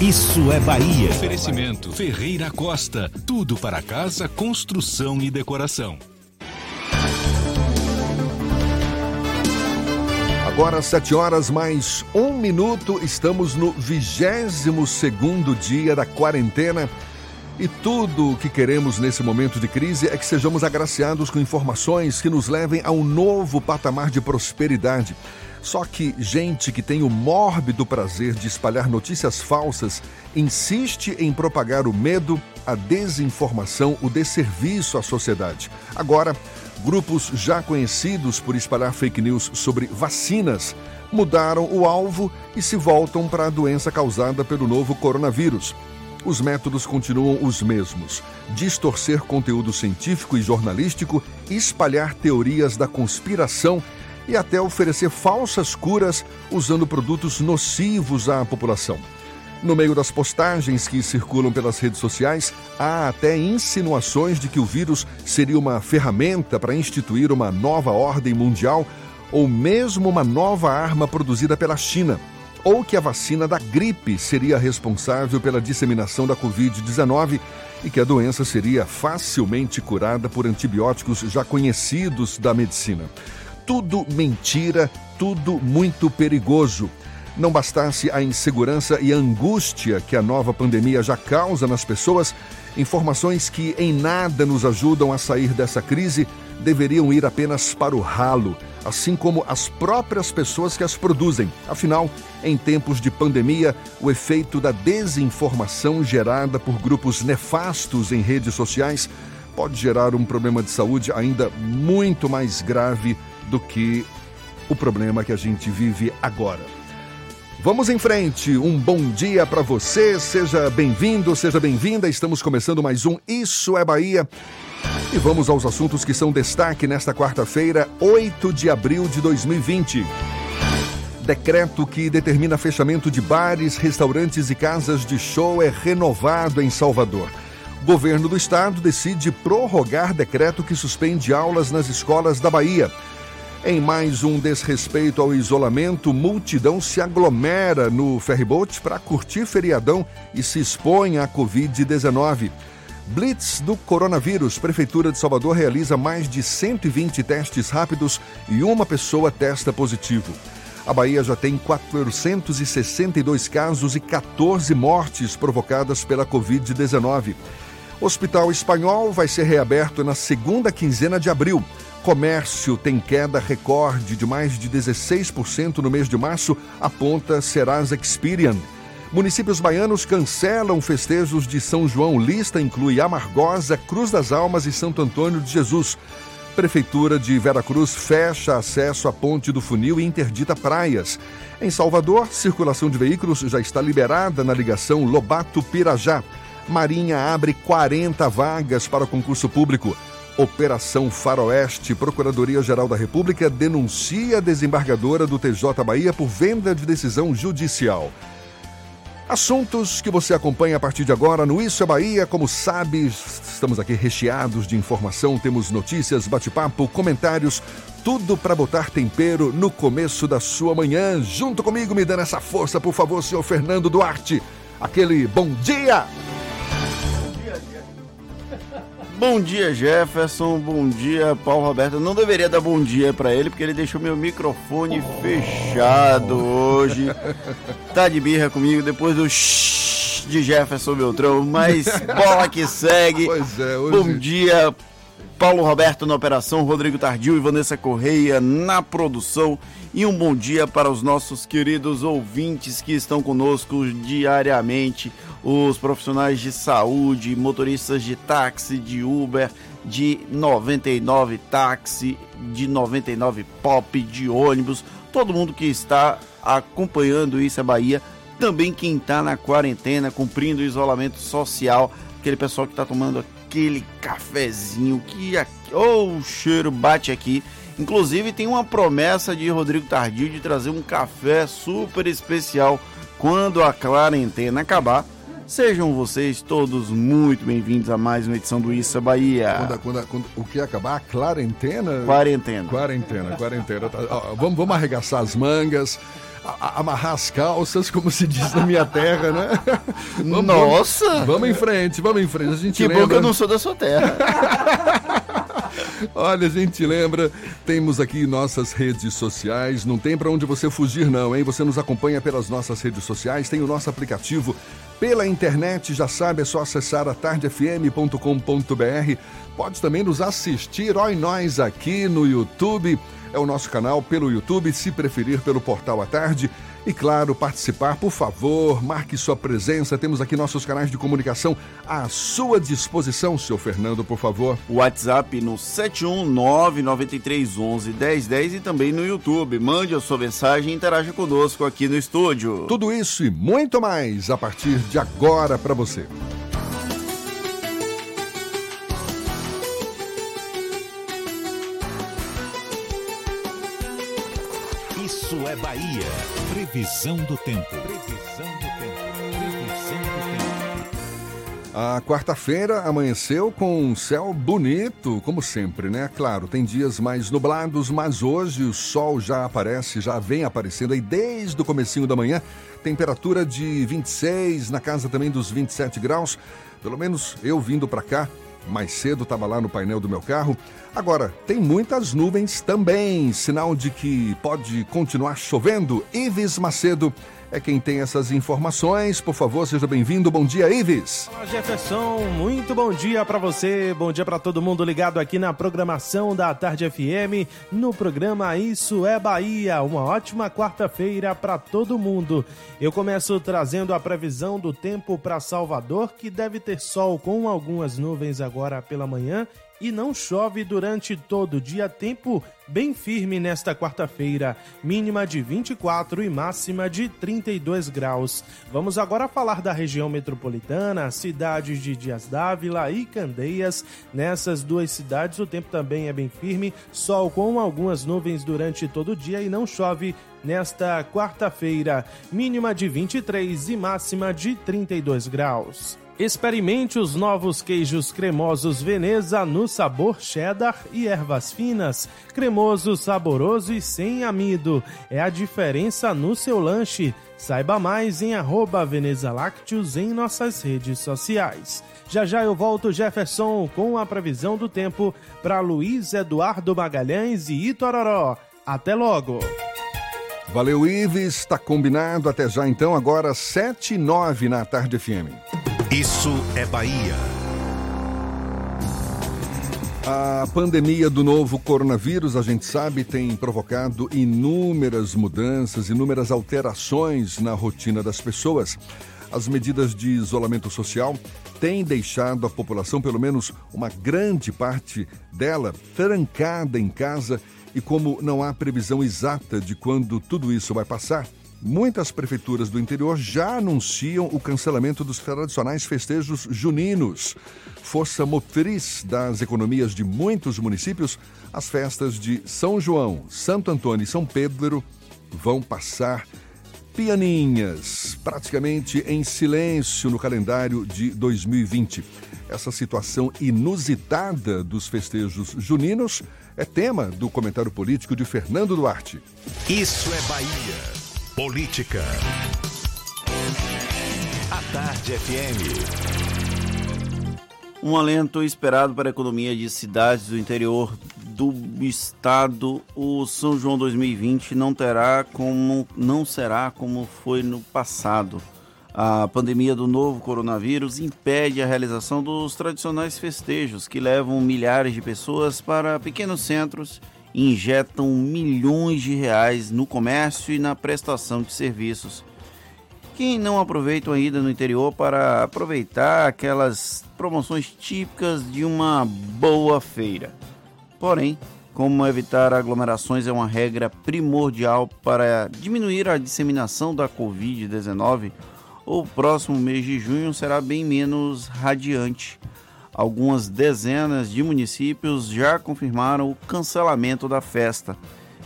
Isso é Bahia. Oferecimento Ferreira Costa. Tudo para casa, construção e decoração. Agora, sete horas mais um minuto, estamos no 22 segundo dia da quarentena. E tudo o que queremos nesse momento de crise é que sejamos agraciados com informações que nos levem a um novo patamar de prosperidade. Só que gente que tem o mórbido prazer de espalhar notícias falsas insiste em propagar o medo, a desinformação, o desserviço à sociedade. Agora, grupos já conhecidos por espalhar fake news sobre vacinas mudaram o alvo e se voltam para a doença causada pelo novo coronavírus. Os métodos continuam os mesmos: distorcer conteúdo científico e jornalístico, espalhar teorias da conspiração e até oferecer falsas curas usando produtos nocivos à população. No meio das postagens que circulam pelas redes sociais, há até insinuações de que o vírus seria uma ferramenta para instituir uma nova ordem mundial ou mesmo uma nova arma produzida pela China, ou que a vacina da gripe seria responsável pela disseminação da Covid-19 e que a doença seria facilmente curada por antibióticos já conhecidos da medicina. Tudo mentira, tudo muito perigoso. Não bastasse a insegurança e a angústia que a nova pandemia já causa nas pessoas, informações que em nada nos ajudam a sair dessa crise deveriam ir apenas para o ralo, assim como as próprias pessoas que as produzem. Afinal, em tempos de pandemia, o efeito da desinformação gerada por grupos nefastos em redes sociais pode gerar um problema de saúde ainda muito mais grave do que o problema que a gente vive agora. Vamos em frente. Um bom dia para você. Seja bem-vindo, seja bem-vinda. Estamos começando mais um Isso é Bahia. E vamos aos assuntos que são destaque nesta quarta-feira, 8 de abril de 2020. Decreto que determina fechamento de bares, restaurantes e casas de show é renovado em Salvador. Governo do estado decide prorrogar decreto que suspende aulas nas escolas da Bahia. Em mais um desrespeito ao isolamento, multidão se aglomera no ferryboat para curtir feriadão e se expõe à Covid-19. Blitz do coronavírus. Prefeitura de Salvador realiza mais de 120 testes rápidos e uma pessoa testa positivo. A Bahia já tem 462 casos e 14 mortes provocadas pela Covid-19. Hospital Espanhol vai ser reaberto na segunda quinzena de abril. Comércio tem queda recorde de mais de 16% no mês de março, aponta Serasa Experian. Municípios baianos cancelam festejos de São João. Lista inclui Amargosa, Cruz das Almas e Santo Antônio de Jesus. Prefeitura de Veracruz fecha acesso à Ponte do Funil e interdita praias. Em Salvador, circulação de veículos já está liberada na ligação Lobato-Pirajá. Marinha abre 40 vagas para concurso público. Operação Faroeste, Procuradoria-Geral da República denuncia a desembargadora do TJ Bahia por venda de decisão judicial. Assuntos que você acompanha a partir de agora no Isso é Bahia. Como sabe, estamos aqui recheados de informação, temos notícias, bate-papo, comentários, tudo para botar tempero no começo da sua manhã. Junto comigo, me dando essa força, por favor, senhor Fernando Duarte. Aquele bom dia! Bom dia, Jefferson. Bom dia, Paulo Roberto. Eu não deveria dar bom dia para ele, porque ele deixou meu microfone oh. fechado hoje. Tá de birra comigo depois do shhh de Jefferson Beltrão, mas bola que segue. Pois é, hoje... Bom dia, Paulo Roberto na operação, Rodrigo Tardio e Vanessa Correia na produção. E um bom dia para os nossos queridos ouvintes que estão conosco diariamente. Os profissionais de saúde, motoristas de táxi, de Uber, de 99 táxi, de 99 pop, de ônibus, todo mundo que está acompanhando isso é Bahia, também quem está na quarentena, cumprindo o isolamento social, aquele pessoal que está tomando aquele cafezinho que oh, o cheiro bate aqui. Inclusive tem uma promessa de Rodrigo Tardio de trazer um café super especial quando a quarentena acabar Sejam vocês todos muito bem-vindos a mais uma edição do Issa Bahia. Quando, quando, quando, o que acabar? A quarentena? Quarentena. Quarentena, quarentena. Tá, ó, vamos, vamos arregaçar as mangas. Amarrar as calças, como se diz na minha terra, né? Vamos, Nossa! Vamos, em frente, vamos em frente. A gente que lembra... bom que eu não sou da sua terra. Olha, a gente lembra, temos aqui nossas redes sociais, não tem para onde você fugir não, hein? Você nos acompanha pelas nossas redes sociais, tem o nosso aplicativo pela internet, já sabe, é só acessar a tardefm.com.br. Pode também nos assistir, ó, nós aqui no YouTube. É o nosso canal pelo YouTube, se preferir pelo Portal à Tarde. E claro, participar, por favor, marque sua presença. Temos aqui nossos canais de comunicação à sua disposição, seu Fernando, por favor. WhatsApp no 71993111010 e também no YouTube. Mande a sua mensagem e interaja conosco aqui no estúdio. Tudo isso e muito mais a partir de agora para você. Bahia. Previsão do tempo. Previsão do tempo. Previsão do tempo. A quarta-feira amanheceu com um céu bonito, como sempre, né? Claro, tem dias mais nublados, mas hoje o sol já aparece, já vem aparecendo aí desde o comecinho da manhã. Temperatura de 26, na casa também dos 27 graus. Pelo menos eu vindo para cá, mais cedo estava lá no painel do meu carro. Agora, tem muitas nuvens também, sinal de que pode continuar chovendo. Ives Macedo é quem tem essas informações. Por favor, seja bem-vindo. Bom dia, Ives. Olá, Jefferson. Muito bom dia para você. Bom dia para todo mundo ligado aqui na programação da Tarde FM, no programa Isso é Bahia. Uma ótima quarta-feira para todo mundo. Eu começo trazendo a previsão do tempo para Salvador, que deve ter sol com algumas nuvens agora pela manhã e não chove durante todo o dia, tempo bem firme nesta quarta-feira, mínima de 24 e máxima de 32 graus. Vamos agora falar da região metropolitana, cidades de Dias Dávila e Candeias. Nessas duas cidades o tempo também é bem firme, sol com algumas nuvens durante todo o dia e não chove nesta quarta-feira, mínima de 23 e máxima de 32 graus. Experimente os novos queijos cremosos Veneza no sabor cheddar e ervas finas. Cremoso, saboroso e sem amido. É a diferença no seu lanche. Saiba mais em arroba Veneza Lácteos em nossas redes sociais. Já já eu volto, Jefferson, com a previsão do tempo para Luiz Eduardo Magalhães e Itororó. Até logo! Valeu, Ives. Está combinado. Até já, então. Agora, 7 e 9 na Tarde FM. Isso é Bahia. A pandemia do novo coronavírus, a gente sabe, tem provocado inúmeras mudanças, inúmeras alterações na rotina das pessoas. As medidas de isolamento social têm deixado a população, pelo menos uma grande parte dela, trancada em casa e como não há previsão exata de quando tudo isso vai passar, Muitas prefeituras do interior já anunciam o cancelamento dos tradicionais festejos juninos. Força motriz das economias de muitos municípios, as festas de São João, Santo Antônio e São Pedro vão passar pianinhas, praticamente em silêncio no calendário de 2020. Essa situação inusitada dos festejos juninos é tema do comentário político de Fernando Duarte. Isso é Bahia. Política. A Tarde FM. Um alento esperado para a economia de cidades do interior do estado. O São João 2020 não terá como não será como foi no passado. A pandemia do novo coronavírus impede a realização dos tradicionais festejos que levam milhares de pessoas para pequenos centros e injetam milhões de reais no comércio e na prestação de serviços. Quem não aproveita a ida no interior para aproveitar aquelas promoções típicas de uma boa feira? Porém, como evitar aglomerações é uma regra primordial para diminuir a disseminação da Covid-19, o próximo mês de junho será bem menos radiante. Algumas dezenas de municípios já confirmaram o cancelamento da festa.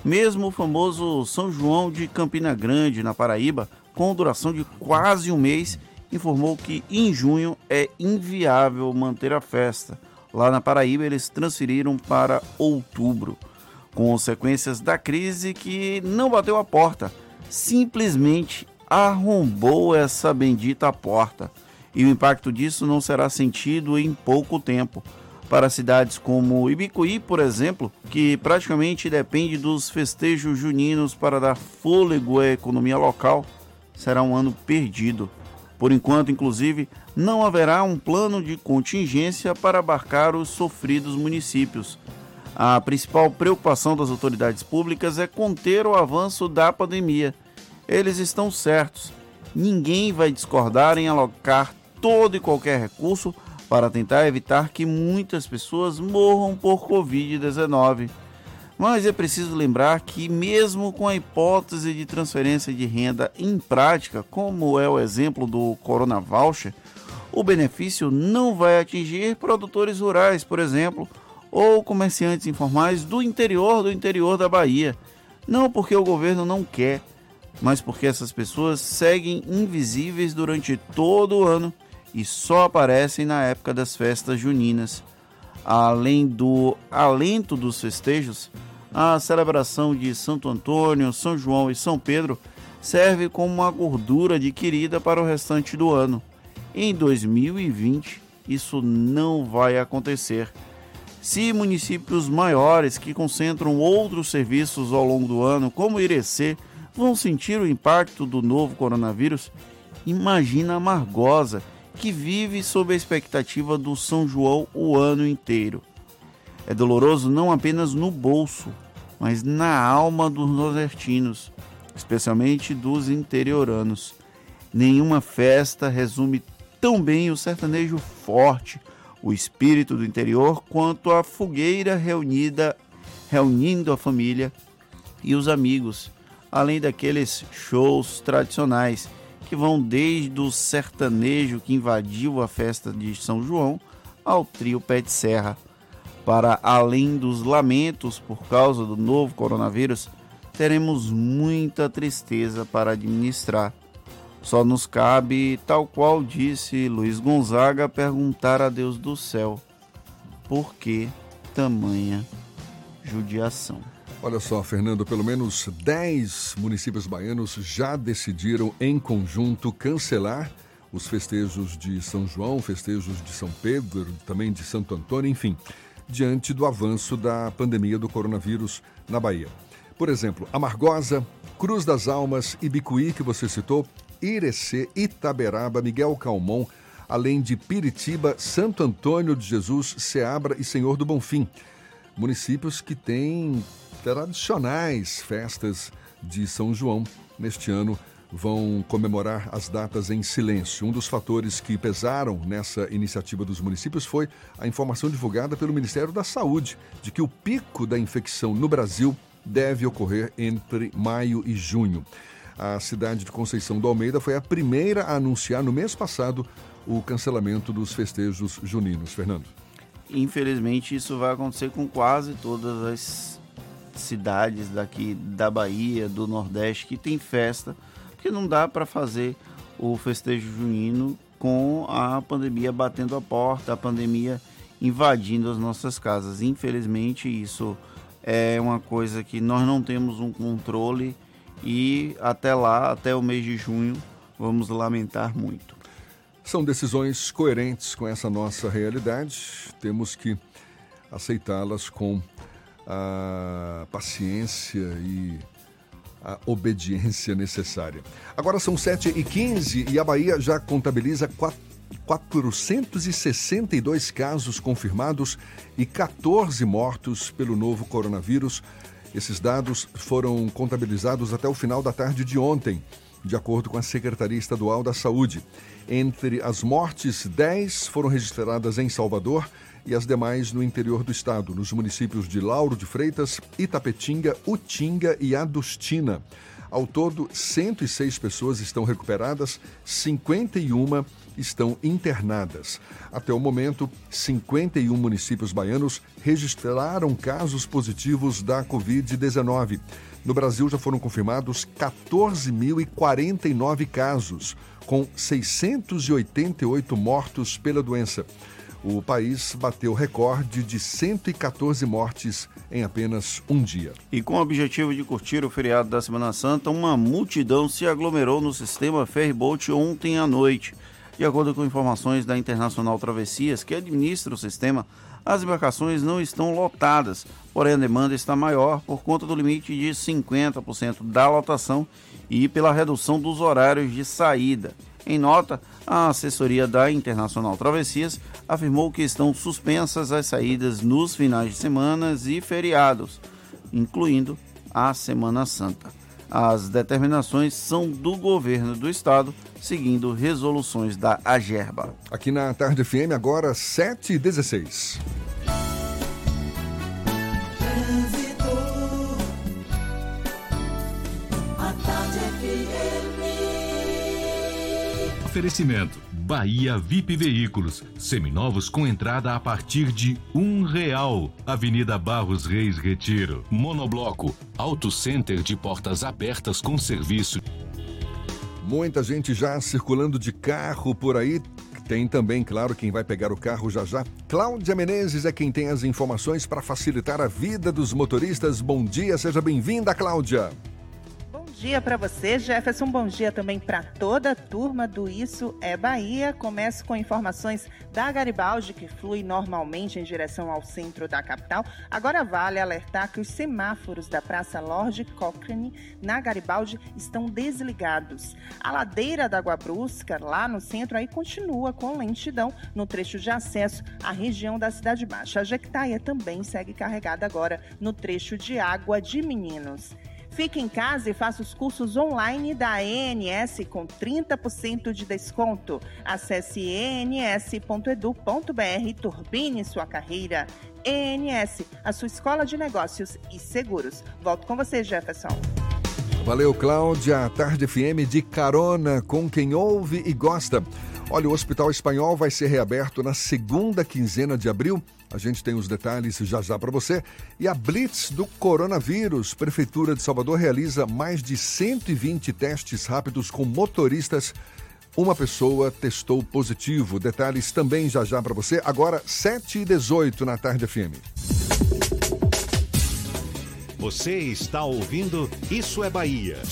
Mesmo o famoso São João de Campina Grande, na Paraíba, com duração de quase um mês, informou que em junho é inviável manter a festa. Lá na Paraíba, eles transferiram para outubro. Consequências da crise que não bateu a porta, simplesmente arrombou essa bendita porta. E o impacto disso não será sentido em pouco tempo. Para cidades como Ibicuí, por exemplo, que praticamente depende dos festejos juninos para dar fôlego à economia local, será um ano perdido. Por enquanto, inclusive, não haverá um plano de contingência para abarcar os sofridos municípios. A principal preocupação das autoridades públicas é conter o avanço da pandemia. Eles estão certos. Ninguém vai discordar em alocar todo e qualquer recurso para tentar evitar que muitas pessoas morram por Covid-19. Mas é preciso lembrar que, mesmo com a hipótese de transferência de renda em prática, como é o exemplo do Corona Voucher, o benefício não vai atingir produtores rurais, por exemplo, ou comerciantes informais do interior do interior da Bahia. Não porque o governo não quer, mas porque essas pessoas seguem invisíveis durante todo o ano e só aparecem na época das festas juninas além do alento dos festejos, a celebração de Santo Antônio, São João e São Pedro serve como uma gordura adquirida para o restante do ano. Em 2020, isso não vai acontecer. Se municípios maiores que concentram outros serviços ao longo do ano, como Irecê, vão sentir o impacto do novo coronavírus, imagina a Margosa, que vive sob a expectativa do São João o ano inteiro. É doloroso não apenas no bolso, mas na alma dos nordestinos, especialmente dos interioranos. Nenhuma festa resume tão bem o sertanejo forte, o espírito do interior, quanto a fogueira reunida, reunindo a família e os amigos, além daqueles shows tradicionais que vão desde o sertanejo que invadiu a festa de São João ao trio Pé de Serra. Para além dos lamentos por causa do novo coronavírus, teremos muita tristeza para administrar. Só nos cabe, tal qual disse Luiz Gonzaga, perguntar a Deus do céu: por que tamanha judiação? Olha só, Fernando, pelo menos 10 municípios baianos já decidiram em conjunto cancelar os festejos de São João, festejos de São Pedro, também de Santo Antônio, enfim, diante do avanço da pandemia do coronavírus na Bahia. Por exemplo, Amargosa, Cruz das Almas, Ibicuí, que você citou, Irecê, Itaberaba, Miguel Calmon, além de Piritiba, Santo Antônio de Jesus, Ceabra e Senhor do Bonfim. Municípios que têm tradicionais festas de São João. Neste ano vão comemorar as datas em silêncio. Um dos fatores que pesaram nessa iniciativa dos municípios foi a informação divulgada pelo Ministério da Saúde de que o pico da infecção no Brasil deve ocorrer entre maio e junho. A cidade de Conceição do Almeida foi a primeira a anunciar no mês passado o cancelamento dos festejos juninos. Fernando. Infelizmente, isso vai acontecer com quase todas as cidades daqui da Bahia, do Nordeste, que tem festa, porque não dá para fazer o festejo junino com a pandemia batendo a porta, a pandemia invadindo as nossas casas. Infelizmente, isso é uma coisa que nós não temos um controle e até lá, até o mês de junho, vamos lamentar muito. São decisões coerentes com essa nossa realidade. Temos que aceitá-las com a paciência e a obediência necessária. Agora são 7h15 e a Bahia já contabiliza 462 casos confirmados e 14 mortos pelo novo coronavírus. Esses dados foram contabilizados até o final da tarde de ontem, de acordo com a Secretaria Estadual da Saúde. Entre as mortes, 10 foram registradas em Salvador e as demais no interior do estado, nos municípios de Lauro de Freitas, Itapetinga, Utinga e Adustina. Ao todo, 106 pessoas estão recuperadas, 51 estão internadas. Até o momento, 51 municípios baianos registraram casos positivos da Covid-19. No Brasil já foram confirmados 14.049 casos, com 688 mortos pela doença o país bateu recorde de 114 mortes em apenas um dia. E com o objetivo de curtir o feriado da Semana Santa, uma multidão se aglomerou no sistema Ferryboat ontem à noite. De acordo com informações da Internacional Travessias, que administra o sistema, as embarcações não estão lotadas, porém a demanda está maior por conta do limite de 50% da lotação e pela redução dos horários de saída. Em nota, a assessoria da Internacional Travessias afirmou que estão suspensas as saídas nos finais de semana e feriados, incluindo a Semana Santa. As determinações são do governo do estado, seguindo resoluções da Agerba. Aqui na Tarde FM, agora 7h16. Oferecimento Bahia VIP Veículos, seminovos com entrada a partir de um real. Avenida Barros Reis Retiro. Monobloco, Auto Center de portas abertas com serviço. Muita gente já circulando de carro por aí. Tem também, claro, quem vai pegar o carro já já. Cláudia Menezes é quem tem as informações para facilitar a vida dos motoristas. Bom dia, seja bem-vinda, Cláudia dia para você, Jefferson. Bom dia também para toda a turma do Isso é Bahia. Começo com informações da Garibaldi, que flui normalmente em direção ao centro da capital. Agora vale alertar que os semáforos da Praça Lorde Cochrane, na Garibaldi, estão desligados. A ladeira da Água Brusca, lá no centro, aí continua com lentidão no trecho de acesso à região da Cidade Baixa. A Jequitaia também segue carregada agora no trecho de Água de Meninos. Fique em casa e faça os cursos online da ENS com 30% de desconto. Acesse ens.edu.br e turbine sua carreira. ENS, a sua escola de negócios e seguros. Volto com você, Jefferson. Valeu, Cláudia. Tarde FM de carona com quem ouve e gosta. Olha, o Hospital Espanhol vai ser reaberto na segunda quinzena de abril. A gente tem os detalhes já já para você. E a Blitz do coronavírus. Prefeitura de Salvador realiza mais de 120 testes rápidos com motoristas. Uma pessoa testou positivo. Detalhes também já já para você. Agora, 7 e 18 na Tarde FM. Você está ouvindo Isso é Bahia.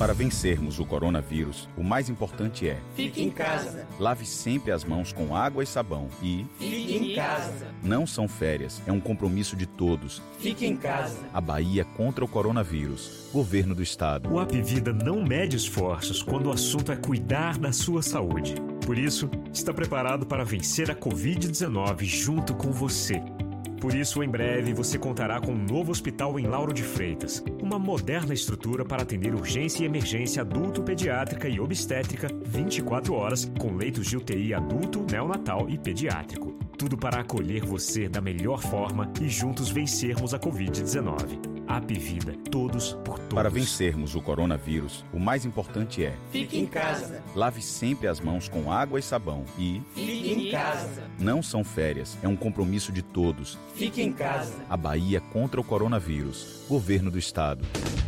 Para vencermos o coronavírus, o mais importante é: fique em casa. Lave sempre as mãos com água e sabão e fique em casa. Não são férias, é um compromisso de todos. Fique em casa. A Bahia contra o coronavírus. Governo do Estado. O Apvida não mede esforços quando o assunto é cuidar da sua saúde. Por isso, está preparado para vencer a Covid-19 junto com você. Por isso, em breve, você contará com um novo hospital em Lauro de Freitas, uma moderna estrutura para atender urgência e emergência adulto, pediátrica e obstétrica 24 horas, com leitos de UTI adulto, neonatal e pediátrico. Tudo para acolher você da melhor forma e juntos vencermos a Covid-19. Apvida, todos por todos. Para vencermos o coronavírus, o mais importante é: fique em casa. Lave sempre as mãos com água e sabão e fique em casa. Não são férias, é um compromisso de todos. Fique em casa. A Bahia contra o coronavírus. Governo do Estado.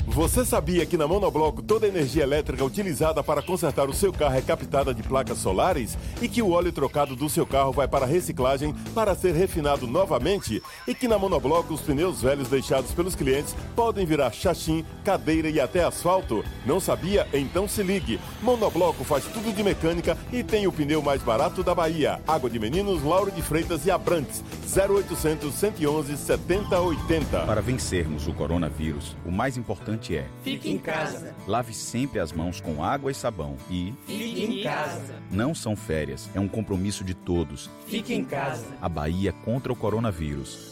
Você sabia que na Monobloco toda a energia elétrica utilizada para consertar o seu carro é captada de placas solares? E que o óleo trocado do seu carro vai para reciclagem para ser refinado novamente? E que na Monobloco os pneus velhos deixados pelos clientes podem virar chachim, cadeira e até asfalto? Não sabia? Então se ligue. Monobloco faz tudo de mecânica e tem o pneu mais barato da Bahia. Água de Meninos, Lauro de Freitas e Abrantes. 0800 111 7080. Para vencermos o coronavírus, o mais importante é: Fique em casa. lave sempre as mãos com água e sabão e Fique em casa. não são férias, é um compromisso de todos. Fique em casa. A Bahia contra o coronavírus.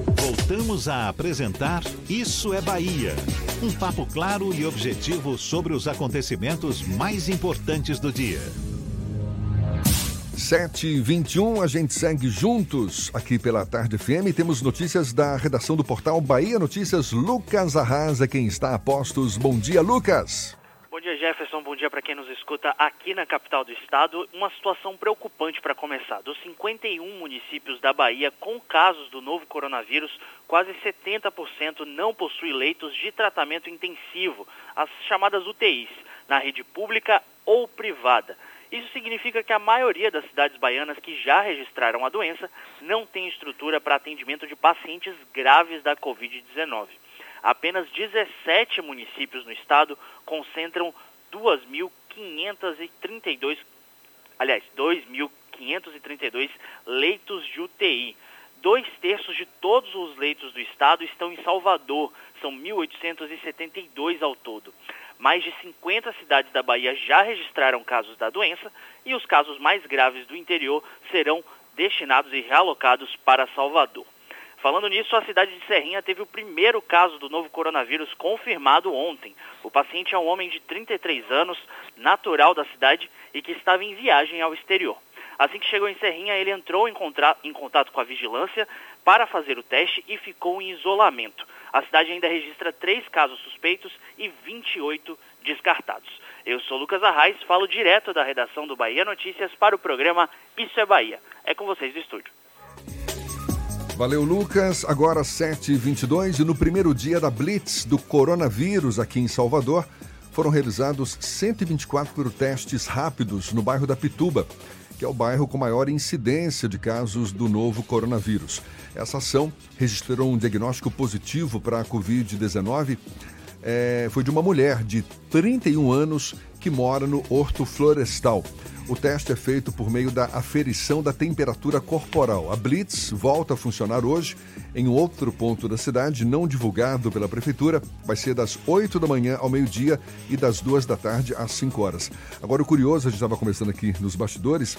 Voltamos a apresentar Isso é Bahia. Um papo claro e objetivo sobre os acontecimentos mais importantes do dia. 7h21, a gente segue juntos aqui pela Tarde FM. Temos notícias da redação do portal Bahia Notícias. Lucas Arrasa, quem está a postos. Bom dia, Lucas. Bom dia, Jefferson. Bom dia para quem nos escuta aqui na capital do estado. Uma situação preocupante para começar. Dos 51 municípios da Bahia com casos do novo coronavírus, quase 70% não possuem leitos de tratamento intensivo, as chamadas UTIs, na rede pública ou privada. Isso significa que a maioria das cidades baianas que já registraram a doença não tem estrutura para atendimento de pacientes graves da Covid-19. Apenas 17 municípios no estado concentram 2.532, aliás, 2.532 leitos de UTI. Dois terços de todos os leitos do estado estão em Salvador, são 1.872 ao todo. Mais de 50 cidades da Bahia já registraram casos da doença e os casos mais graves do interior serão destinados e realocados para Salvador. Falando nisso, a cidade de Serrinha teve o primeiro caso do novo coronavírus confirmado ontem. O paciente é um homem de 33 anos, natural da cidade e que estava em viagem ao exterior. Assim que chegou em Serrinha, ele entrou em, em contato com a vigilância para fazer o teste e ficou em isolamento. A cidade ainda registra três casos suspeitos e 28 descartados. Eu sou Lucas Arraes, falo direto da redação do Bahia Notícias para o programa Isso é Bahia. É com vocês do estúdio. Valeu, Lucas. Agora 7h22 e no primeiro dia da Blitz do coronavírus aqui em Salvador, foram realizados 124 testes rápidos no bairro da Pituba, que é o bairro com maior incidência de casos do novo coronavírus. Essa ação registrou um diagnóstico positivo para a Covid-19. É, foi de uma mulher de 31 anos que mora no Horto Florestal. O teste é feito por meio da aferição da temperatura corporal. A Blitz volta a funcionar hoje em outro ponto da cidade, não divulgado pela prefeitura. Vai ser das 8 da manhã ao meio-dia e das 2 da tarde às 5 horas. Agora, o curioso, a gente estava conversando aqui nos bastidores,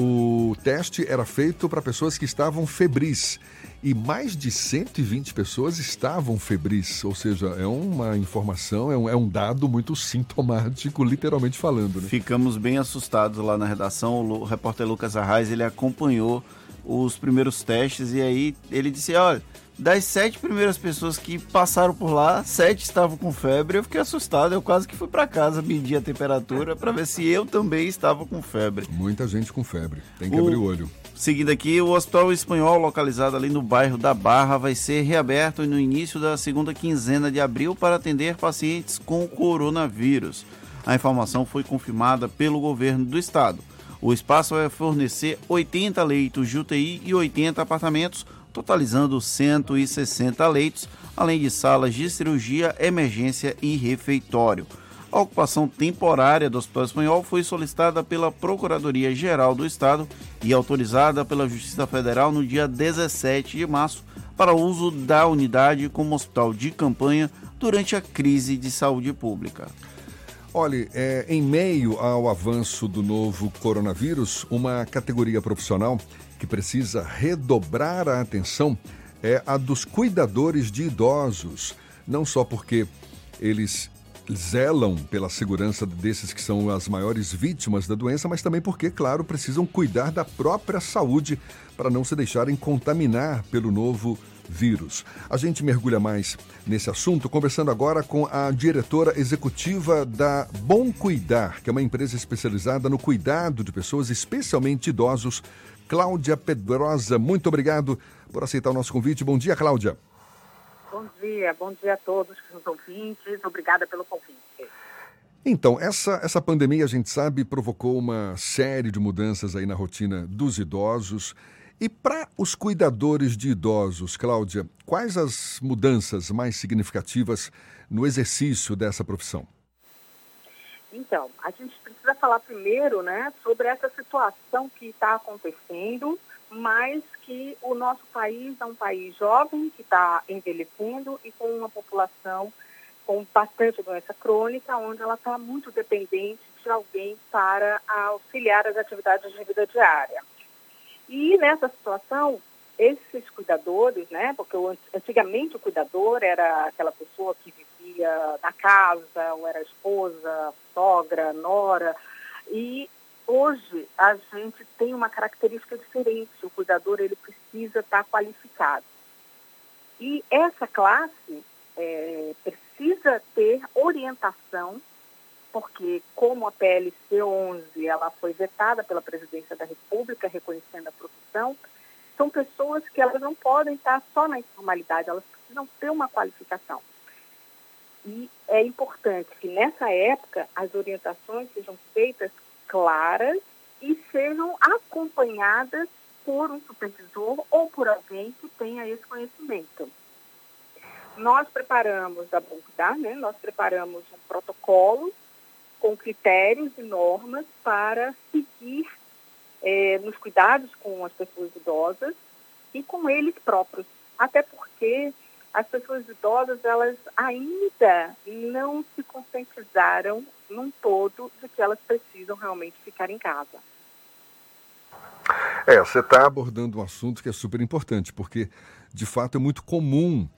o teste era feito para pessoas que estavam febris e mais de 120 pessoas estavam febris, ou seja, é uma informação, é um, é um dado muito sintomático, literalmente falando. Né? Ficamos bem assustados lá na redação. O repórter Lucas Arraes ele acompanhou os primeiros testes e aí ele disse: olha, das sete primeiras pessoas que passaram por lá, sete estavam com febre. Eu fiquei assustado, eu quase que fui para casa medir a temperatura para ver se eu também estava com febre. Muita gente com febre, tem que o... abrir o olho. Seguindo aqui, o Hospital Espanhol, localizado ali no bairro da Barra, vai ser reaberto no início da segunda quinzena de abril para atender pacientes com coronavírus. A informação foi confirmada pelo governo do estado. O espaço vai fornecer 80 leitos de UTI e 80 apartamentos, totalizando 160 leitos, além de salas de cirurgia, emergência e refeitório. A ocupação temporária do Hospital Espanhol foi solicitada pela Procuradoria-Geral do Estado e autorizada pela Justiça Federal no dia 17 de março para uso da unidade como hospital de campanha durante a crise de saúde pública. Olhe, é, em meio ao avanço do novo coronavírus, uma categoria profissional que precisa redobrar a atenção é a dos cuidadores de idosos. Não só porque eles zelam pela segurança desses que são as maiores vítimas da doença, mas também porque, claro, precisam cuidar da própria saúde para não se deixarem contaminar pelo novo vírus. A gente mergulha mais nesse assunto conversando agora com a diretora executiva da Bom Cuidar, que é uma empresa especializada no cuidado de pessoas, especialmente idosos. Cláudia Pedrosa, muito obrigado por aceitar o nosso convite. Bom dia, Cláudia. Bom dia, bom dia a todos os ouvintes. Obrigada pelo convite. Então, essa, essa pandemia, a gente sabe, provocou uma série de mudanças aí na rotina dos idosos. E para os cuidadores de idosos, Cláudia, quais as mudanças mais significativas no exercício dessa profissão? Então, a gente precisa falar primeiro né, sobre essa situação que está acontecendo, mas que o nosso país é um país jovem, que está envelhecendo e com uma população com bastante doença crônica, onde ela está muito dependente de alguém para auxiliar as atividades de vida diária. E nessa situação, esses cuidadores, né, porque antigamente o cuidador era aquela pessoa que vivia na casa, ou era esposa, sogra, nora, e hoje a gente tem uma característica diferente, o cuidador ele precisa estar qualificado. E essa classe é, precisa ter orientação porque como a PLC 11 ela foi vetada pela Presidência da República reconhecendo a profissão, são pessoas que elas não podem estar só na informalidade, elas precisam ter uma qualificação. E é importante que nessa época as orientações sejam feitas claras e sejam acompanhadas por um supervisor ou por alguém que tenha esse conhecimento. Nós preparamos da Bongda, né? Nós preparamos um protocolo com critérios e normas para seguir é, nos cuidados com as pessoas idosas e com eles próprios. Até porque as pessoas idosas, elas ainda não se conscientizaram num todo de que elas precisam realmente ficar em casa. É, você está abordando um assunto que é super importante, porque de fato é muito comum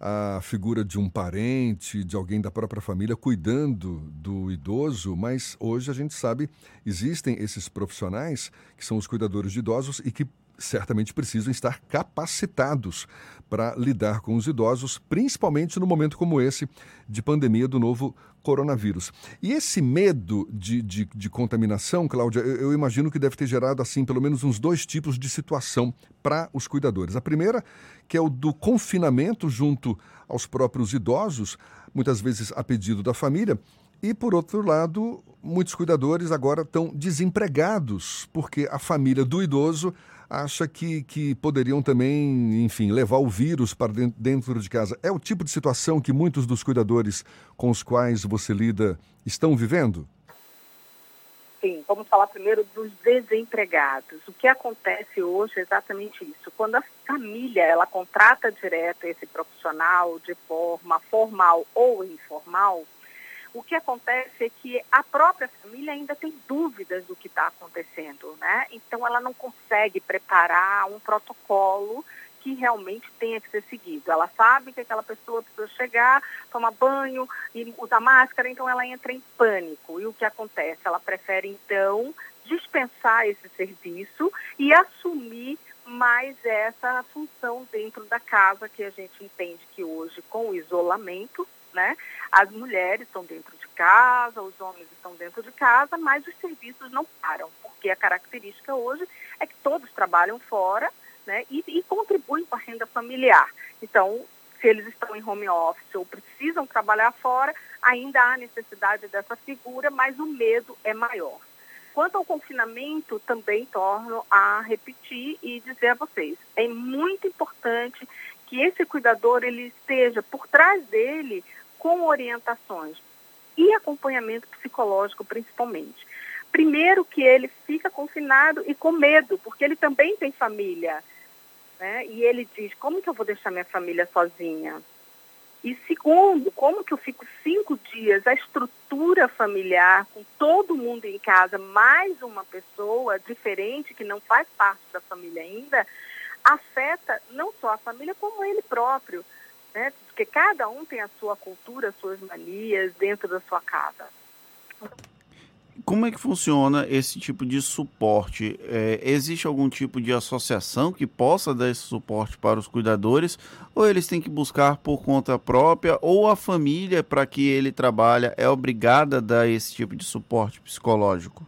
a figura de um parente, de alguém da própria família cuidando do idoso, mas hoje a gente sabe existem esses profissionais que são os cuidadores de idosos e que certamente precisam estar capacitados para lidar com os idosos, principalmente no momento como esse de pandemia do novo coronavírus. E esse medo de, de, de contaminação, Cláudia, eu, eu, imagino que deve ter gerado, assim, pelo menos uns dois tipos de situação para os cuidadores. A primeira, que é o do confinamento junto aos próprios idosos, muitas vezes a pedido da família, e, por outro lado, muitos cuidadores agora estão desempregados, porque a família do idoso acha que, que poderiam também, enfim, levar o vírus para dentro de casa. É o tipo de situação que muitos dos cuidadores com os quais você lida estão vivendo? Sim, vamos falar primeiro dos desempregados. O que acontece hoje é exatamente isso. Quando a família ela contrata direto esse profissional de forma formal ou informal, o que acontece é que a própria família ainda tem dúvidas do que está acontecendo, né? Então ela não consegue preparar um protocolo que realmente tenha que ser seguido. Ela sabe que aquela pessoa precisa chegar, tomar banho e usar máscara, então ela entra em pânico. E o que acontece? Ela prefere então dispensar esse serviço e assumir mais essa função dentro da casa que a gente entende que hoje com o isolamento né? As mulheres estão dentro de casa, os homens estão dentro de casa, mas os serviços não param, porque a característica hoje é que todos trabalham fora né? e, e contribuem para a renda familiar. Então, se eles estão em home office ou precisam trabalhar fora, ainda há necessidade dessa figura, mas o medo é maior. Quanto ao confinamento, também torno a repetir e dizer a vocês, é muito importante que esse cuidador ele esteja por trás dele com orientações e acompanhamento psicológico, principalmente. Primeiro, que ele fica confinado e com medo, porque ele também tem família. Né? E ele diz: como que eu vou deixar minha família sozinha? E segundo, como que eu fico cinco dias, a estrutura familiar, com todo mundo em casa, mais uma pessoa diferente que não faz parte da família ainda, afeta não só a família, como ele próprio. Né? Porque cada um tem a sua cultura, as suas manias dentro da sua casa. Como é que funciona esse tipo de suporte? É, existe algum tipo de associação que possa dar esse suporte para os cuidadores? Ou eles têm que buscar por conta própria? Ou a família para que ele trabalha é obrigada a dar esse tipo de suporte psicológico?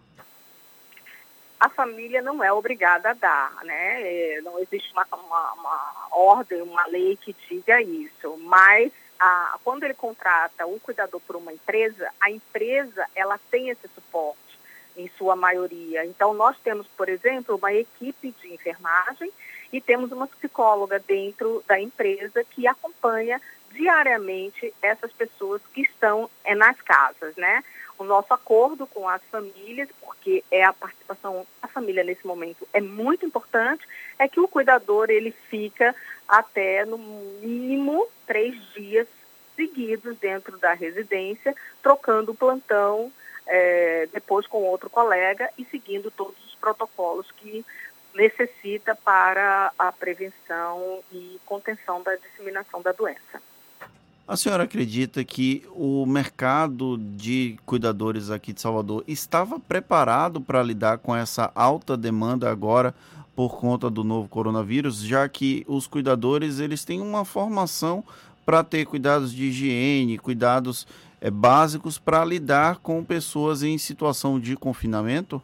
A família não é obrigada a dar, né? É, não existe uma, uma, uma ordem, uma lei que diga isso. Mas a, quando ele contrata um cuidador por uma empresa, a empresa ela tem esse suporte em sua maioria. Então nós temos, por exemplo, uma equipe de enfermagem e temos uma psicóloga dentro da empresa que acompanha diariamente essas pessoas que estão é, nas casas, né? O nosso acordo com as famílias, porque é a participação da família nesse momento é muito importante, é que o cuidador ele fica até no mínimo três dias seguidos dentro da residência, trocando o plantão é, depois com outro colega e seguindo todos os protocolos que necessita para a prevenção e contenção da disseminação da doença. A senhora acredita que o mercado de cuidadores aqui de Salvador estava preparado para lidar com essa alta demanda agora por conta do novo coronavírus, já que os cuidadores eles têm uma formação para ter cuidados de higiene, cuidados é, básicos para lidar com pessoas em situação de confinamento?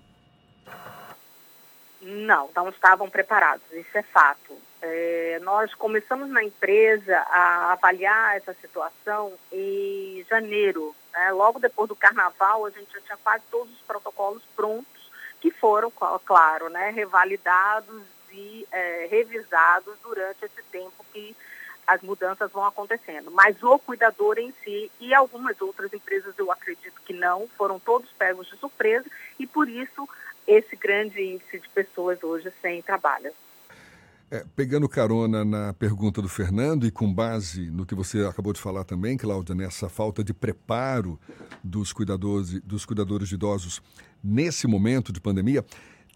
Não, não estavam preparados, isso é fato. É, nós começamos na empresa a avaliar essa situação em janeiro. Né? Logo depois do carnaval, a gente já tinha quase todos os protocolos prontos, que foram, claro, né, revalidados e é, revisados durante esse tempo que as mudanças vão acontecendo. Mas o cuidador em si e algumas outras empresas, eu acredito que não, foram todos pegos de surpresa e por isso esse grande índice de pessoas hoje sem trabalho. É, pegando carona na pergunta do Fernando e com base no que você acabou de falar também, Cláudia, nessa falta de preparo dos cuidadores, dos cuidadores de idosos nesse momento de pandemia,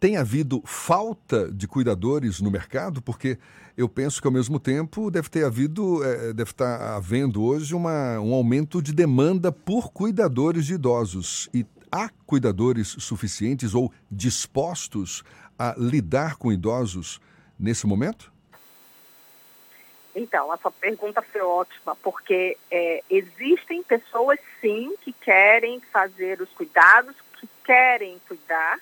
tem havido falta de cuidadores no mercado? Porque eu penso que ao mesmo tempo deve ter havido, é, deve estar havendo hoje uma, um aumento de demanda por cuidadores de idosos. E há cuidadores suficientes ou dispostos a lidar com idosos nesse momento? Então, a sua pergunta foi ótima, porque é, existem pessoas, sim, que querem fazer os cuidados, que querem cuidar,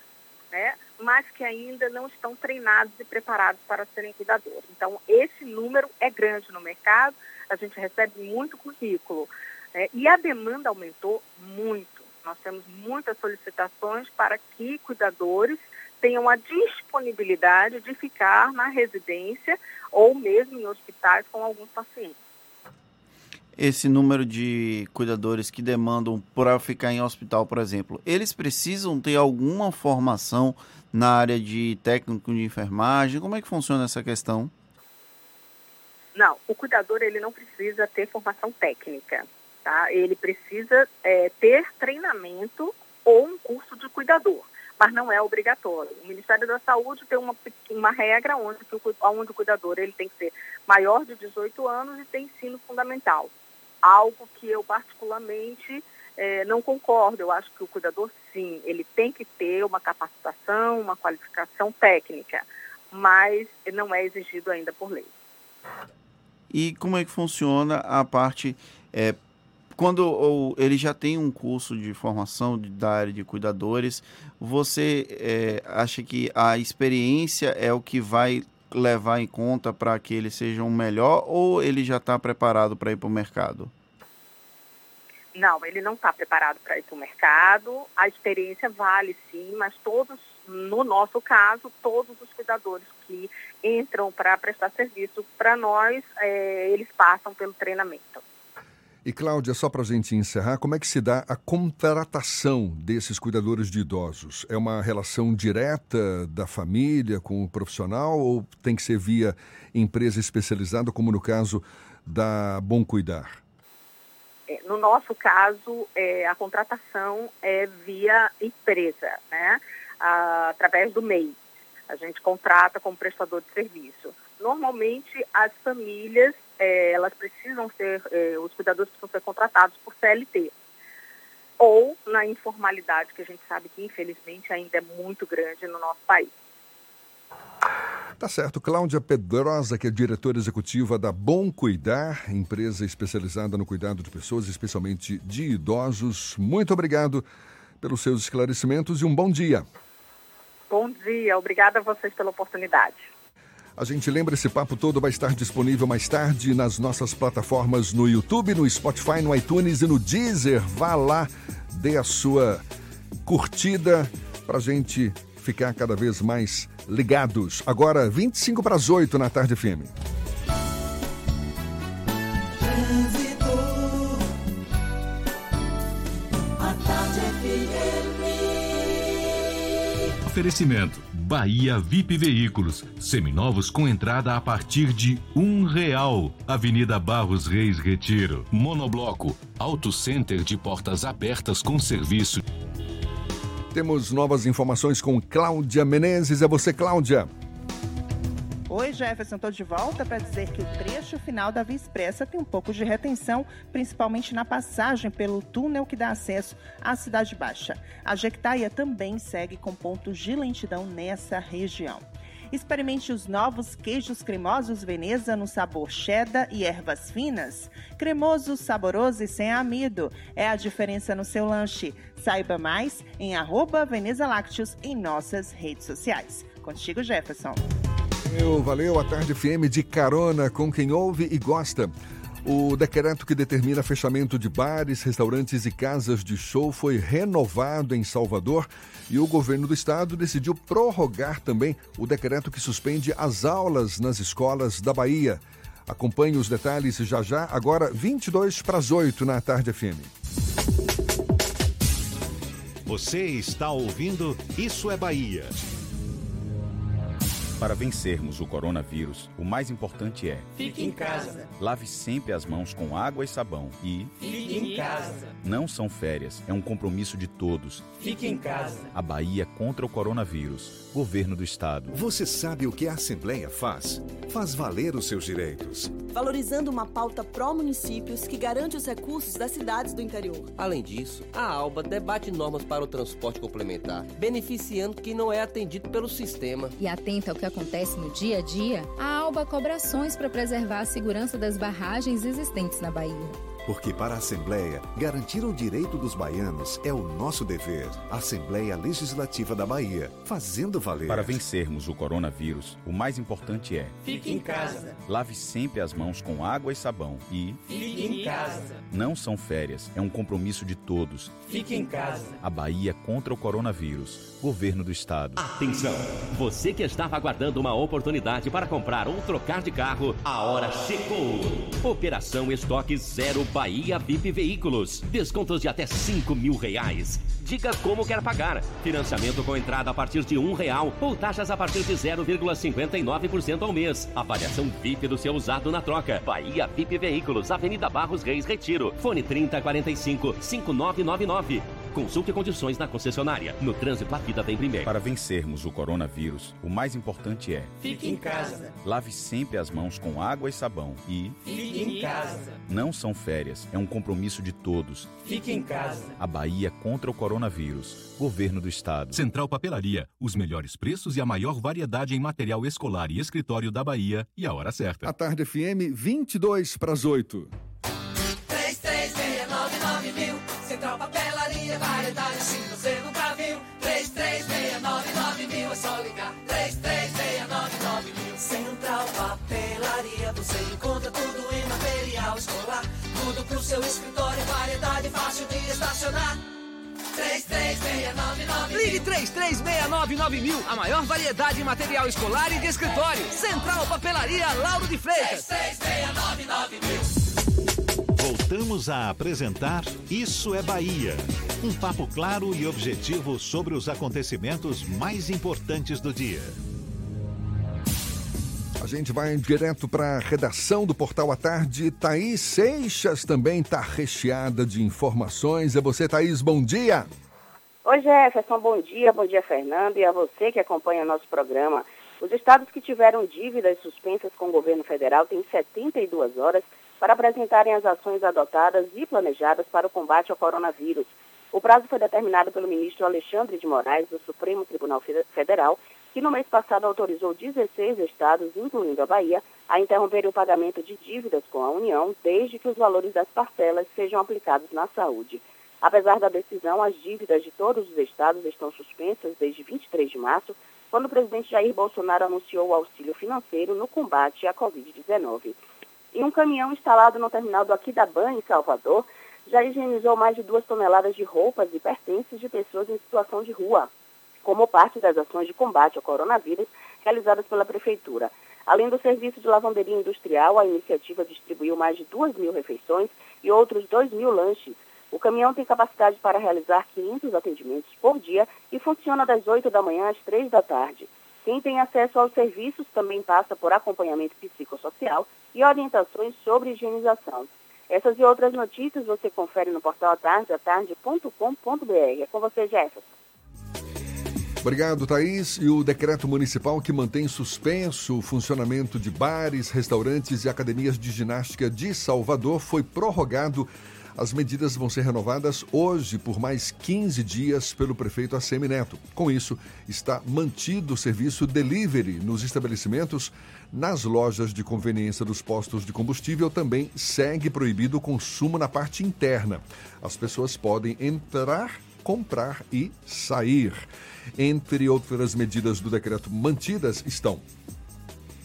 né, mas que ainda não estão treinados e preparados para serem cuidadores. Então, esse número é grande no mercado, a gente recebe muito currículo. Né, e a demanda aumentou muito. Nós temos muitas solicitações para que cuidadores tenham a disponibilidade de ficar na residência ou mesmo em hospitais com alguns pacientes. Esse número de cuidadores que demandam para ficar em hospital, por exemplo, eles precisam ter alguma formação na área de técnico de enfermagem? Como é que funciona essa questão? Não, o cuidador ele não precisa ter formação técnica, tá? Ele precisa é, ter treinamento ou um curso de cuidador mas não é obrigatório. O Ministério da Saúde tem uma, uma regra onde, onde o cuidador ele tem que ser maior de 18 anos e tem ensino fundamental. Algo que eu particularmente é, não concordo. Eu acho que o cuidador, sim, ele tem que ter uma capacitação, uma qualificação técnica, mas não é exigido ainda por lei. E como é que funciona a parte é, quando ou, ele já tem um curso de formação de, da área de cuidadores, você é, acha que a experiência é o que vai levar em conta para que ele seja um melhor ou ele já está preparado para ir para o mercado? Não, ele não está preparado para ir para o mercado. A experiência vale sim, mas todos, no nosso caso, todos os cuidadores que entram para prestar serviço para nós, é, eles passam pelo treinamento. E Cláudia, só para a gente encerrar, como é que se dá a contratação desses cuidadores de idosos? É uma relação direta da família com o profissional ou tem que ser via empresa especializada, como no caso da Bom Cuidar? É, no nosso caso, é, a contratação é via empresa, né? Através do MEI. A gente contrata como prestador de serviço. Normalmente, as famílias, é, elas precisam ser, é, os cuidadores precisam ser contratados por CLT. Ou na informalidade, que a gente sabe que, infelizmente, ainda é muito grande no nosso país. Tá certo. Cláudia Pedrosa, que é diretora executiva da Bom Cuidar, empresa especializada no cuidado de pessoas, especialmente de idosos. Muito obrigado pelos seus esclarecimentos e um bom dia. Bom dia, obrigada a vocês pela oportunidade. A gente lembra esse papo todo vai estar disponível mais tarde nas nossas plataformas no YouTube, no Spotify, no iTunes e no Deezer. Vá lá, dê a sua curtida para a gente ficar cada vez mais ligados. Agora, 25 para as 8 na tarde FM. Oferecimento Bahia VIP Veículos, seminovos com entrada a partir de um real. Avenida Barros Reis Retiro. Monobloco, Auto Center de portas abertas com serviço. Temos novas informações com Cláudia Menezes. É você, Cláudia. Oi, Jefferson, estou de volta para dizer que o trecho final da Via Expressa tem um pouco de retenção, principalmente na passagem pelo túnel que dá acesso à Cidade Baixa. A Jequitaia também segue com pontos de lentidão nessa região. Experimente os novos queijos cremosos Veneza no sabor cheddar e ervas finas. Cremoso, saboroso e sem amido. É a diferença no seu lanche. Saiba mais em arroba Veneza Lácteos em nossas redes sociais. Contigo, Jefferson. Valeu, valeu. A Tarde FM de carona com quem ouve e gosta. O decreto que determina fechamento de bares, restaurantes e casas de show foi renovado em Salvador e o governo do estado decidiu prorrogar também o decreto que suspende as aulas nas escolas da Bahia. Acompanhe os detalhes já já, agora 22 para as 8 na Tarde FM. Você está ouvindo Isso é Bahia. Para vencermos o coronavírus, o mais importante é: Fique em casa. lave sempre as mãos com água e sabão e Fique em casa. não são férias, é um compromisso de todos. Fique em casa. A Bahia contra o coronavírus. Governo do Estado. Você sabe o que a Assembleia faz? Faz valer os seus direitos. Valorizando uma pauta pró-municípios que garante os recursos das cidades do interior. Além disso, a ALBA debate normas para o transporte complementar, beneficiando quem não é atendido pelo sistema. E atenta ao que acontece no dia a dia, a ALBA cobra ações para preservar a segurança das barragens existentes na Bahia. Porque para a Assembleia, garantir o direito dos baianos é o nosso dever. Assembleia Legislativa da Bahia, fazendo valer. Para vencermos o coronavírus, o mais importante é: Fique em casa. lave sempre as mãos com água e sabão e Fique em casa. não são férias, é um compromisso de todos. Fique em casa. A Bahia contra o coronavírus. Governo do Estado. Atenção! Você que estava aguardando uma oportunidade para comprar ou trocar de carro, a hora chegou! Operação Estoque Zero Bahia VIP Veículos. Descontos de até 5 mil reais. Diga como quer pagar. Financiamento com entrada a partir de um real ou taxas a partir de 0,59% ao mês. Avaliação VIP do seu usado na troca. Bahia VIP Veículos, Avenida Barros Reis Retiro. Fone 3045 5999. Consulte condições na concessionária. No trânsito, a vida vem primeiro. Para vencermos o coronavírus, o mais importante é: Fique em casa. lave sempre as mãos com água e sabão e Fique em casa. não são férias, é um compromisso de todos. Fique em casa. A Bahia contra o coronavírus. Governo do Estado. Central Papelaria, os melhores preços e a maior variedade em material escolar e escritório da Bahia e a hora certa. A Tarde FM, 22 para as 8. Variedade assim você nunca viu. 3369 mil, é só ligar. 3369 mil. Central Papelaria, você encontra tudo em material escolar. Tudo pro seu escritório, variedade fácil de estacionar. 3369 Ligue 3369 mil, a maior variedade em material escolar e de escritório. Central Papelaria Lauro de Freitas. 3369 mil. Voltamos a apresentar Isso é Bahia. Um papo claro e objetivo sobre os acontecimentos mais importantes do dia. A gente vai direto para a redação do Portal à Tarde. Thaís Seixas também está recheada de informações. É você, Thaís, bom dia. Oi, Jefferson, bom dia. Bom dia, Fernando, e a você que acompanha nosso programa. Os estados que tiveram dívidas suspensas com o governo federal têm 72 horas para apresentarem as ações adotadas e planejadas para o combate ao coronavírus. O prazo foi determinado pelo ministro Alexandre de Moraes, do Supremo Tribunal Federal, que no mês passado autorizou 16 estados, incluindo a Bahia, a interromperem o pagamento de dívidas com a União, desde que os valores das parcelas sejam aplicados na saúde. Apesar da decisão, as dívidas de todos os estados estão suspensas desde 23 de março, quando o presidente Jair Bolsonaro anunciou o auxílio financeiro no combate à Covid-19. E um caminhão instalado no terminal do Aquidaban, em Salvador, já higienizou mais de duas toneladas de roupas e pertences de pessoas em situação de rua, como parte das ações de combate ao coronavírus realizadas pela Prefeitura. Além do serviço de lavanderia industrial, a iniciativa distribuiu mais de 2 mil refeições e outros 2 mil lanches. O caminhão tem capacidade para realizar 500 atendimentos por dia e funciona das 8 da manhã às 3 da tarde. Quem tem acesso aos serviços também passa por acompanhamento psicossocial e orientações sobre higienização. Essas e outras notícias você confere no portal atardeatarde.com.br. É com você, Jefferson. Obrigado, Thaís. E o decreto municipal que mantém suspenso o funcionamento de bares, restaurantes e academias de ginástica de Salvador foi prorrogado as medidas vão ser renovadas hoje por mais 15 dias pelo prefeito ACM Neto. Com isso, está mantido o serviço delivery nos estabelecimentos. Nas lojas de conveniência dos postos de combustível também segue proibido o consumo na parte interna. As pessoas podem entrar, comprar e sair. Entre outras medidas do decreto mantidas estão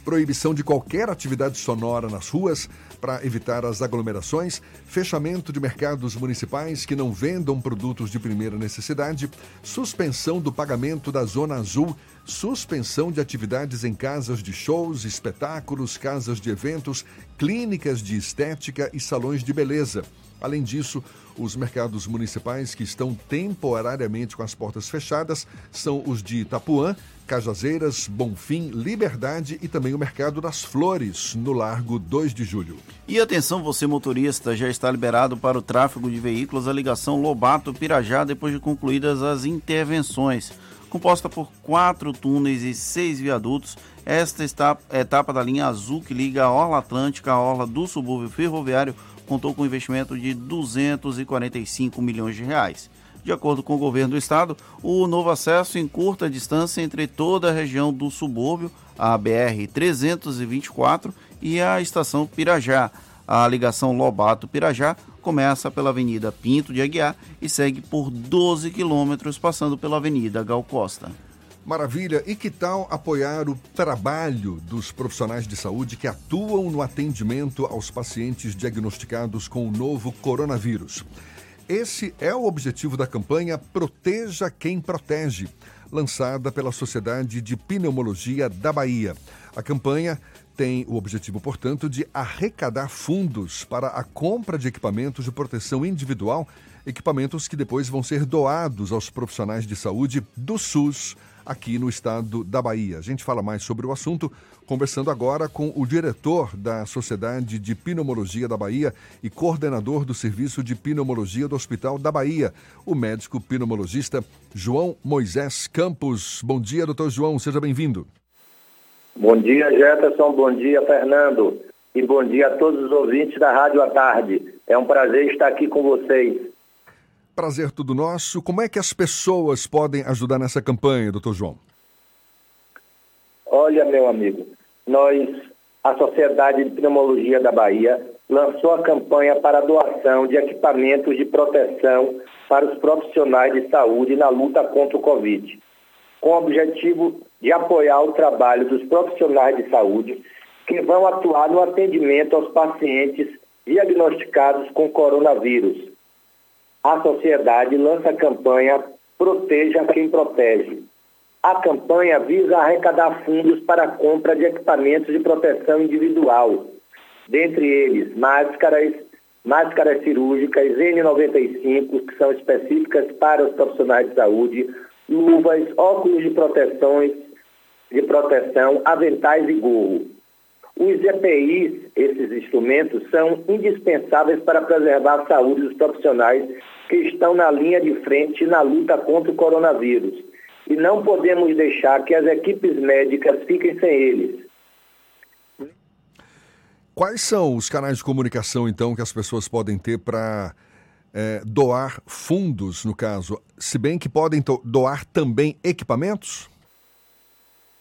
proibição de qualquer atividade sonora nas ruas para evitar as aglomerações, fechamento de mercados municipais que não vendam produtos de primeira necessidade, suspensão do pagamento da Zona Azul, suspensão de atividades em casas de shows, espetáculos, casas de eventos, clínicas de estética e salões de beleza. Além disso, os mercados municipais que estão temporariamente com as portas fechadas são os de Itapuã, Cajazeiras, Bonfim, Liberdade e também o Mercado das Flores, no Largo 2 de Julho. E atenção, você motorista, já está liberado para o tráfego de veículos a ligação Lobato-Pirajá depois de concluídas as intervenções. Composta por quatro túneis e seis viadutos, esta etapa da linha azul que liga a Orla Atlântica à Orla do subúrbio ferroviário contou com investimento de 245 milhões de reais. De acordo com o governo do estado, o novo acesso encurta a distância entre toda a região do subúrbio, a BR-324 e a estação Pirajá. A ligação Lobato-Pirajá começa pela Avenida Pinto de Aguiar e segue por 12 quilômetros, passando pela Avenida Gal Costa. Maravilha! E que tal apoiar o trabalho dos profissionais de saúde que atuam no atendimento aos pacientes diagnosticados com o novo coronavírus? Esse é o objetivo da campanha Proteja Quem Protege, lançada pela Sociedade de Pneumologia da Bahia. A campanha tem o objetivo, portanto, de arrecadar fundos para a compra de equipamentos de proteção individual, equipamentos que depois vão ser doados aos profissionais de saúde do SUS aqui no estado da Bahia. A gente fala mais sobre o assunto conversando agora com o diretor da Sociedade de Pneumologia da Bahia e coordenador do Serviço de Pneumologia do Hospital da Bahia, o médico pneumologista João Moisés Campos. Bom dia, doutor João, seja bem-vindo. Bom dia, Jefferson, bom dia, Fernando, e bom dia a todos os ouvintes da Rádio à Tarde. É um prazer estar aqui com vocês. Prazer tudo nosso. Como é que as pessoas podem ajudar nessa campanha, doutor João? Olha, meu amigo, nós, a Sociedade de Pneumologia da Bahia, lançou a campanha para a doação de equipamentos de proteção para os profissionais de saúde na luta contra o Covid, com o objetivo de apoiar o trabalho dos profissionais de saúde que vão atuar no atendimento aos pacientes diagnosticados com coronavírus a sociedade lança a campanha Proteja quem protege. A campanha visa arrecadar fundos para a compra de equipamentos de proteção individual, dentre eles máscaras, máscaras cirúrgicas N95, que são específicas para os profissionais de saúde, luvas, óculos de proteções de proteção, aventais e gorro. Os EPIs, esses instrumentos, são indispensáveis para preservar a saúde dos profissionais que estão na linha de frente na luta contra o coronavírus. E não podemos deixar que as equipes médicas fiquem sem eles. Quais são os canais de comunicação, então, que as pessoas podem ter para é, doar fundos, no caso? Se bem que podem doar também equipamentos?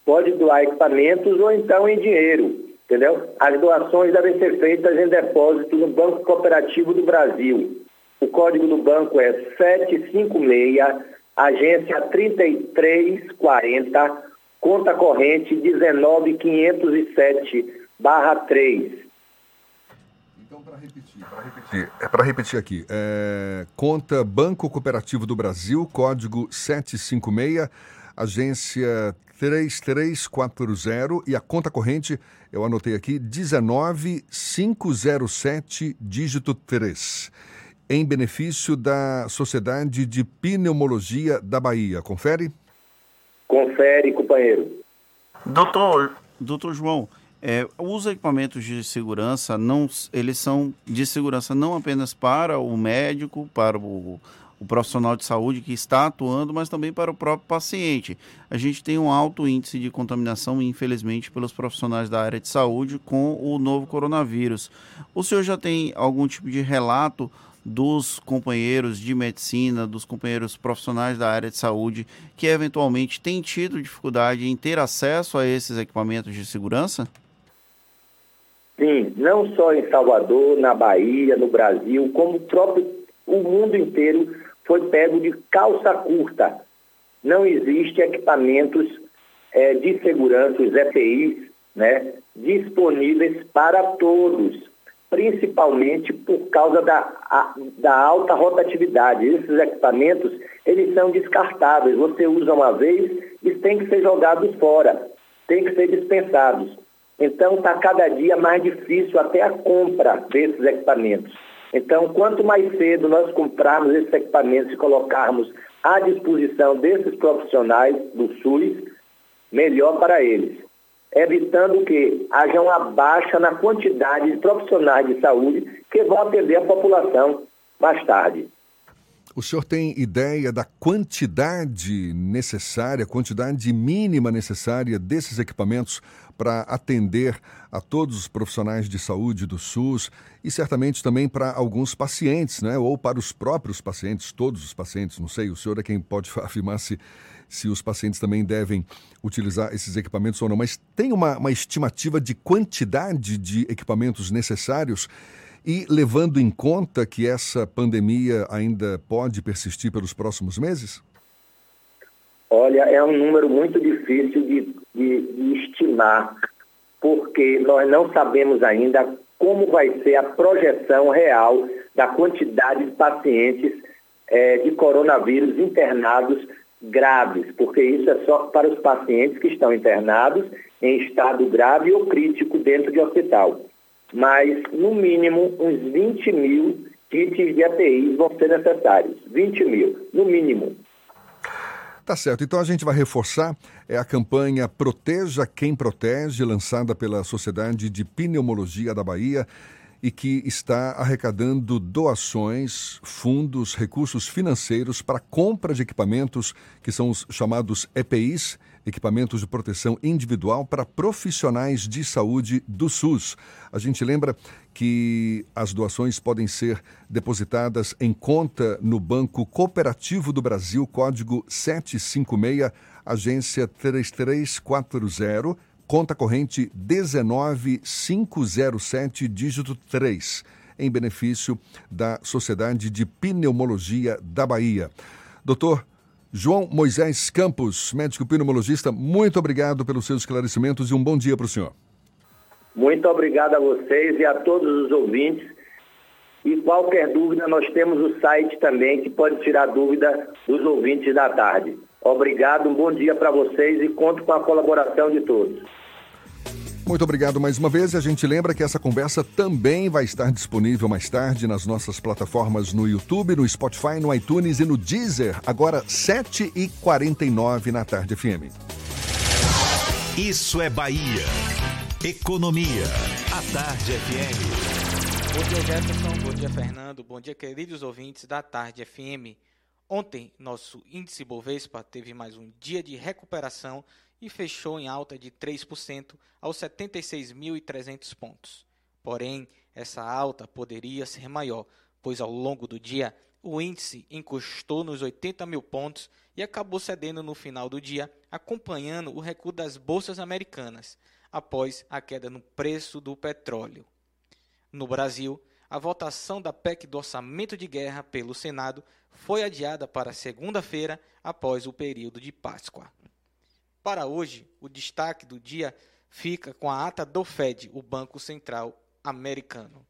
Pode doar equipamentos ou então em dinheiro, entendeu? As doações devem ser feitas em depósito no Banco Cooperativo do Brasil. O código do banco é 756, agência 3340, conta corrente 19507 barra 3. Então, para repetir, para repetir, é para repetir aqui, é, conta Banco Cooperativo do Brasil, código 756, agência 3340 e a conta corrente, eu anotei aqui, 19507, dígito 3, em benefício da Sociedade de Pneumologia da Bahia. Confere? Confere, companheiro. Doutor, doutor João, é, os equipamentos de segurança não, eles são de segurança não apenas para o médico, para o, o profissional de saúde que está atuando, mas também para o próprio paciente. A gente tem um alto índice de contaminação, infelizmente, pelos profissionais da área de saúde com o novo coronavírus. O senhor já tem algum tipo de relato dos companheiros de medicina, dos companheiros profissionais da área de saúde que eventualmente têm tido dificuldade em ter acesso a esses equipamentos de segurança? Sim, não só em Salvador, na Bahia, no Brasil, como o próprio o mundo inteiro foi pego de calça curta. Não existe equipamentos é, de segurança, os EPIs, né, disponíveis para todos, principalmente por causa da, a, da alta rotatividade. Esses equipamentos, eles são descartáveis. Você usa uma vez e tem que ser jogados fora, tem que ser dispensados. Então está cada dia mais difícil até a compra desses equipamentos. Então, quanto mais cedo nós comprarmos esses equipamentos e colocarmos à disposição desses profissionais do SUS, melhor para eles. Evitando que haja uma baixa na quantidade de profissionais de saúde que vão atender a população mais tarde. O senhor tem ideia da quantidade necessária, quantidade mínima necessária desses equipamentos para atender a todos os profissionais de saúde do SUS e certamente também para alguns pacientes, né? ou para os próprios pacientes, todos os pacientes, não sei, o senhor é quem pode afirmar se, se os pacientes também devem utilizar esses equipamentos ou não, mas tem uma, uma estimativa de quantidade de equipamentos necessários e levando em conta que essa pandemia ainda pode persistir pelos próximos meses? Olha, é um número muito difícil de, de, de estimar, porque nós não sabemos ainda como vai ser a projeção real da quantidade de pacientes é, de coronavírus internados graves, porque isso é só para os pacientes que estão internados em estado grave ou crítico dentro de hospital mas no mínimo uns 20 mil kits de ATIs vão ser necessários. 20 mil, no mínimo. Tá certo. Então a gente vai reforçar é a campanha Proteja Quem Protege, lançada pela Sociedade de Pneumologia da Bahia e que está arrecadando doações, fundos, recursos financeiros para compra de equipamentos que são os chamados EPIs, equipamentos de proteção individual para profissionais de saúde do SUS. A gente lembra que as doações podem ser depositadas em conta no Banco Cooperativo do Brasil, código 756, agência 3340 conta corrente 19507, dígito 3, em benefício da Sociedade de Pneumologia da Bahia. Doutor João Moisés Campos, médico pneumologista, muito obrigado pelos seus esclarecimentos e um bom dia para o senhor. Muito obrigado a vocês e a todos os ouvintes. E qualquer dúvida, nós temos o site também que pode tirar dúvida dos ouvintes da tarde. Obrigado, um bom dia para vocês e conto com a colaboração de todos. Muito obrigado mais uma vez. E a gente lembra que essa conversa também vai estar disponível mais tarde nas nossas plataformas no YouTube, no Spotify, no iTunes e no Deezer, agora 7h49 na tarde FM. Isso é Bahia. Economia. A Tarde FM. Bom dia, Jefferson. Bom dia, Fernando. Bom dia, queridos ouvintes da Tarde FM. Ontem, nosso índice Bovespa teve mais um dia de recuperação e fechou em alta de 3% aos 76.300 pontos. Porém, essa alta poderia ser maior, pois ao longo do dia o índice encostou nos 80 mil pontos e acabou cedendo no final do dia, acompanhando o recuo das bolsas americanas, após a queda no preço do petróleo. No Brasil, a votação da PEC do orçamento de guerra pelo Senado foi adiada para segunda-feira, após o período de Páscoa. Para hoje, o destaque do dia fica com a ata do Fed, o Banco Central Americano.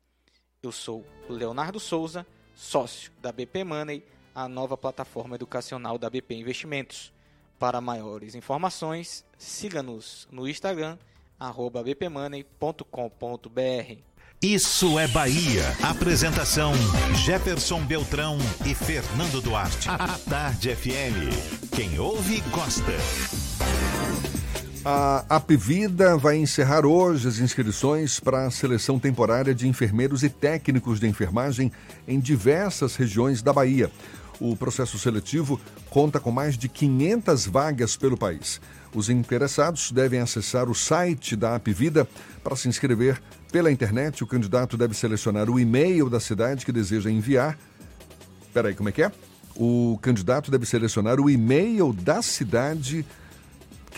Eu sou o Leonardo Souza sócio da BP Money, a nova plataforma educacional da BP Investimentos. Para maiores informações, siga-nos no Instagram, bpmoney.com.br. Isso é Bahia. Apresentação: Jefferson Beltrão e Fernando Duarte. A Tarde FM. Quem ouve, gosta. A Apvida vai encerrar hoje as inscrições para a seleção temporária de enfermeiros e técnicos de enfermagem em diversas regiões da Bahia. O processo seletivo conta com mais de 500 vagas pelo país. Os interessados devem acessar o site da Apvida para se inscrever pela internet. O candidato deve selecionar o e-mail da cidade que deseja enviar. Peraí, como é que é? O candidato deve selecionar o e-mail da cidade que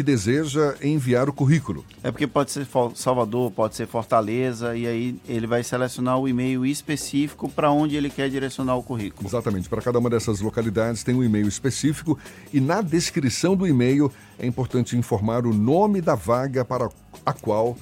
deseja enviar o currículo. É porque pode ser Salvador, pode ser Fortaleza, e aí ele vai selecionar o e-mail específico para onde ele quer direcionar o currículo. Exatamente. Para cada uma dessas localidades tem um e-mail específico e na descrição do e-mail é importante informar o nome da vaga para a qual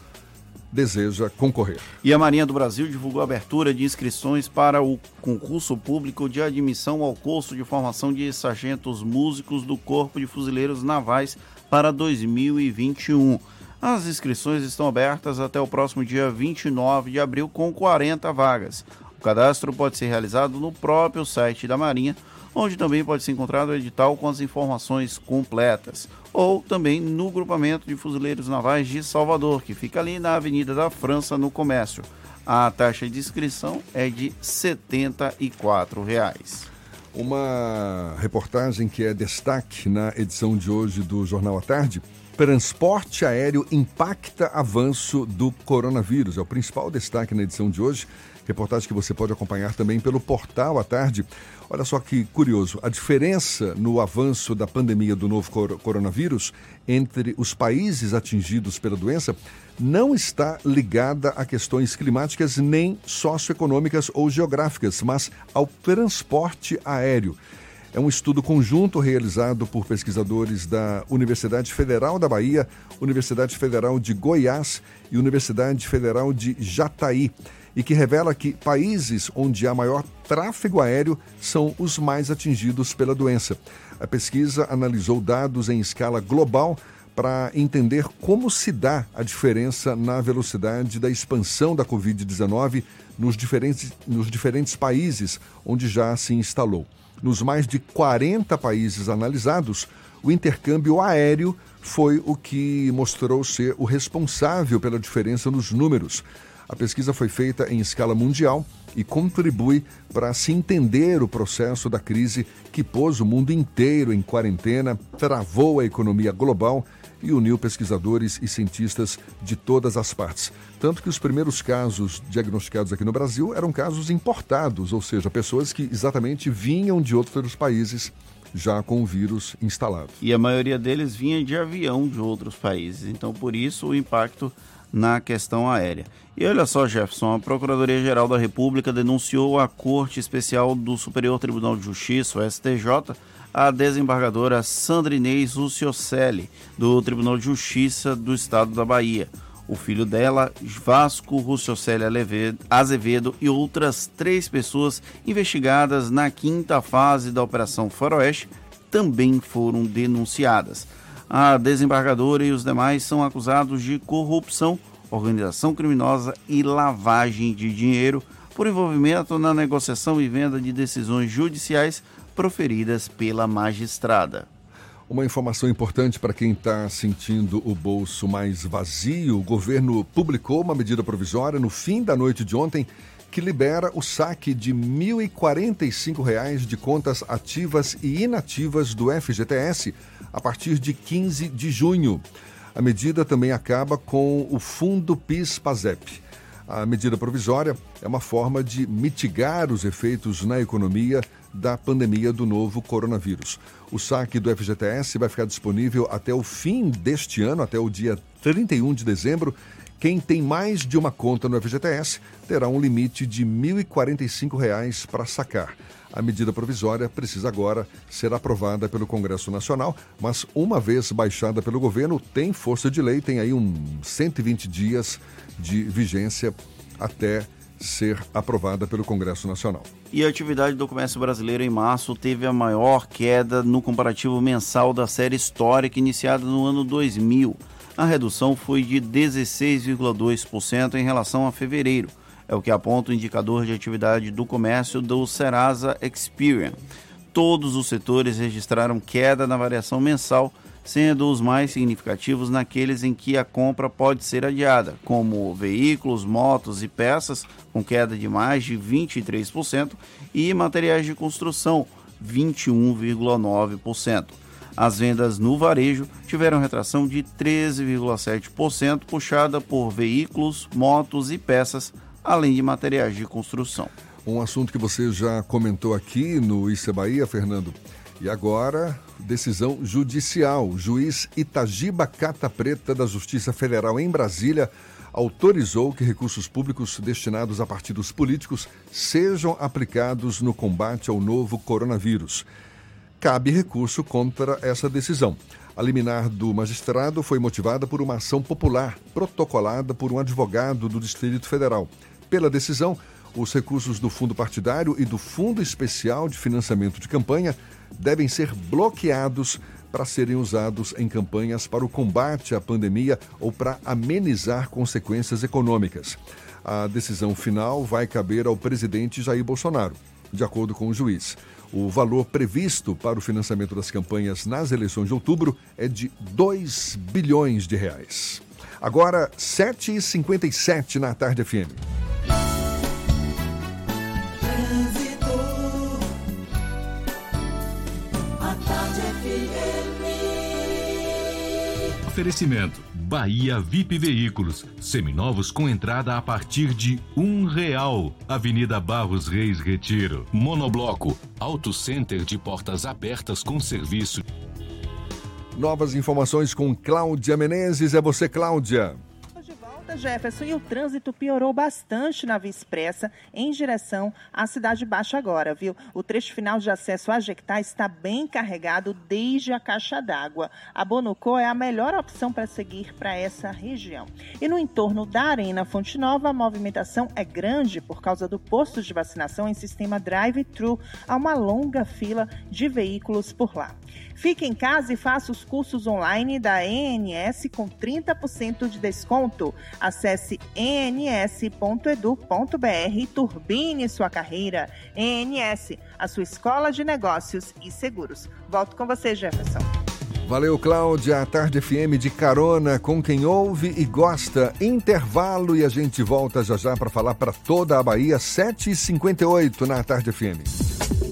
deseja concorrer. E a Marinha do Brasil divulgou a abertura de inscrições para o concurso público de admissão ao curso de formação de sargentos músicos do Corpo de Fuzileiros Navais para 2021. As inscrições estão abertas até o próximo dia 29 de abril, com 40 vagas. O cadastro pode ser realizado no próprio site da Marinha, onde também pode ser encontrado o edital com as informações completas, ou também no grupamento de fuzileiros navais de Salvador, que fica ali na Avenida da França, no Comércio. A taxa de inscrição é de 74 reais. Uma reportagem que é destaque na edição de hoje do Jornal à Tarde. Transporte aéreo impacta avanço do coronavírus. É o principal destaque na edição de hoje. Reportagem que você pode acompanhar também pelo portal à tarde. Olha só que curioso, a diferença no avanço da pandemia do novo coronavírus entre os países atingidos pela doença não está ligada a questões climáticas nem socioeconômicas ou geográficas, mas ao transporte aéreo. É um estudo conjunto realizado por pesquisadores da Universidade Federal da Bahia, Universidade Federal de Goiás e Universidade Federal de Jataí e que revela que países onde há maior tráfego aéreo são os mais atingidos pela doença. A pesquisa analisou dados em escala global para entender como se dá a diferença na velocidade da expansão da Covid-19 nos diferentes, nos diferentes países onde já se instalou. Nos mais de 40 países analisados, o intercâmbio aéreo foi o que mostrou ser o responsável pela diferença nos números. A pesquisa foi feita em escala mundial e contribui para se entender o processo da crise que pôs o mundo inteiro em quarentena, travou a economia global e uniu pesquisadores e cientistas de todas as partes. Tanto que os primeiros casos diagnosticados aqui no Brasil eram casos importados, ou seja, pessoas que exatamente vinham de outros países já com o vírus instalado. E a maioria deles vinha de avião de outros países, então por isso o impacto na questão aérea. E olha só, Jefferson, a Procuradoria-Geral da República denunciou à Corte Especial do Superior Tribunal de Justiça, o STJ, a desembargadora Sandra Inês Luciocelli, do Tribunal de Justiça do Estado da Bahia. O filho dela, Vasco Luciocelli Azevedo e outras três pessoas investigadas na quinta fase da Operação Faroeste também foram denunciadas. A desembargadora e os demais são acusados de corrupção, organização criminosa e lavagem de dinheiro por envolvimento na negociação e venda de decisões judiciais proferidas pela magistrada. Uma informação importante para quem está sentindo o bolso mais vazio: o governo publicou uma medida provisória no fim da noite de ontem que libera o saque de R$ 1.045 de contas ativas e inativas do FGTS a partir de 15 de junho. A medida também acaba com o Fundo PIS-PASEP. A medida provisória é uma forma de mitigar os efeitos na economia da pandemia do novo coronavírus. O saque do FGTS vai ficar disponível até o fim deste ano, até o dia 31 de dezembro. Quem tem mais de uma conta no FGTS terá um limite de R$ 1.045 para sacar. A medida provisória precisa agora ser aprovada pelo Congresso Nacional, mas uma vez baixada pelo governo, tem força de lei, tem aí uns 120 dias de vigência até ser aprovada pelo Congresso Nacional. E a atividade do comércio brasileiro em março teve a maior queda no comparativo mensal da série histórica iniciada no ano 2000. A redução foi de 16,2% em relação a fevereiro é o que aponta o indicador de atividade do comércio do Serasa Experian. Todos os setores registraram queda na variação mensal, sendo os mais significativos naqueles em que a compra pode ser adiada, como veículos, motos e peças, com queda de mais de 23%, e materiais de construção, 21,9%. As vendas no varejo tiveram retração de 13,7%, puxada por veículos, motos e peças, além de materiais de construção. Um assunto que você já comentou aqui no Issa Bahia, Fernando. E agora, decisão judicial. O juiz Itagiba Cata Preta da Justiça Federal em Brasília autorizou que recursos públicos destinados a partidos políticos sejam aplicados no combate ao novo coronavírus. Cabe recurso contra essa decisão. A liminar do magistrado foi motivada por uma ação popular protocolada por um advogado do Distrito Federal. Pela decisão, os recursos do fundo partidário e do Fundo Especial de Financiamento de Campanha devem ser bloqueados para serem usados em campanhas para o combate à pandemia ou para amenizar consequências econômicas. A decisão final vai caber ao presidente Jair Bolsonaro, de acordo com o juiz. O valor previsto para o financiamento das campanhas nas eleições de outubro é de 2 bilhões de reais. Agora, 7h57 na tarde FM. Oferecimento Bahia VIP Veículos, seminovos com entrada a partir de um real. Avenida Barros Reis Retiro. Monobloco, Auto Center de portas abertas com serviço. Novas informações com Cláudia Menezes. É você, Cláudia. Jefferson, e o trânsito piorou bastante na Via Expressa em direção à Cidade Baixa agora, viu? O trecho final de acesso a Jequitá está bem carregado desde a caixa d'água. A Bonocô é a melhor opção para seguir para essa região. E no entorno da Arena Fonte Nova, a movimentação é grande por causa do posto de vacinação em sistema drive-thru. Há uma longa fila de veículos por lá. Fique em casa e faça os cursos online da ENS com 30% de desconto. Acesse ens.edu.br e turbine sua carreira. ENS, a sua escola de negócios e seguros. Volto com você, Jefferson. Valeu, Cláudia. A Tarde FM de carona com quem ouve e gosta. Intervalo e a gente volta já já para falar para toda a Bahia, 7h58 na Tarde FM.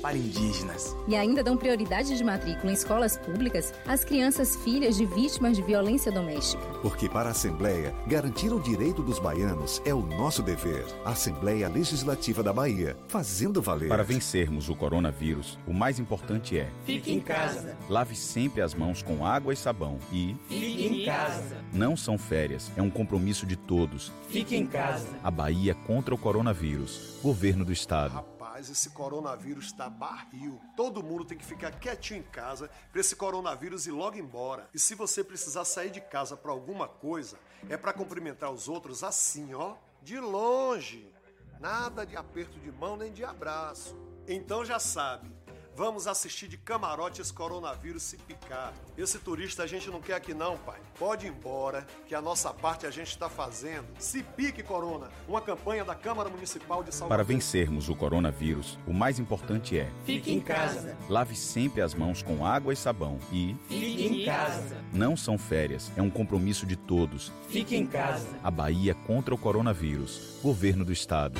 para indígenas. E ainda dão prioridade de matrícula em escolas públicas às crianças filhas de vítimas de violência doméstica. Porque para a Assembleia, garantir o direito dos baianos é o nosso dever. Assembleia Legislativa da Bahia, fazendo valer. Para vencermos o coronavírus, o mais importante é: fique em casa. Lave sempre as mãos com água e sabão e fique em casa. Não são férias, é um compromisso de todos. Fique em casa. A Bahia contra o coronavírus. Governo do Estado. Rapaz, esse coronavírus está barril. Todo mundo tem que ficar quietinho em casa para esse coronavírus ir logo embora. E se você precisar sair de casa para alguma coisa, é para cumprimentar os outros assim, ó, de longe. Nada de aperto de mão nem de abraço. Então já sabe, Vamos assistir de camarote esse coronavírus se picar. Esse turista a gente não quer aqui não, pai. Pode ir embora, que a nossa parte a gente está fazendo. Se pique, Corona. Uma campanha da Câmara Municipal de Salvador. Para vencermos o coronavírus, o mais importante é... Fique em casa. Lave sempre as mãos com água e sabão e... Fique em casa. Não são férias, é um compromisso de todos. Fique em casa. A Bahia contra o coronavírus. Governo do Estado.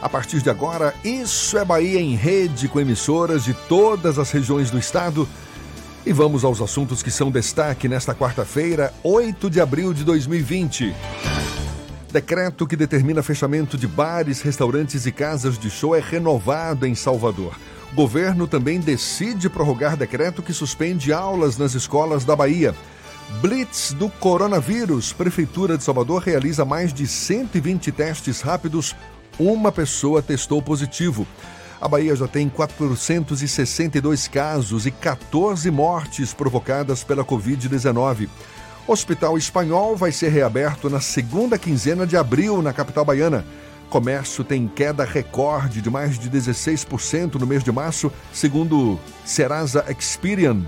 A partir de agora, Isso é Bahia em rede com emissoras de todas as regiões do estado. E vamos aos assuntos que são destaque nesta quarta-feira, 8 de abril de 2020. Decreto que determina fechamento de bares, restaurantes e casas de show é renovado em Salvador. Governo também decide prorrogar decreto que suspende aulas nas escolas da Bahia. Blitz do coronavírus. Prefeitura de Salvador realiza mais de 120 testes rápidos uma pessoa testou positivo. A Bahia já tem 462 casos e 14 mortes provocadas pela Covid-19. Hospital Espanhol vai ser reaberto na segunda quinzena de abril na capital baiana. Comércio tem queda recorde de mais de 16% no mês de março, segundo Serasa Experian.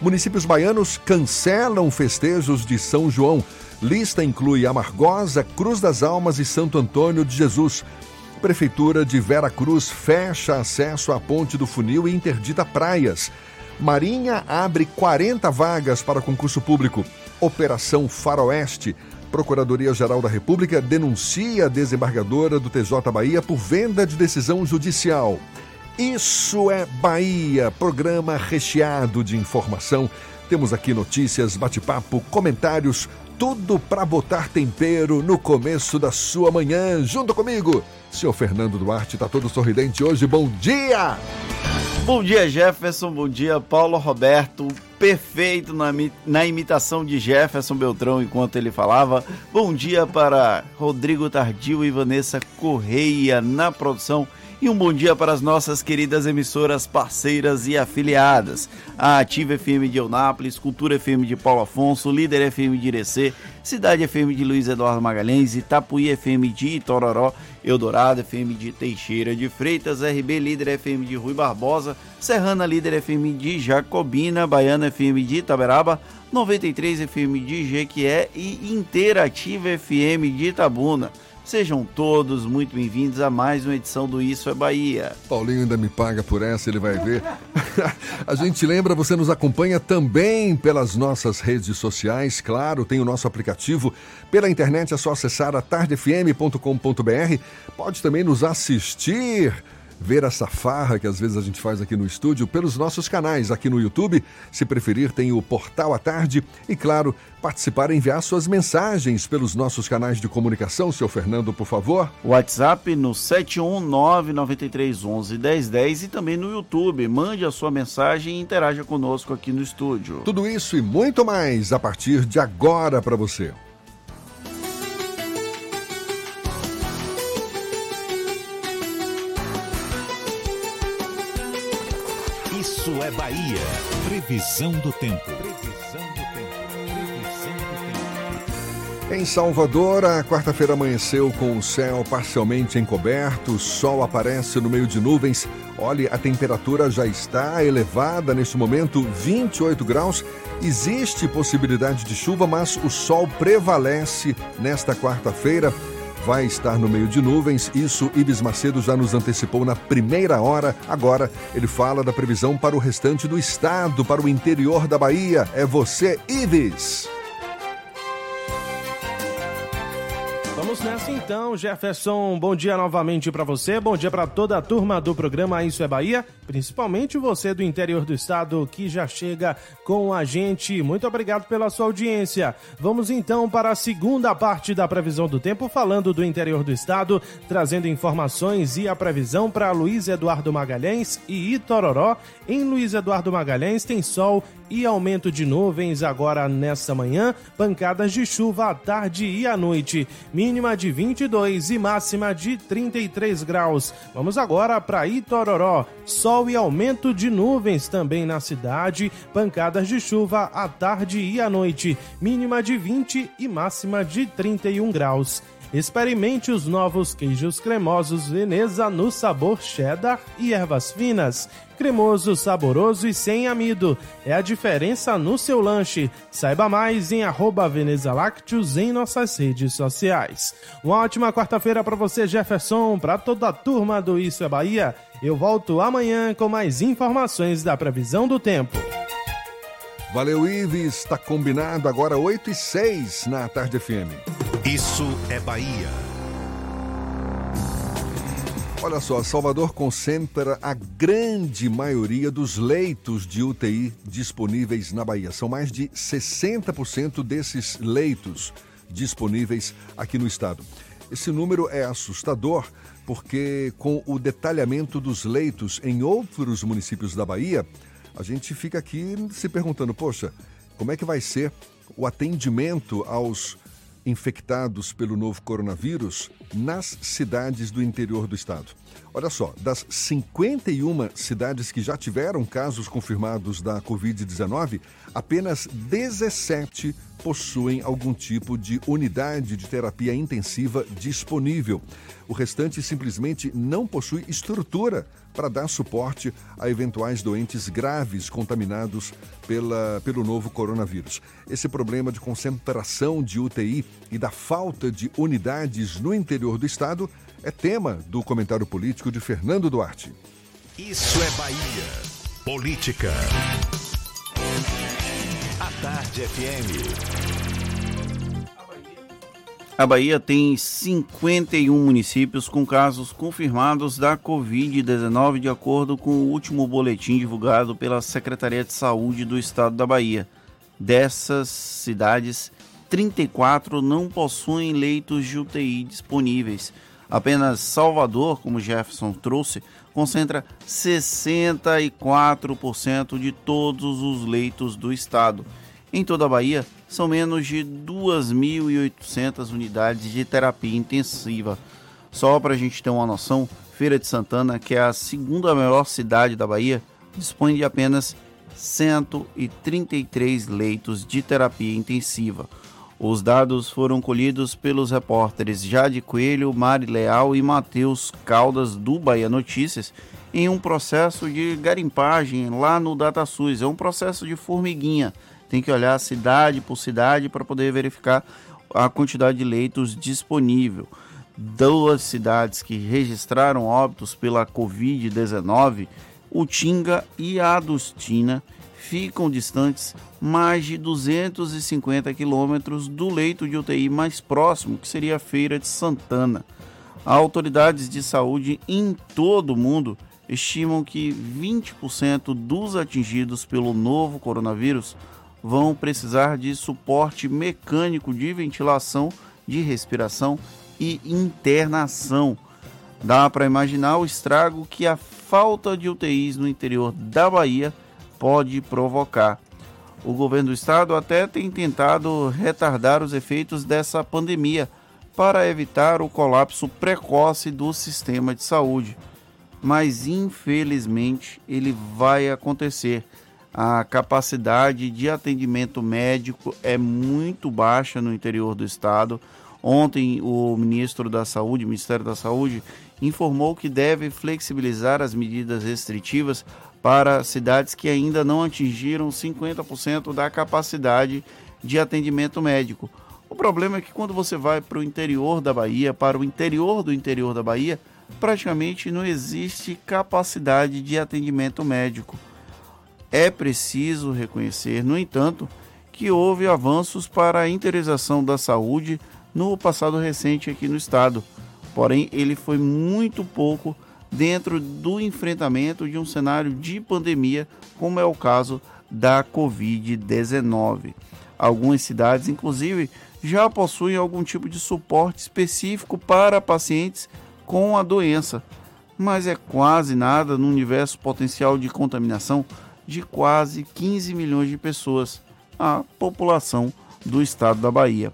Municípios baianos cancelam festejos de São João. Lista inclui Amargosa, Cruz das Almas e Santo Antônio de Jesus. Prefeitura de Vera Cruz fecha acesso à Ponte do Funil e interdita praias. Marinha abre 40 vagas para concurso público. Operação Faroeste. Procuradoria-Geral da República denuncia a desembargadora do TJ Bahia por venda de decisão judicial. Isso é Bahia, programa recheado de informação. Temos aqui notícias, bate-papo, comentários, tudo para botar tempero no começo da sua manhã. Junto comigo, Senhor Fernando Duarte está todo sorridente hoje. Bom dia! Bom dia, Jefferson. Bom dia, Paulo Roberto. Perfeito na, na imitação de Jefferson Beltrão enquanto ele falava. Bom dia para Rodrigo Tardio e Vanessa Correia na produção e um bom dia para as nossas queridas emissoras parceiras e afiliadas. A Ativa FM de Eunápolis, Cultura FM de Paulo Afonso, Líder FM de Irecê, Cidade FM de Luiz Eduardo Magalhães, Itapuí FM de Itororó, Eldorado FM de Teixeira de Freitas, RB Líder FM de Rui Barbosa, Serrana Líder FM de Jacobina, Baiana FM de Itaberaba, 93 FM de Jequié e Interativa FM de Itabuna. Sejam todos muito bem-vindos a mais uma edição do Isso é Bahia. Paulinho ainda me paga por essa, ele vai ver. a gente lembra, você nos acompanha também pelas nossas redes sociais, claro, tem o nosso aplicativo. Pela internet é só acessar a tardefm.com.br. Pode também nos assistir ver essa farra que às vezes a gente faz aqui no estúdio pelos nossos canais aqui no YouTube. Se preferir, tem o Portal à Tarde e, claro, participar e enviar suas mensagens pelos nossos canais de comunicação. Seu Fernando, por favor. WhatsApp no 71993111010 e também no YouTube. Mande a sua mensagem e interaja conosco aqui no estúdio. Tudo isso e muito mais a partir de agora para você. É Bahia. Previsão do tempo. Previsão do tempo. Previsão do tempo. Em Salvador, a quarta-feira amanheceu com o céu parcialmente encoberto, o sol aparece no meio de nuvens. Olhe, a temperatura já está elevada neste momento, 28 graus. Existe possibilidade de chuva, mas o sol prevalece nesta quarta-feira. Vai estar no meio de nuvens, isso Ibis Macedo já nos antecipou na primeira hora. Agora ele fala da previsão para o restante do estado, para o interior da Bahia. É você, Ibis! Nessa então, Jefferson. Bom dia novamente para você, bom dia para toda a turma do programa Isso é Bahia, principalmente você do interior do estado que já chega com a gente. Muito obrigado pela sua audiência. Vamos então para a segunda parte da previsão do tempo, falando do interior do estado, trazendo informações e a previsão para Luiz Eduardo Magalhães e Itororó. Em Luiz Eduardo Magalhães tem sol e aumento de nuvens agora nesta manhã, pancadas de chuva à tarde e à noite, mínima de 22 e máxima de 33 graus. Vamos agora para Itororó, sol e aumento de nuvens também na cidade, pancadas de chuva à tarde e à noite, mínima de 20 e máxima de 31 graus. Experimente os novos queijos cremosos Veneza no sabor cheddar e ervas finas. Cremoso, saboroso e sem amido. É a diferença no seu lanche. Saiba mais em arroba Veneza Lácteos em nossas redes sociais. Uma ótima quarta-feira para você, Jefferson, para toda a turma do Isso é Bahia. Eu volto amanhã com mais informações da previsão do tempo. Valeu, Ives. Está combinado agora 8 e 6 na Tarde FM. Isso é Bahia. Olha só, Salvador concentra a grande maioria dos leitos de UTI disponíveis na Bahia. São mais de 60% desses leitos disponíveis aqui no estado. Esse número é assustador porque, com o detalhamento dos leitos em outros municípios da Bahia, a gente fica aqui se perguntando: poxa, como é que vai ser o atendimento aos infectados pelo novo coronavírus nas cidades do interior do estado. Olha só, das 51 cidades que já tiveram casos confirmados da Covid-19, apenas 17 possuem algum tipo de unidade de terapia intensiva disponível. O restante simplesmente não possui estrutura para dar suporte a eventuais doentes graves contaminados pela, pelo novo coronavírus. Esse problema de concentração de UTI e da falta de unidades no interior do estado é tema do comentário político de Fernando Duarte. Isso é Bahia. Política. A Tarde FM. A Bahia tem 51 municípios com casos confirmados da Covid-19, de acordo com o último boletim divulgado pela Secretaria de Saúde do Estado da Bahia. Dessas cidades, 34 não possuem leitos de UTI disponíveis. Apenas Salvador, como Jefferson trouxe, concentra 64% de todos os leitos do estado. Em toda a Bahia, são menos de 2.800 unidades de terapia intensiva. Só para a gente ter uma noção, Feira de Santana, que é a segunda maior cidade da Bahia, dispõe de apenas 133 leitos de terapia intensiva. Os dados foram colhidos pelos repórteres Jade Coelho, Mari Leal e Matheus Caldas do Bahia Notícias em um processo de garimpagem lá no DataSUS. É um processo de formiguinha. Tem que olhar cidade por cidade para poder verificar a quantidade de leitos disponível. Duas cidades que registraram óbitos pela Covid-19, Utinga e Adustina, ficam distantes mais de 250 quilômetros do leito de UTI mais próximo, que seria a Feira de Santana. Autoridades de saúde em todo o mundo estimam que 20% dos atingidos pelo novo coronavírus vão precisar de suporte mecânico de ventilação, de respiração e internação. Dá para imaginar o estrago que a falta de UTIs no interior da Bahia pode provocar. O governo do estado até tem tentado retardar os efeitos dessa pandemia para evitar o colapso precoce do sistema de saúde. Mas infelizmente ele vai acontecer. A capacidade de atendimento médico é muito baixa no interior do estado. Ontem, o ministro da Saúde, Ministério da Saúde, informou que deve flexibilizar as medidas restritivas para cidades que ainda não atingiram 50% da capacidade de atendimento médico. O problema é que quando você vai para o interior da Bahia, para o interior do interior da Bahia, praticamente não existe capacidade de atendimento médico. É preciso reconhecer, no entanto, que houve avanços para a interiorização da saúde no passado recente aqui no estado porém ele foi muito pouco dentro do enfrentamento de um cenário de pandemia, como é o caso da Covid-19. Algumas cidades, inclusive, já possuem algum tipo de suporte específico para pacientes com a doença, mas é quase nada no universo potencial de contaminação de quase 15 milhões de pessoas, a população do estado da Bahia.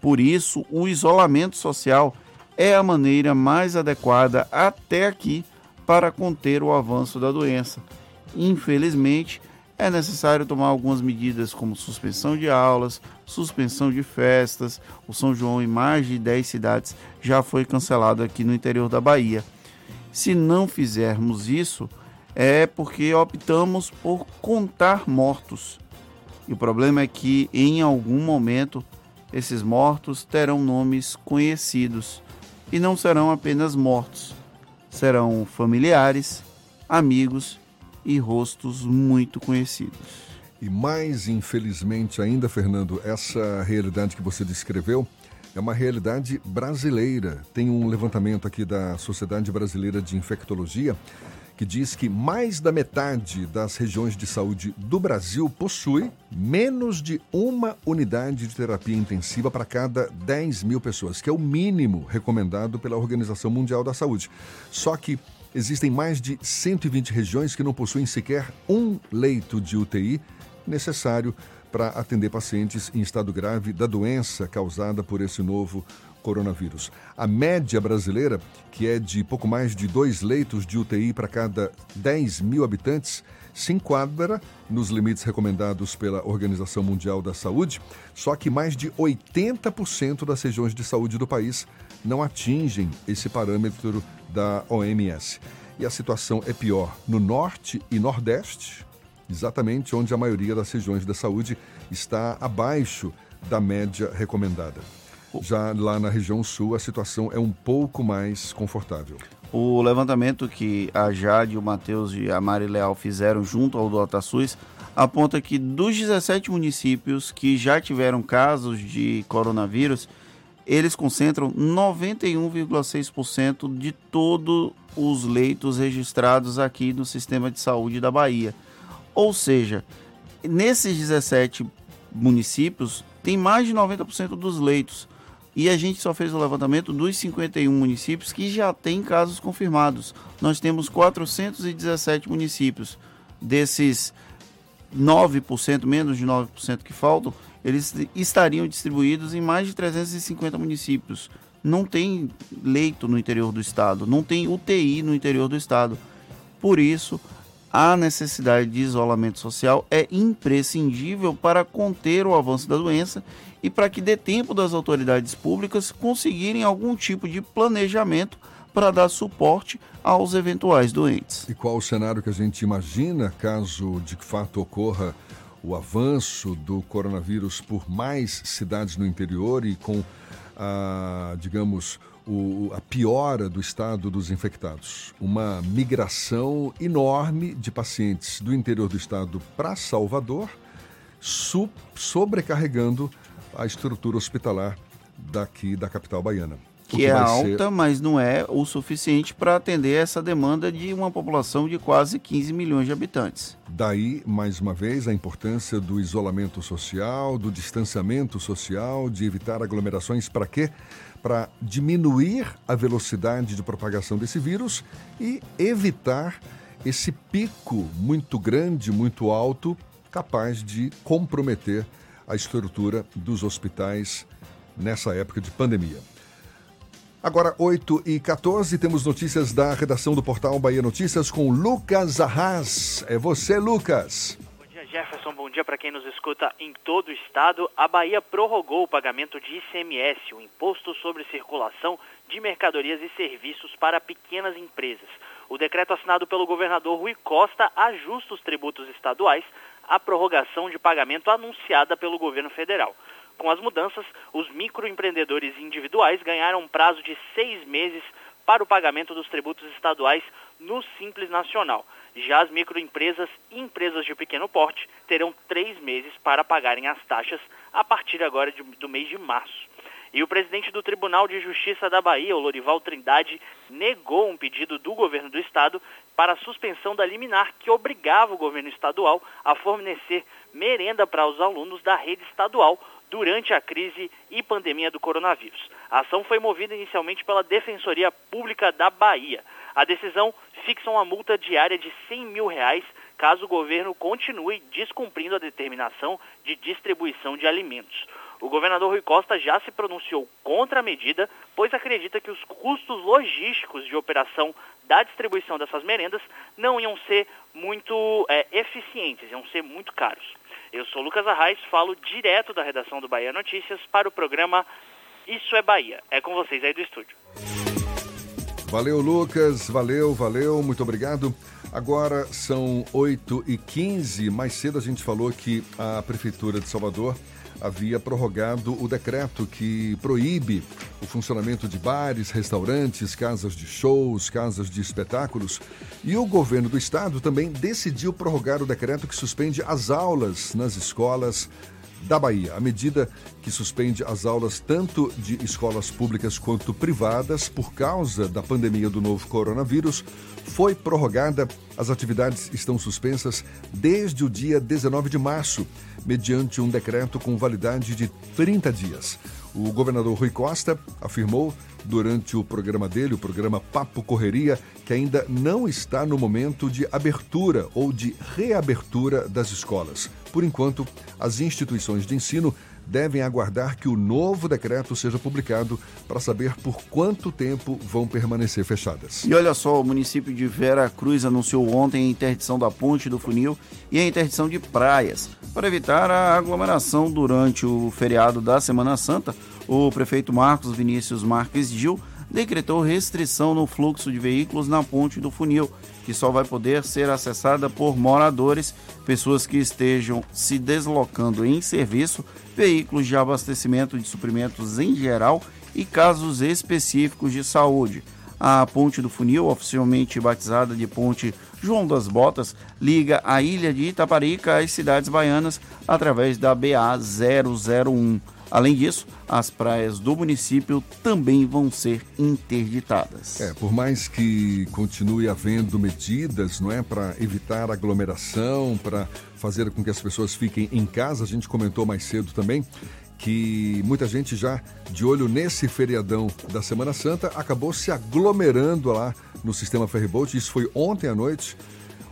Por isso, o isolamento social é a maneira mais adequada até aqui para conter o avanço da doença. Infelizmente, é necessário tomar algumas medidas como suspensão de aulas, suspensão de festas. O São João em mais de 10 cidades já foi cancelado aqui no interior da Bahia. Se não fizermos isso, é porque optamos por contar mortos. E o problema é que em algum momento esses mortos terão nomes conhecidos e não serão apenas mortos, serão familiares, amigos e rostos muito conhecidos. E mais infelizmente ainda, Fernando, essa realidade que você descreveu é uma realidade brasileira. Tem um levantamento aqui da Sociedade Brasileira de Infectologia que diz que mais da metade das regiões de saúde do Brasil possui menos de uma unidade de terapia intensiva para cada 10 mil pessoas, que é o mínimo recomendado pela Organização Mundial da Saúde. Só que existem mais de 120 regiões que não possuem sequer um leito de UTI necessário para atender pacientes em estado grave da doença causada por esse novo coronavírus. A média brasileira, que é de pouco mais de dois leitos de UTI para cada 10 mil habitantes, se enquadra nos limites recomendados pela Organização Mundial da Saúde, só que mais de 80% das regiões de saúde do país não atingem esse parâmetro da OMS. E a situação é pior no norte e nordeste, exatamente onde a maioria das regiões da saúde está abaixo da média recomendada. Já lá na região sul, a situação é um pouco mais confortável. O levantamento que a Jade, o Matheus e a Mari Leal fizeram junto ao do SUS aponta que dos 17 municípios que já tiveram casos de coronavírus, eles concentram 91,6% de todos os leitos registrados aqui no sistema de saúde da Bahia. Ou seja, nesses 17 municípios, tem mais de 90% dos leitos. E a gente só fez o levantamento dos 51 municípios que já têm casos confirmados. Nós temos 417 municípios. Desses 9%, menos de 9% que faltam, eles estariam distribuídos em mais de 350 municípios. Não tem leito no interior do estado, não tem UTI no interior do estado. Por isso, a necessidade de isolamento social é imprescindível para conter o avanço da doença e para que dê tempo das autoridades públicas conseguirem algum tipo de planejamento para dar suporte aos eventuais doentes. E qual o cenário que a gente imagina caso de fato ocorra o avanço do coronavírus por mais cidades no interior e com a, digamos, o, a piora do estado dos infectados? Uma migração enorme de pacientes do interior do estado para Salvador, sobrecarregando a estrutura hospitalar daqui da capital baiana. que é vai alta, ser- mas não é o suficiente para atender essa demanda de uma população de quase 15 milhões de habitantes. Daí, mais uma vez, a importância do isolamento social, do distanciamento social, de evitar aglomerações. Para quê? Para diminuir a velocidade de propagação desse vírus e evitar esse pico muito grande, muito alto, capaz de comprometer a estrutura dos hospitais nessa época de pandemia. Agora, 8 e 14, temos notícias da redação do portal Bahia Notícias com Lucas Arras. É você, Lucas. Bom dia, Jefferson. Bom dia para quem nos escuta em todo o estado. A Bahia prorrogou o pagamento de ICMS, o Imposto sobre Circulação de Mercadorias e Serviços para pequenas empresas. O decreto assinado pelo governador Rui Costa ajusta os tributos estaduais à prorrogação de pagamento anunciada pelo governo federal. Com as mudanças, os microempreendedores individuais ganharam um prazo de seis meses para o pagamento dos tributos estaduais no Simples Nacional. Já as microempresas e empresas de pequeno porte terão três meses para pagarem as taxas a partir agora de- do mês de março. E o presidente do Tribunal de Justiça da Bahia, o Lorival Trindade, negou um pedido do governo do estado para a suspensão da liminar que obrigava o governo estadual a fornecer merenda para os alunos da rede estadual durante a crise e pandemia do coronavírus. A ação foi movida inicialmente pela Defensoria Pública da Bahia. A decisão fixa uma multa diária de 100 mil reais caso o governo continue descumprindo a determinação de distribuição de alimentos. O governador Rui Costa já se pronunciou contra a medida, pois acredita que os custos logísticos de operação da distribuição dessas merendas não iam ser muito é, eficientes, iam ser muito caros. Eu sou Lucas Arraes, falo direto da redação do Bahia Notícias para o programa Isso é Bahia. É com vocês aí do estúdio. Valeu, Lucas. Valeu, valeu. Muito obrigado. Agora são 8 e 15 Mais cedo a gente falou que a Prefeitura de Salvador havia prorrogado o decreto que proíbe o funcionamento de bares, restaurantes, casas de shows, casas de espetáculos. E o governo do estado também decidiu prorrogar o decreto que suspende as aulas nas escolas da Bahia. A medida que suspende as aulas tanto de escolas públicas quanto privadas por causa da pandemia do novo coronavírus foi prorrogada. As atividades estão suspensas desde o dia 19 de março, mediante um decreto com validade de 30 dias. O governador Rui Costa afirmou durante o programa dele, o programa Papo Correria, que ainda não está no momento de abertura ou de reabertura das escolas. Por enquanto, as instituições de ensino devem aguardar que o novo decreto seja publicado para saber por quanto tempo vão permanecer fechadas. E olha só, o município de Vera Cruz anunciou ontem a interdição da Ponte do Funil e a interdição de praias. Para evitar a aglomeração durante o feriado da Semana Santa, o prefeito Marcos Vinícius Marques Gil decretou restrição no fluxo de veículos na Ponte do Funil, que só vai poder ser acessada por moradores, pessoas que estejam se deslocando em serviço, veículos de abastecimento de suprimentos em geral e casos específicos de saúde. A Ponte do Funil, oficialmente batizada de Ponte João das Botas, liga a ilha de Itaparica às cidades baianas através da BA 001. Além disso, as praias do município também vão ser interditadas. É, por mais que continue havendo medidas, não é, para evitar aglomeração, para fazer com que as pessoas fiquem em casa, a gente comentou mais cedo também que muita gente já de olho nesse feriadão da Semana Santa acabou se aglomerando lá no sistema Ferryboat. Isso foi ontem à noite,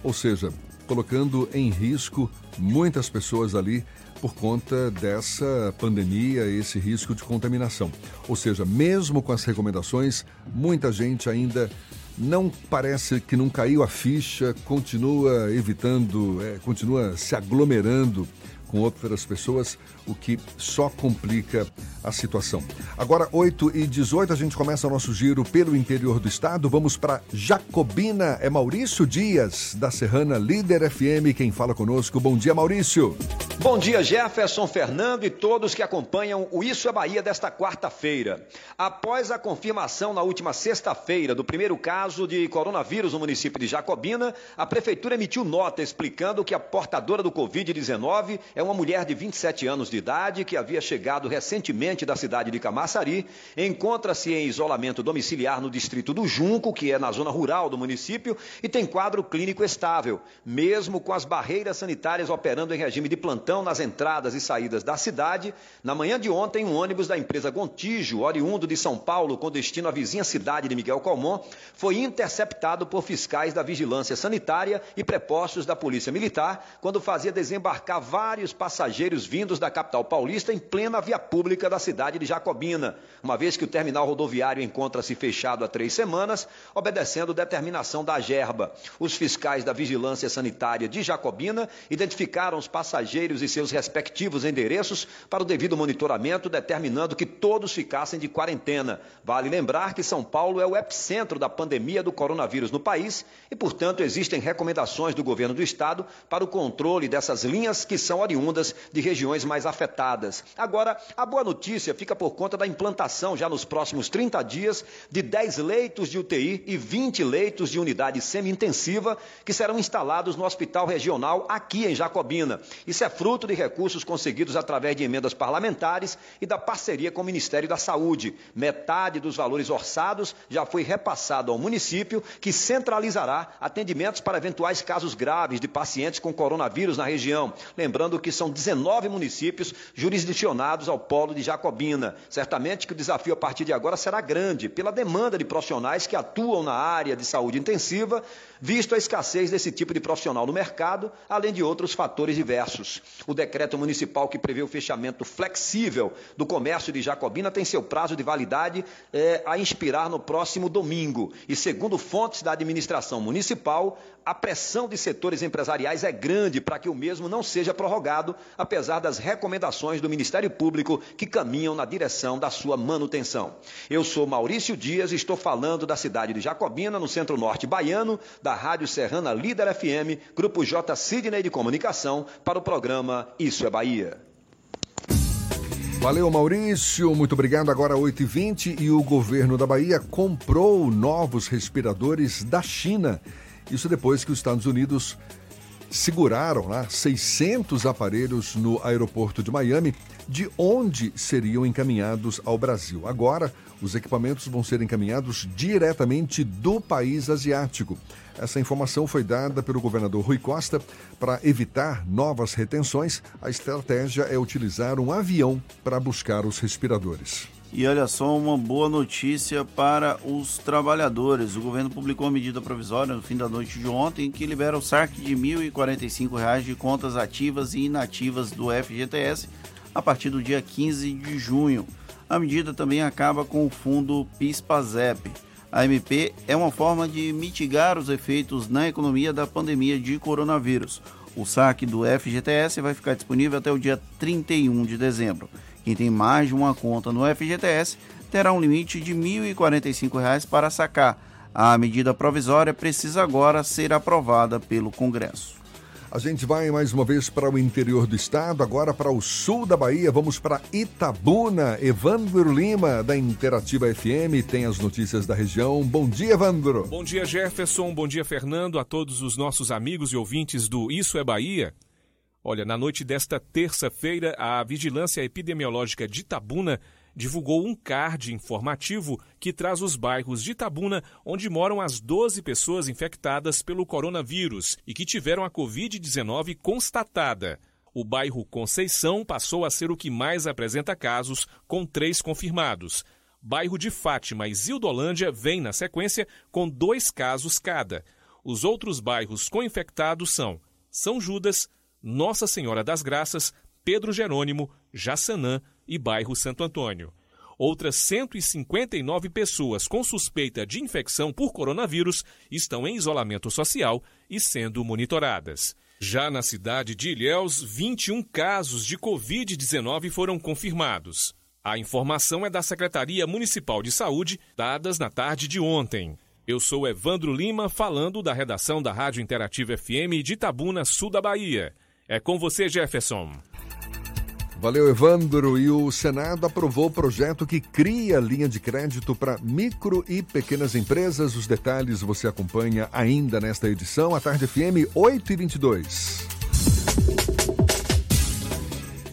ou seja, colocando em risco muitas pessoas ali por conta dessa pandemia, esse risco de contaminação. Ou seja, mesmo com as recomendações, muita gente ainda não parece que não caiu a ficha, continua evitando, é, continua se aglomerando com outras pessoas, o que só complica a situação. Agora, 8 e 18 a gente começa o nosso giro pelo interior do estado. Vamos para Jacobina. É Maurício Dias, da Serrana Líder FM, quem fala conosco. Bom dia, Maurício. Bom dia, Jefferson, Fernando e todos que acompanham o Isso é Bahia desta quarta-feira. Após a confirmação na última sexta-feira do primeiro caso de coronavírus no município de Jacobina, a prefeitura emitiu nota explicando que a portadora do Covid-19 é uma mulher de 27 anos de idade que havia chegado recentemente da cidade de Camaçari, encontra-se em isolamento domiciliar no distrito do Junco, que é na zona rural do município, e tem quadro clínico estável, mesmo com as barreiras sanitárias operando em regime de plantão nas entradas e saídas da cidade. Na manhã de ontem, um ônibus da empresa Gontijo, oriundo de São Paulo, com destino à vizinha cidade de Miguel Calmon, foi interceptado por fiscais da Vigilância Sanitária e prepostos da Polícia Militar, quando fazia desembarcar vários passageiros vindos da capital paulista em plena via pública da cidade de Jacobina, uma vez que o terminal rodoviário encontra-se fechado há três semanas, obedecendo determinação da Gerba. Os fiscais da Vigilância Sanitária de Jacobina identificaram os passageiros e seus respectivos endereços para o devido monitoramento, determinando que todos ficassem de quarentena. Vale lembrar que São Paulo é o epicentro da pandemia do coronavírus no país e, portanto, existem recomendações do governo do estado para o controle dessas linhas que são oriundas de regiões mais afetadas. Agora, a boa notícia fica por conta da implantação, já nos próximos 30 dias, de 10 leitos de UTI e 20 leitos de unidade semi-intensiva que serão instalados no Hospital Regional aqui em Jacobina. Isso é fruto de recursos conseguidos através de emendas parlamentares e da parceria com o Ministério da Saúde. Metade dos valores orçados já foi repassado ao município, que centralizará atendimentos para eventuais casos graves de pacientes com coronavírus na região. Lembrando que são 19 municípios jurisdicionados ao polo de Jacobina. Certamente que o desafio a partir de agora será grande pela demanda de profissionais que atuam na área de saúde intensiva, visto a escassez desse tipo de profissional no mercado, além de outros fatores diversos. O decreto municipal que prevê o fechamento flexível do comércio de Jacobina tem seu prazo de validade é, a inspirar no próximo domingo. E segundo fontes da administração municipal, a pressão de setores empresariais é grande para que o mesmo não seja prorrogado, apesar das recomendações do Ministério Público que caminham na direção da sua manutenção. Eu sou Maurício Dias e estou falando da cidade de Jacobina, no centro-norte baiano, da Rádio Serrana Líder FM, Grupo J. Sidney de Comunicação, para o programa Isso é Bahia. Valeu, Maurício. Muito obrigado. Agora 8h20 e o governo da Bahia comprou novos respiradores da China. Isso depois que os Estados Unidos seguraram lá 600 aparelhos no aeroporto de Miami, de onde seriam encaminhados ao Brasil. Agora, os equipamentos vão ser encaminhados diretamente do país asiático. Essa informação foi dada pelo governador Rui Costa para evitar novas retenções. A estratégia é utilizar um avião para buscar os respiradores. E olha só, uma boa notícia para os trabalhadores. O governo publicou uma medida provisória no fim da noite de ontem que libera o saque de R$ 1.045 de contas ativas e inativas do FGTS a partir do dia 15 de junho. A medida também acaba com o fundo PIS-PASEP. A MP é uma forma de mitigar os efeitos na economia da pandemia de coronavírus. O saque do FGTS vai ficar disponível até o dia 31 de dezembro. Quem tem mais de uma conta no FGTS terá um limite de R$ 1.045 para sacar. A medida provisória precisa agora ser aprovada pelo Congresso. A gente vai mais uma vez para o interior do estado, agora para o sul da Bahia. Vamos para Itabuna. Evandro Lima, da Interativa FM, tem as notícias da região. Bom dia, Evandro. Bom dia, Jefferson. Bom dia, Fernando. A todos os nossos amigos e ouvintes do Isso é Bahia. Olha, na noite desta terça-feira, a Vigilância Epidemiológica de Itabuna divulgou um card informativo que traz os bairros de Itabuna, onde moram as 12 pessoas infectadas pelo coronavírus e que tiveram a Covid-19 constatada. O bairro Conceição passou a ser o que mais apresenta casos, com três confirmados. Bairro de Fátima e Zildolândia vem na sequência com dois casos cada. Os outros bairros com infectados são São Judas, Nossa Senhora das Graças, Pedro Jerônimo, Jaçanã e bairro Santo Antônio. Outras 159 pessoas com suspeita de infecção por coronavírus estão em isolamento social e sendo monitoradas. Já na cidade de Ilhéus, 21 casos de Covid-19 foram confirmados. A informação é da Secretaria Municipal de Saúde, dadas na tarde de ontem. Eu sou Evandro Lima, falando da redação da Rádio Interativa FM de Itabuna, sul da Bahia. É com você, Jefferson. Valeu, Evandro. E o Senado aprovou o projeto que cria linha de crédito para micro e pequenas empresas. Os detalhes você acompanha ainda nesta edição. A Tarde FM 8 e 22.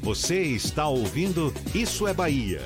Você está ouvindo Isso é Bahia.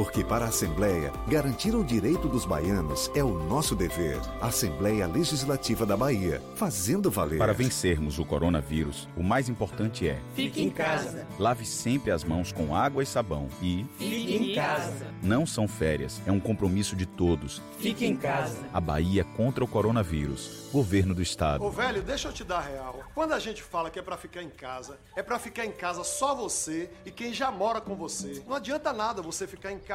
Porque para a Assembleia, garantir o direito dos baianos é o nosso dever. Assembleia Legislativa da Bahia, fazendo valer. Para vencermos o coronavírus, o mais importante é: Fique em casa. lave sempre as mãos com água e sabão e Fique em casa. não são férias, é um compromisso de todos. Fique em casa. A Bahia contra o coronavírus. Governo do Estado. Ô velho, deixa eu te dar real. Quando a gente fala que é pra ficar em casa, é pra ficar em casa só você e quem já mora com você. Não adianta nada você ficar em casa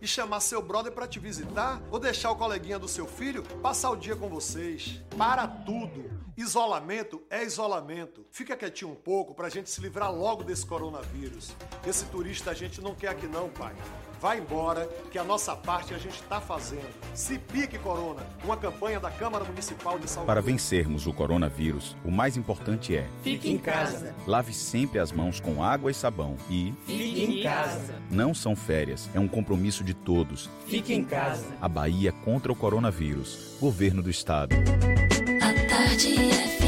e chamar seu brother pra te visitar ou deixar o coleguinha do seu filho passar o dia com vocês. Para tudo. Isolamento é isolamento. Fica quietinho um pouco pra gente se livrar logo desse coronavírus. Esse turista a gente não quer aqui não, pai. Vai embora, que a nossa parte a gente tá fazendo. Se pique, Corona. Uma campanha da Câmara Municipal de Salvador. Para vencermos o coronavírus, o mais importante é: Fique em casa. lave sempre as mãos com água e sabão e Fique em casa. não são férias, é um compromisso de todos. Fique em casa. A Bahia contra o coronavírus. Governo do Estado. A Tarde FM.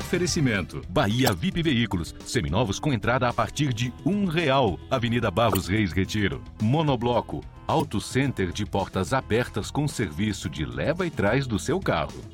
Oferecimento. Bahia VIP Veículos. Seminovos com entrada a partir de um real. Avenida Barros Reis Retiro. Monobloco. Auto Center de portas abertas com serviço de leva e trás do seu carro.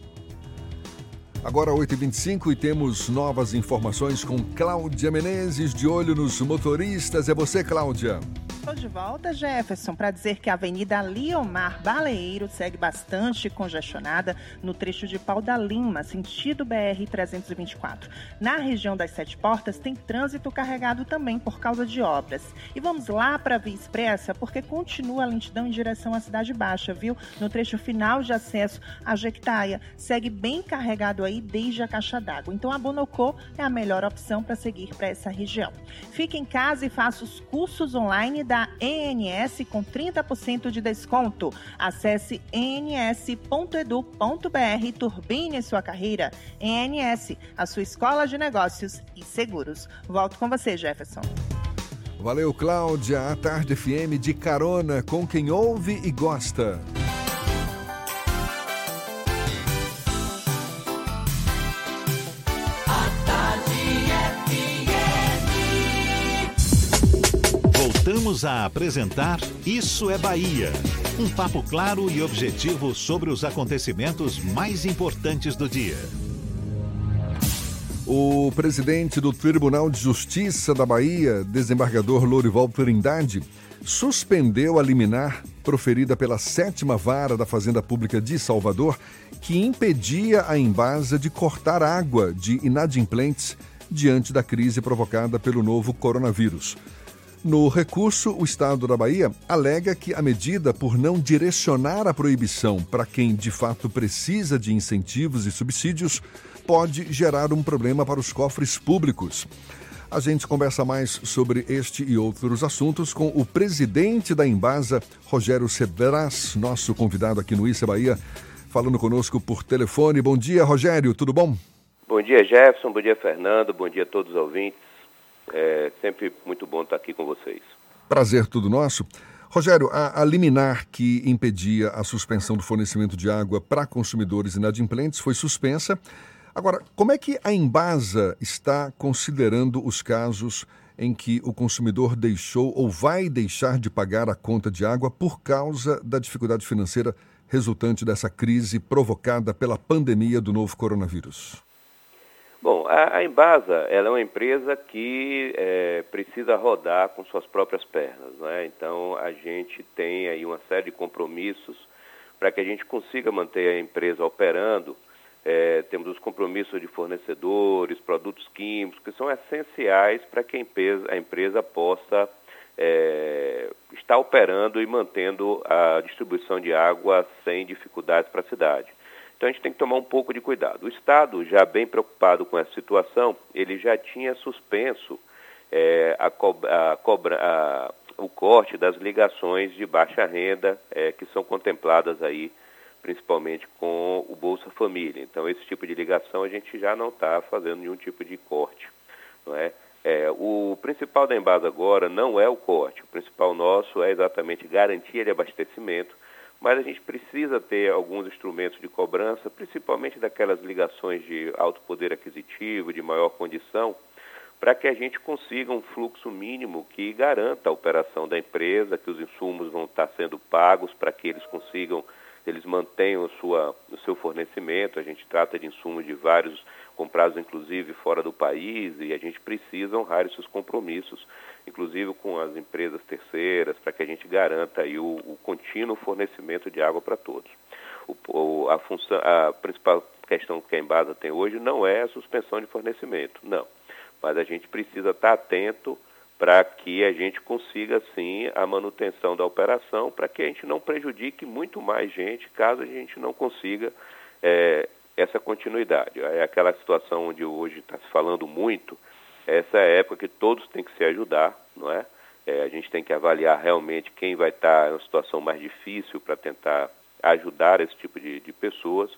Agora 8h25 e temos novas informações com Cláudia Menezes, de olho nos motoristas. É você, Cláudia. Estou de volta, Jefferson, para dizer que a Avenida Liomar Baleeiro segue bastante congestionada no trecho de Pau da Lima, sentido BR-324. Na região das Sete Portas tem trânsito carregado também por causa de obras. E vamos lá para a Via Expressa, porque continua a lentidão em direção à Cidade Baixa, viu? No trecho final de acesso à Jequitaia, segue bem carregado aí desde a caixa d'água. Então a Bonocô é a melhor opção para seguir para essa região. Fique em casa e faça os cursos online da ENS com 30% de desconto. Acesse ens.edu.br e turbine sua carreira. ENS, a sua escola de negócios e seguros. Volto com você, Jefferson. Valeu, Cláudia. A Tarde FM de carona com quem ouve e gosta. Voltamos a apresentar Isso é Bahia. Um papo claro e objetivo sobre os acontecimentos mais importantes do dia. O presidente do Tribunal de Justiça da Bahia, desembargador Lourival Trindade, suspendeu a liminar proferida pela sétima vara da Fazenda Pública de Salvador, que impedia a Embasa de cortar água de inadimplentes diante da crise provocada pelo novo coronavírus. No recurso, o Estado da Bahia alega que a medida, por não direcionar a proibição para quem de fato precisa de incentivos e subsídios, pode gerar um problema para os cofres públicos. A gente conversa mais sobre este e outros assuntos com o presidente da Embasa, Rogério Cedras, nosso convidado aqui no Issa Bahia, falando conosco por telefone. Bom dia, Rogério, tudo bom? Bom dia, Jefferson. Bom dia, Fernando. Bom dia a todos os ouvintes. É sempre muito bom estar aqui com vocês. Prazer tudo nosso. Rogério, a, a liminar que impedia a suspensão do fornecimento de água para consumidores inadimplentes foi suspensa. Agora, como é que a Embasa está considerando os casos em que o consumidor deixou ou vai deixar de pagar a conta de água por causa da dificuldade financeira resultante dessa crise provocada pela pandemia do novo coronavírus? Bom, a, a Embasa ela é uma empresa que é, precisa rodar com suas próprias pernas, né? Então a gente tem aí uma série de compromissos para que a gente consiga manter a empresa operando. É, temos os compromissos de fornecedores, produtos químicos que são essenciais para que a empresa, a empresa possa é, estar operando e mantendo a distribuição de água sem dificuldades para a cidade. Então a gente tem que tomar um pouco de cuidado. O Estado, já bem preocupado com essa situação, ele já tinha suspenso é, a, a, cobra, a, o corte das ligações de baixa renda é, que são contempladas aí principalmente com o Bolsa Família. Então esse tipo de ligação a gente já não está fazendo nenhum tipo de corte, não é? É, o principal da Embasa agora não é o corte, o principal nosso é exatamente garantia de abastecimento mas a gente precisa ter alguns instrumentos de cobrança, principalmente daquelas ligações de alto poder aquisitivo, de maior condição, para que a gente consiga um fluxo mínimo que garanta a operação da empresa, que os insumos vão estar sendo pagos para que eles consigam, eles mantenham sua, o seu fornecimento. A gente trata de insumos de vários comprados inclusive fora do país e a gente precisa honrar esses compromissos, inclusive com as empresas terceiras, para que a gente garanta aí o, o contínuo fornecimento de água para todos. O, a, função, a principal questão que a Embasa tem hoje não é a suspensão de fornecimento, não. Mas a gente precisa estar atento para que a gente consiga, sim, a manutenção da operação, para que a gente não prejudique muito mais gente, caso a gente não consiga é, essa continuidade. É aquela situação onde hoje está se falando muito, essa é a época que todos têm que se ajudar, não é? é a gente tem que avaliar realmente quem vai estar em uma situação mais difícil para tentar ajudar esse tipo de, de pessoas,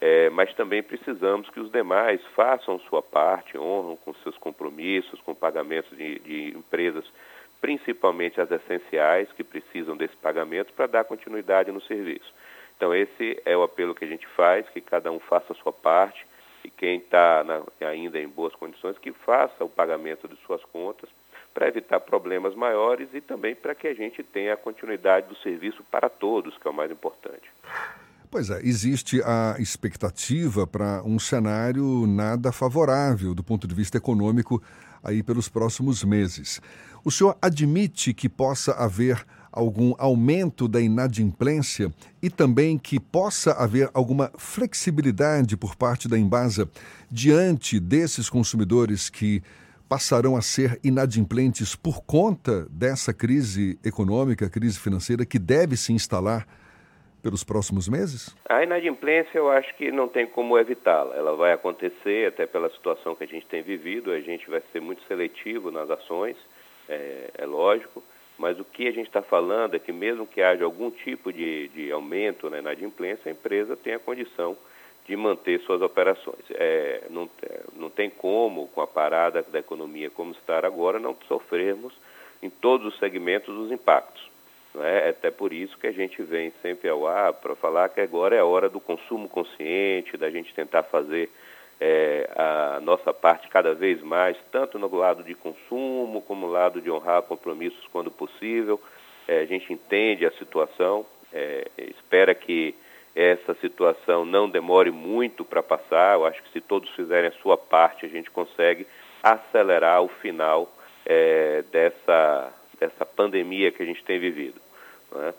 é, mas também precisamos que os demais façam sua parte, honram com seus compromissos, com pagamentos de, de empresas, principalmente as essenciais, que precisam desse pagamento para dar continuidade no serviço. Então, esse é o apelo que a gente faz, que cada um faça a sua parte e quem está ainda em boas condições, que faça o pagamento de suas contas para evitar problemas maiores e também para que a gente tenha a continuidade do serviço para todos, que é o mais importante. Pois é, existe a expectativa para um cenário nada favorável do ponto de vista econômico aí pelos próximos meses. O senhor admite que possa haver algum aumento da inadimplência e também que possa haver alguma flexibilidade por parte da Embasa diante desses consumidores que passarão a ser inadimplentes por conta dessa crise econômica, crise financeira que deve se instalar pelos próximos meses? A inadimplência eu acho que não tem como evitá-la. Ela vai acontecer até pela situação que a gente tem vivido. A gente vai ser muito seletivo nas ações, é, é lógico. Mas o que a gente está falando é que mesmo que haja algum tipo de, de aumento na inadimplência, a empresa tem a condição de manter suas operações. É, não, é, não tem como, com a parada da economia como está agora, não sofrermos em todos os segmentos os impactos. Não é? é até por isso que a gente vem sempre ao ar para falar que agora é a hora do consumo consciente, da gente tentar fazer é, a nossa parte cada vez mais, tanto no lado de consumo como no lado de honrar compromissos quando possível. É, a gente entende a situação, é, espera que essa situação não demore muito para passar. Eu acho que se todos fizerem a sua parte, a gente consegue acelerar o final é, dessa, dessa pandemia que a gente tem vivido. É?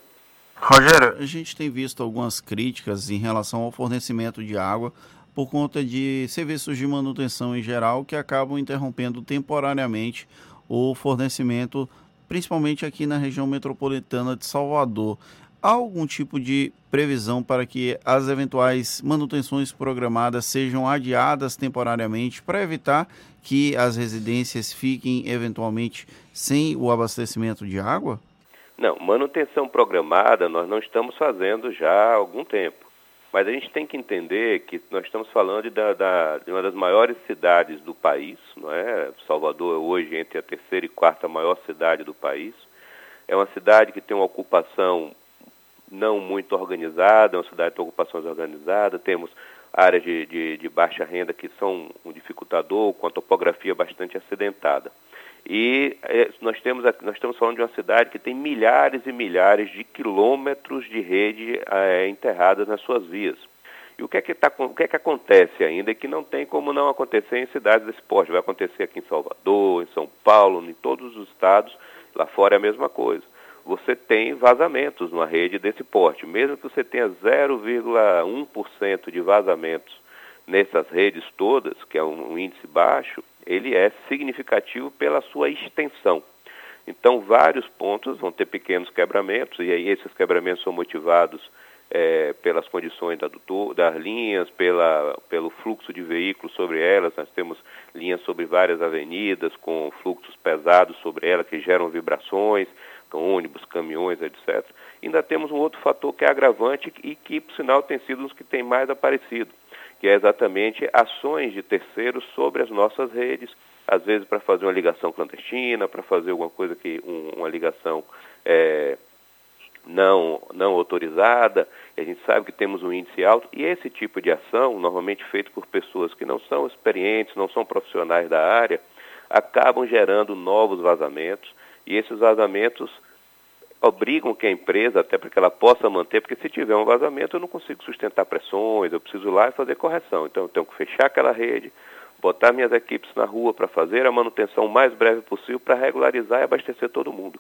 Rogério, a gente tem visto algumas críticas em relação ao fornecimento de água por conta de serviços de manutenção em geral que acabam interrompendo temporariamente o fornecimento, principalmente aqui na região metropolitana de Salvador. Há algum tipo de previsão para que as eventuais manutenções programadas sejam adiadas temporariamente para evitar que as residências fiquem eventualmente sem o abastecimento de água? Não, manutenção programada nós não estamos fazendo já há algum tempo. Mas a gente tem que entender que nós estamos falando da, da, de uma das maiores cidades do país, não é? Salvador é hoje entre a terceira e quarta maior cidade do país. É uma cidade que tem uma ocupação não muito organizada, é uma cidade de ocupações organizadas, temos áreas de, de, de baixa renda que são um dificultador, com a topografia bastante acidentada. E é, nós, temos, nós estamos falando de uma cidade que tem milhares e milhares de quilômetros de rede é, enterradas nas suas vias. E o que, é que tá, o que é que acontece ainda que não tem como não acontecer em cidades desse porte? Vai acontecer aqui em Salvador, em São Paulo, em todos os estados, lá fora é a mesma coisa. Você tem vazamentos numa rede desse porte. Mesmo que você tenha 0,1% de vazamentos nessas redes todas, que é um, um índice baixo, ele é significativo pela sua extensão. Então, vários pontos vão ter pequenos quebramentos, e aí esses quebramentos são motivados é, pelas condições da, das linhas, pela, pelo fluxo de veículos sobre elas. Nós temos linhas sobre várias avenidas, com fluxos pesados sobre elas, que geram vibrações, com ônibus, caminhões, etc. E ainda temos um outro fator que é agravante e que, por sinal, tem sido os que tem mais aparecido, que é exatamente ações de terceiros sobre as nossas redes, às vezes para fazer uma ligação clandestina, para fazer alguma coisa que um, uma ligação é, não, não autorizada, a gente sabe que temos um índice alto, e esse tipo de ação, normalmente feito por pessoas que não são experientes, não são profissionais da área, acabam gerando novos vazamentos, e esses vazamentos obrigam que a empresa, até para que ela possa manter, porque se tiver um vazamento eu não consigo sustentar pressões, eu preciso ir lá e fazer correção. Então eu tenho que fechar aquela rede, botar minhas equipes na rua para fazer a manutenção o mais breve possível para regularizar e abastecer todo mundo.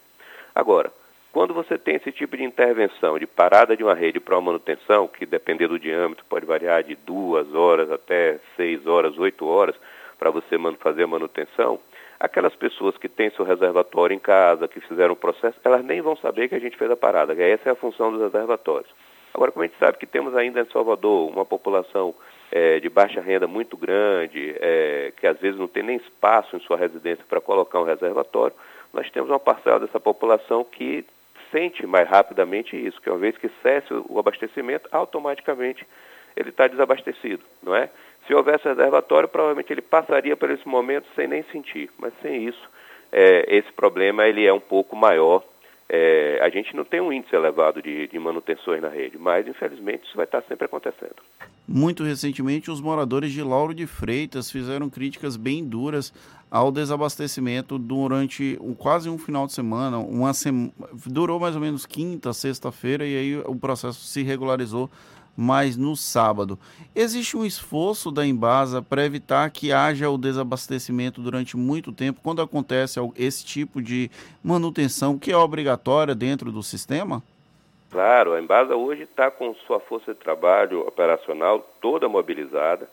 Agora, quando você tem esse tipo de intervenção, de parada de uma rede para uma manutenção, que depender do diâmetro pode variar de duas horas até seis horas, oito horas, para você fazer a manutenção, aquelas pessoas que têm seu reservatório em casa, que fizeram o processo, elas nem vão saber que a gente fez a parada. Essa é a função dos reservatórios. Agora, como a gente sabe que temos ainda em Salvador uma população é, de baixa renda muito grande, é, que às vezes não tem nem espaço em sua residência para colocar um reservatório, nós temos uma parcela dessa população que sente mais rapidamente isso, que uma vez que cesse o abastecimento, automaticamente ele está desabastecido, não é? Se houvesse reservatório, provavelmente ele passaria por esse momento sem nem sentir, mas sem isso, é, esse problema ele é um pouco maior. É, a gente não tem um índice elevado de, de manutenções na rede, mas infelizmente isso vai estar sempre acontecendo. Muito recentemente, os moradores de Lauro de Freitas fizeram críticas bem duras ao desabastecimento durante um, quase um final de semana. Uma sema, durou mais ou menos quinta, sexta-feira e aí o processo se regularizou mais no sábado. Existe um esforço da Embasa para evitar que haja o desabastecimento durante muito tempo quando acontece esse tipo de manutenção que é obrigatória dentro do sistema? Claro, a Embasa hoje está com sua força de trabalho operacional toda mobilizada.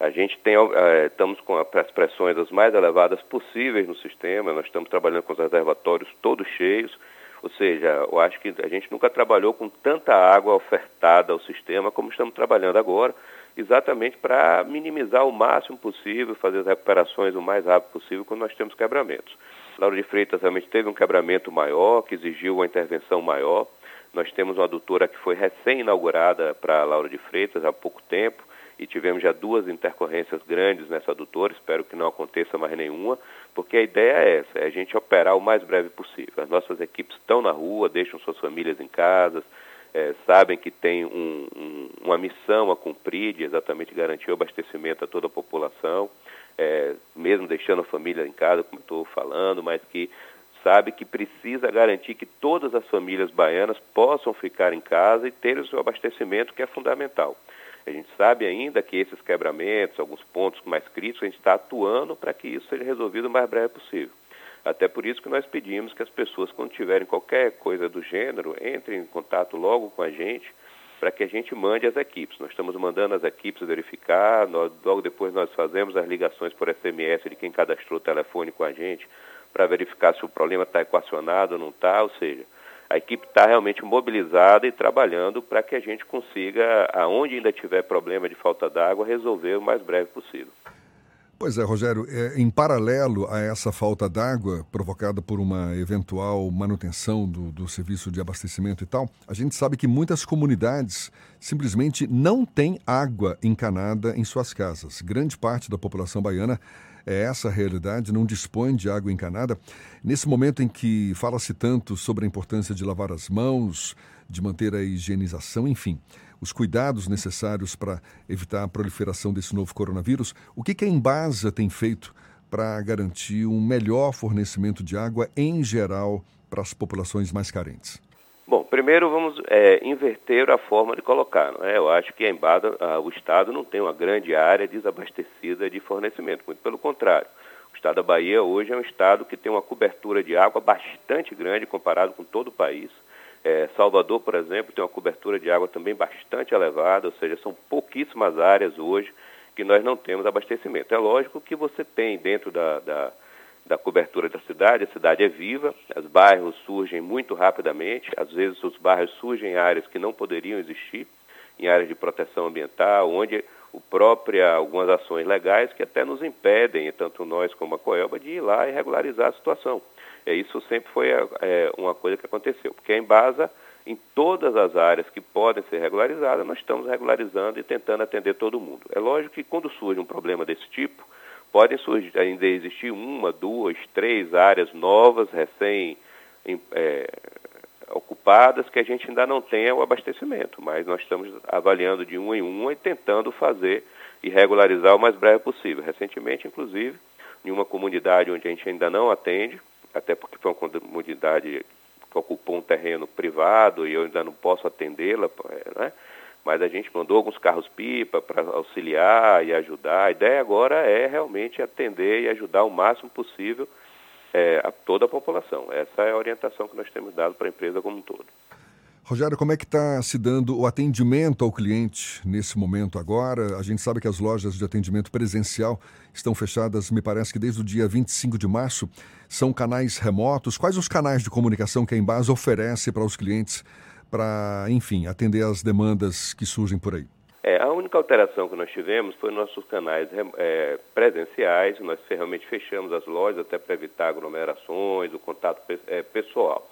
A gente tem, é, estamos com as pressões as mais elevadas possíveis no sistema, nós estamos trabalhando com os reservatórios todos cheios ou seja, eu acho que a gente nunca trabalhou com tanta água ofertada ao sistema como estamos trabalhando agora, exatamente para minimizar o máximo possível, fazer as recuperações o mais rápido possível quando nós temos quebramentos. Lauro de Freitas realmente teve um quebramento maior, que exigiu uma intervenção maior. Nós temos uma adutora que foi recém-inaugurada para Lauro de Freitas há pouco tempo, e tivemos já duas intercorrências grandes nessa adutora, espero que não aconteça mais nenhuma, porque a ideia é essa, é a gente operar o mais breve possível. As nossas equipes estão na rua, deixam suas famílias em casa, é, sabem que tem um, um, uma missão a cumprir de exatamente garantir o abastecimento a toda a população, é, mesmo deixando a família em casa, como estou falando, mas que sabe que precisa garantir que todas as famílias baianas possam ficar em casa e ter o seu abastecimento, que é fundamental. A gente sabe ainda que esses quebramentos, alguns pontos mais críticos, a gente está atuando para que isso seja resolvido o mais breve possível. Até por isso que nós pedimos que as pessoas, quando tiverem qualquer coisa do gênero, entrem em contato logo com a gente para que a gente mande as equipes. Nós estamos mandando as equipes verificar, nós, logo depois nós fazemos as ligações por SMS de quem cadastrou o telefone com a gente para verificar se o problema está equacionado ou não está, ou seja, a equipe está realmente mobilizada e trabalhando para que a gente consiga, aonde ainda tiver problema de falta d'água, resolver o mais breve possível. Pois é, Rogério, é, em paralelo a essa falta d'água provocada por uma eventual manutenção do, do, serviço de abastecimento e tal, a gente sabe que muitas comunidades simplesmente não têm água encanada em suas casas. Grande parte da população baiana é essa a realidade, não dispõe de água encanada. Nesse momento em que fala-se tanto sobre a importância de lavar as mãos, de manter a higienização, enfim, os cuidados necessários para evitar a proliferação desse novo coronavírus, o que, que a Embasa tem feito para garantir um melhor fornecimento de água em geral para as populações mais carentes? Bom, primeiro vamos é, inverter a forma de colocar. É? Eu acho que a Embada, a, o Estado não tem uma grande área desabastecida de fornecimento, muito pelo contrário. O Estado da Bahia hoje é um Estado que tem uma cobertura de água bastante grande comparado com todo o país. É, Salvador, por exemplo, tem uma cobertura de água também bastante elevada, ou seja, são pouquíssimas áreas hoje que nós não temos abastecimento. É lógico que você tem dentro da, da da cobertura da cidade. A cidade é viva, os bairros surgem muito rapidamente, às vezes os bairros surgem em áreas que não poderiam existir, em áreas de proteção ambiental, onde o próprio algumas ações legais que até nos impedem, tanto nós como a Coelba, de ir lá e regularizar a situação. É, isso sempre foi é, uma coisa que aconteceu, porque a Embasa, em todas as áreas que podem ser regularizadas, nós estamos regularizando e tentando atender todo mundo. É lógico que quando surge um problema desse tipo, podem surgir, ainda existir uma, duas, três áreas novas, recém é, ocupadas, que a gente ainda não tenha o abastecimento, mas nós estamos avaliando de uma em uma e tentando fazer e regularizar o mais breve possível. Recentemente, inclusive, em uma comunidade onde a gente ainda não atende, até porque foi uma comunidade que ocupou um terreno privado e eu ainda não posso atendê-la, né? Mas a gente mandou alguns carros-pipa para auxiliar e ajudar. A ideia agora é realmente atender e ajudar o máximo possível é, a toda a população. Essa é a orientação que nós temos dado para a empresa como um todo. Rogério, como é que está se dando o atendimento ao cliente nesse momento agora? A gente sabe que as lojas de atendimento presencial estão fechadas, me parece que desde o dia 25 de março. São canais remotos. Quais os canais de comunicação que a Embase oferece para os clientes para, enfim, atender às demandas que surgem por aí? É, a única alteração que nós tivemos foi nossos canais é, presenciais, nós realmente fechamos as lojas até para evitar aglomerações, o contato é, pessoal,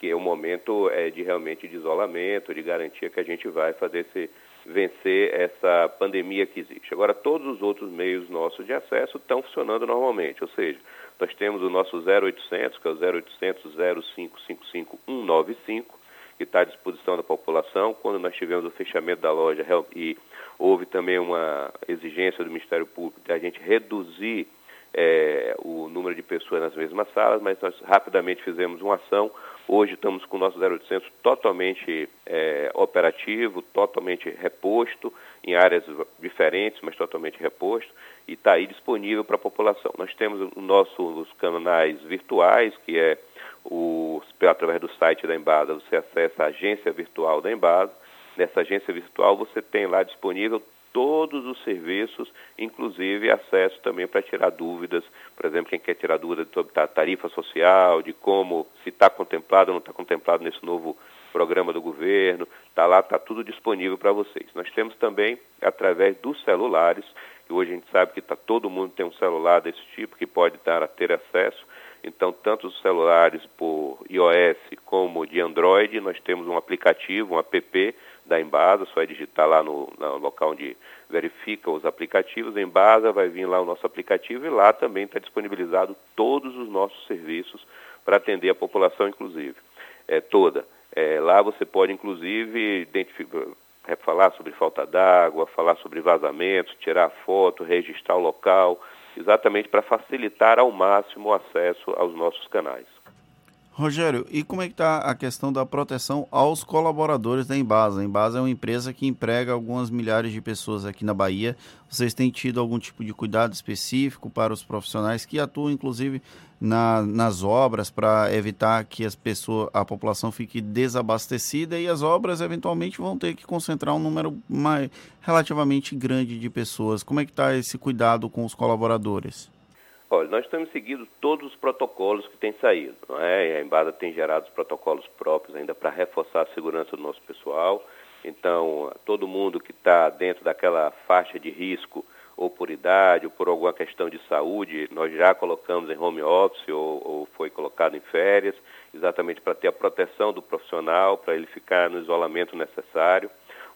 que é o momento é, de realmente de isolamento, de garantia que a gente vai fazer esse, vencer essa pandemia que existe. Agora, todos os outros meios nossos de acesso estão funcionando normalmente, ou seja, nós temos o nosso 0800, que é o 0800 0555 195, que está à disposição da população. Quando nós tivemos o fechamento da loja e houve também uma exigência do Ministério Público de a gente reduzir é, o número de pessoas nas mesmas salas, mas nós rapidamente fizemos uma ação. Hoje estamos com o nosso 0800 totalmente é, operativo, totalmente reposto, em áreas diferentes, mas totalmente reposto, e está aí disponível para a população. Nós temos os nossos canais virtuais, que é o, através do site da Embasa, você acessa a agência virtual da Embasa. Nessa agência virtual você tem lá disponível todos os serviços, inclusive acesso também para tirar dúvidas, por exemplo, quem quer tirar dúvidas sobre tarifa social, de como se está contemplado ou não está contemplado nesse novo programa do governo, está lá, está tudo disponível para vocês. Nós temos também, através dos celulares, que hoje a gente sabe que tá, todo mundo tem um celular desse tipo, que pode dar a ter acesso, então, tanto os celulares por iOS como de Android, nós temos um aplicativo, um app da Embasa, só é digitar lá no, no local onde verifica os aplicativos. Embasa vai vir lá o nosso aplicativo e lá também está disponibilizado todos os nossos serviços para atender a população, inclusive, é, toda. É, lá você pode, inclusive, é, falar sobre falta d'água, falar sobre vazamentos, tirar foto, registrar o local, exatamente para facilitar ao máximo o acesso aos nossos canais. Rogério, e como é que está a questão da proteção aos colaboradores da Embasa? A Embasa é uma empresa que emprega algumas milhares de pessoas aqui na Bahia. Vocês têm tido algum tipo de cuidado específico para os profissionais que atuam, inclusive, na, nas obras para evitar que as pessoas, a população fique desabastecida e as obras eventualmente vão ter que concentrar um número mais, relativamente grande de pessoas. Como é que está esse cuidado com os colaboradores? Olha, nós temos seguido todos os protocolos que têm saído. Não é? A Embada tem gerado os protocolos próprios ainda para reforçar a segurança do nosso pessoal. Então, todo mundo que está dentro daquela faixa de risco, ou por idade, ou por alguma questão de saúde, nós já colocamos em home office ou, ou foi colocado em férias, exatamente para ter a proteção do profissional, para ele ficar no isolamento necessário.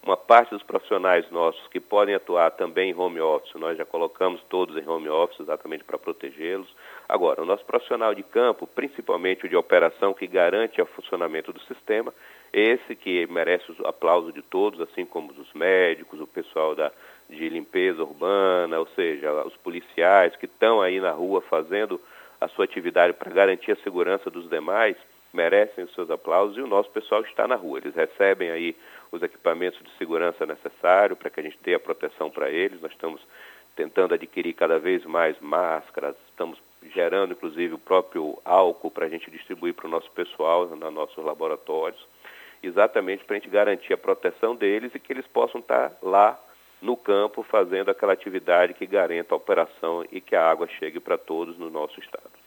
Uma parte dos profissionais nossos que podem atuar também em home office, nós já colocamos todos em home office exatamente para protegê-los. Agora, o nosso profissional de campo, principalmente o de operação que garante o funcionamento do sistema, Esse que merece o aplauso de todos, assim como os médicos, o pessoal da, de limpeza urbana, ou seja, os policiais que estão aí na rua fazendo a sua atividade para garantir a segurança dos demais, merecem os seus aplausos e o nosso pessoal está na rua. Eles recebem aí os equipamentos de segurança necessários para que a gente tenha proteção para eles. Nós estamos tentando adquirir cada vez mais máscaras, estamos gerando inclusive o próprio álcool para a gente distribuir para o nosso pessoal nos nossos laboratórios, exatamente para a gente garantir a proteção deles e que eles possam estar lá no campo fazendo aquela atividade que garanta a operação e que a água chegue para todos no nosso estado.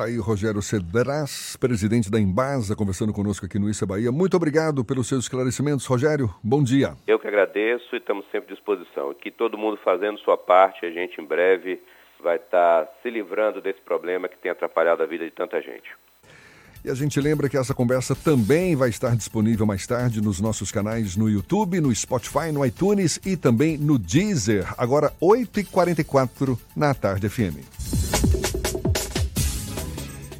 Está aí Rogério Cedras, presidente da Embasa, conversando conosco aqui no Issa Bahia. Muito obrigado pelos seus esclarecimentos, Rogério. Bom dia. Eu que agradeço e estamos sempre à disposição. Aqui todo mundo fazendo sua parte, a gente em breve vai estar se livrando desse problema que tem atrapalhado a vida de tanta gente. E a gente lembra que essa conversa também vai estar disponível mais tarde nos nossos canais no YouTube, no Spotify, no iTunes e também no Deezer. Agora, 8h44 na Tarde FM.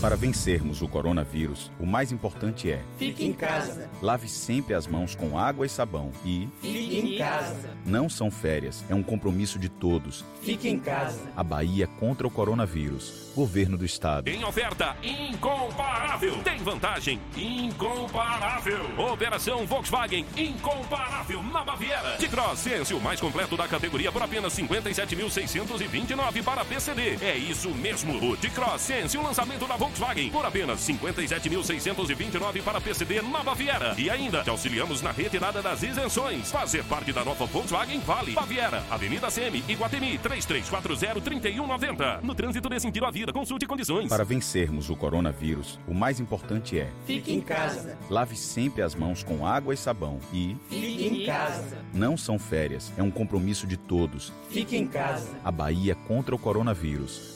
Para vencermos o coronavírus, o mais importante é: Fique em casa. Lave sempre as mãos com água e sabão e Fique em casa. Não são férias, é um compromisso de todos. Fique em casa. A Bahia contra o coronavírus. Governo do Estado. Em oferta incomparável. Tem vantagem incomparável. Operação Volkswagen incomparável na Baviera. De Cross Sense, o mais completo da categoria por apenas 57.629 para PCD. É isso mesmo. O de Cross Sense, o lançamento da Volkswagen por apenas 57.629 para PCD na Baviera. E ainda te auxiliamos na retirada das isenções. Fazer parte da nova Volkswagen Vale. Baviera, Avenida CM, Iguatemi, 3340-3190. No trânsito desse sentido à vida, consulte condições. Para vencermos o coronavírus, o mais importante é: Fique em casa. Lave sempre as mãos com água e sabão e Fique em casa. Não são férias, é um compromisso de todos. Fique em casa. A Bahia contra o coronavírus.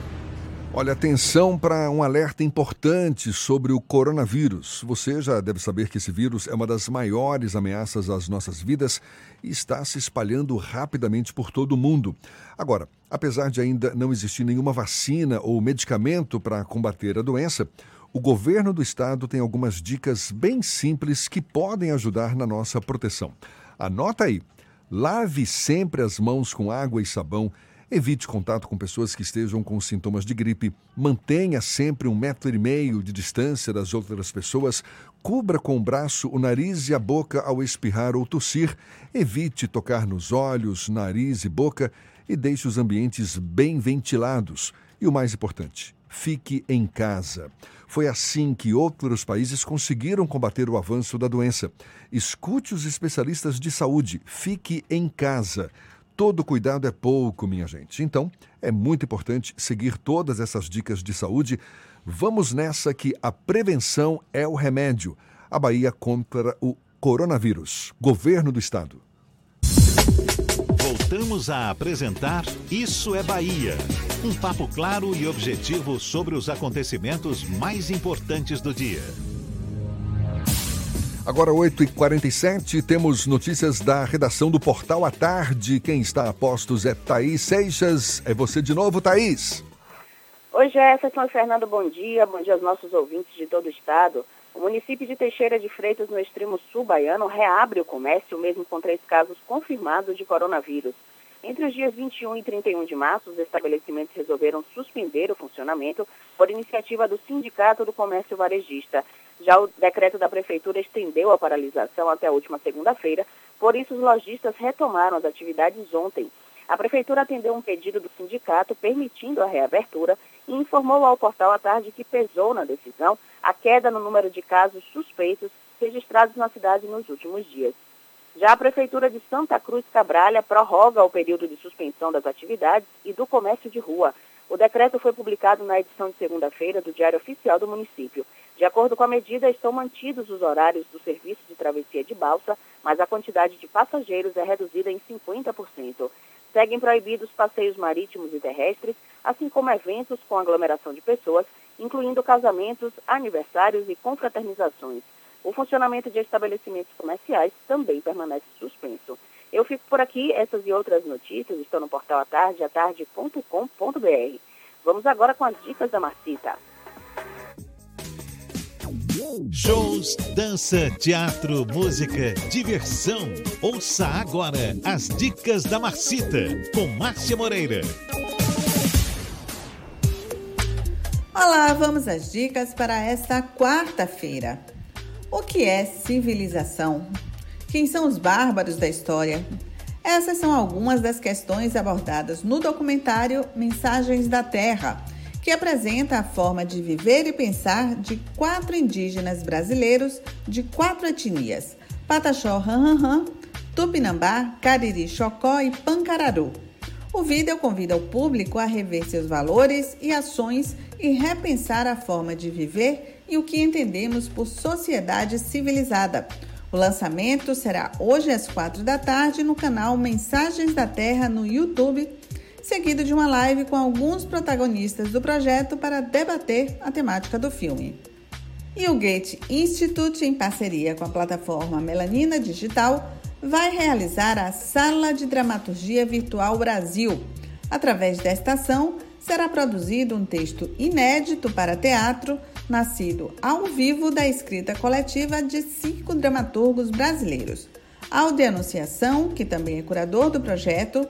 Olha, atenção para um alerta importante sobre o coronavírus. Você já deve saber que esse vírus é uma das maiores ameaças às nossas vidas e está se espalhando rapidamente por todo o mundo. Agora, apesar de ainda não existir nenhuma vacina ou medicamento para combater a doença, o governo do estado tem algumas dicas bem simples que podem ajudar na nossa proteção. Anota aí: lave sempre as mãos com água e sabão Evite contato com pessoas que estejam com sintomas de gripe. Mantenha sempre um metro e meio de distância das outras pessoas. Cubra com o braço o nariz e a boca ao espirrar ou tossir. Evite tocar nos olhos, nariz e boca e deixe os ambientes bem ventilados. E o mais importante, fique em casa. Foi assim que outros países conseguiram combater o avanço da doença. Escute os especialistas de saúde. Fique em casa. Todo cuidado é pouco, minha gente. Então, é muito importante seguir todas essas dicas de saúde. Vamos nessa que a prevenção é o remédio. A Bahia contra o coronavírus. Governo do Estado. Voltamos a apresentar Isso é Bahia. Um papo claro e objetivo sobre os acontecimentos mais importantes do dia. Agora 8h47, temos notícias da redação do Portal à Tarde. Quem está a postos é Thaís Seixas. É você de novo, Thaís. Oi, Jefferson Fernando, bom dia. Bom dia aos nossos ouvintes de todo o estado. O município de Teixeira de Freitas, no extremo sul baiano, reabre o comércio, mesmo com três casos confirmados de coronavírus. Entre os dias 21 e 31 de março, os estabelecimentos resolveram suspender o funcionamento por iniciativa do Sindicato do Comércio Varejista. Já o decreto da Prefeitura estendeu a paralisação até a última segunda-feira, por isso os lojistas retomaram as atividades ontem. A Prefeitura atendeu um pedido do sindicato permitindo a reabertura e informou ao portal à tarde que pesou na decisão a queda no número de casos suspeitos registrados na cidade nos últimos dias. Já a Prefeitura de Santa Cruz Cabralha prorroga o período de suspensão das atividades e do comércio de rua. O decreto foi publicado na edição de segunda-feira do Diário Oficial do município. De acordo com a medida, estão mantidos os horários do serviço de travessia de balsa, mas a quantidade de passageiros é reduzida em 50%. Seguem proibidos passeios marítimos e terrestres, assim como eventos com aglomeração de pessoas, incluindo casamentos, aniversários e confraternizações. O funcionamento de estabelecimentos comerciais também permanece suspenso. Eu fico por aqui. Essas e outras notícias estão no portal atarde, atarde.com.br. Vamos agora com as dicas da Marcita. Shows, dança, teatro, música, diversão. Ouça agora as dicas da Marcita com Márcia Moreira. Olá, vamos às dicas para esta quarta-feira. O que é civilização? Quem são os bárbaros da história? Essas são algumas das questões abordadas no documentário Mensagens da Terra, que apresenta a forma de viver e pensar de quatro indígenas brasileiros de quatro etnias: Pataxó Ranranran, Tupinambá, Cariri Chocó e Pancararu. O vídeo convida o público a rever seus valores e ações e repensar a forma de viver e o que entendemos por sociedade civilizada o lançamento será hoje às quatro da tarde no canal Mensagens da Terra no YouTube, seguido de uma live com alguns protagonistas do projeto para debater a temática do filme. E o Gate Institute, em parceria com a plataforma Melanina Digital, vai realizar a Sala de Dramaturgia Virtual Brasil. Através desta ação, será produzido um texto inédito para teatro nascido ao vivo da escrita coletiva de cinco dramaturgos brasileiros. Alde Anunciação, que também é curador do projeto,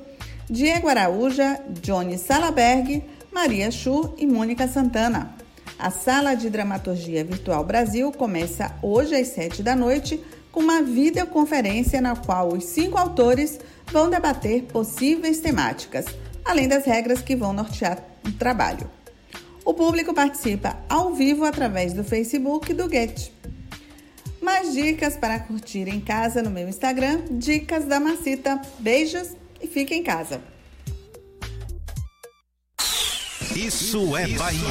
Diego Araúja, Johnny Salaberg, Maria Chu e Mônica Santana. A Sala de Dramaturgia Virtual Brasil começa hoje às sete da noite com uma videoconferência na qual os cinco autores vão debater possíveis temáticas, além das regras que vão nortear o trabalho. O público participa ao vivo através do Facebook do Get. Mais dicas para curtir em casa no meu Instagram, Dicas da Macita. Beijos e fique em casa. Isso é Bahia.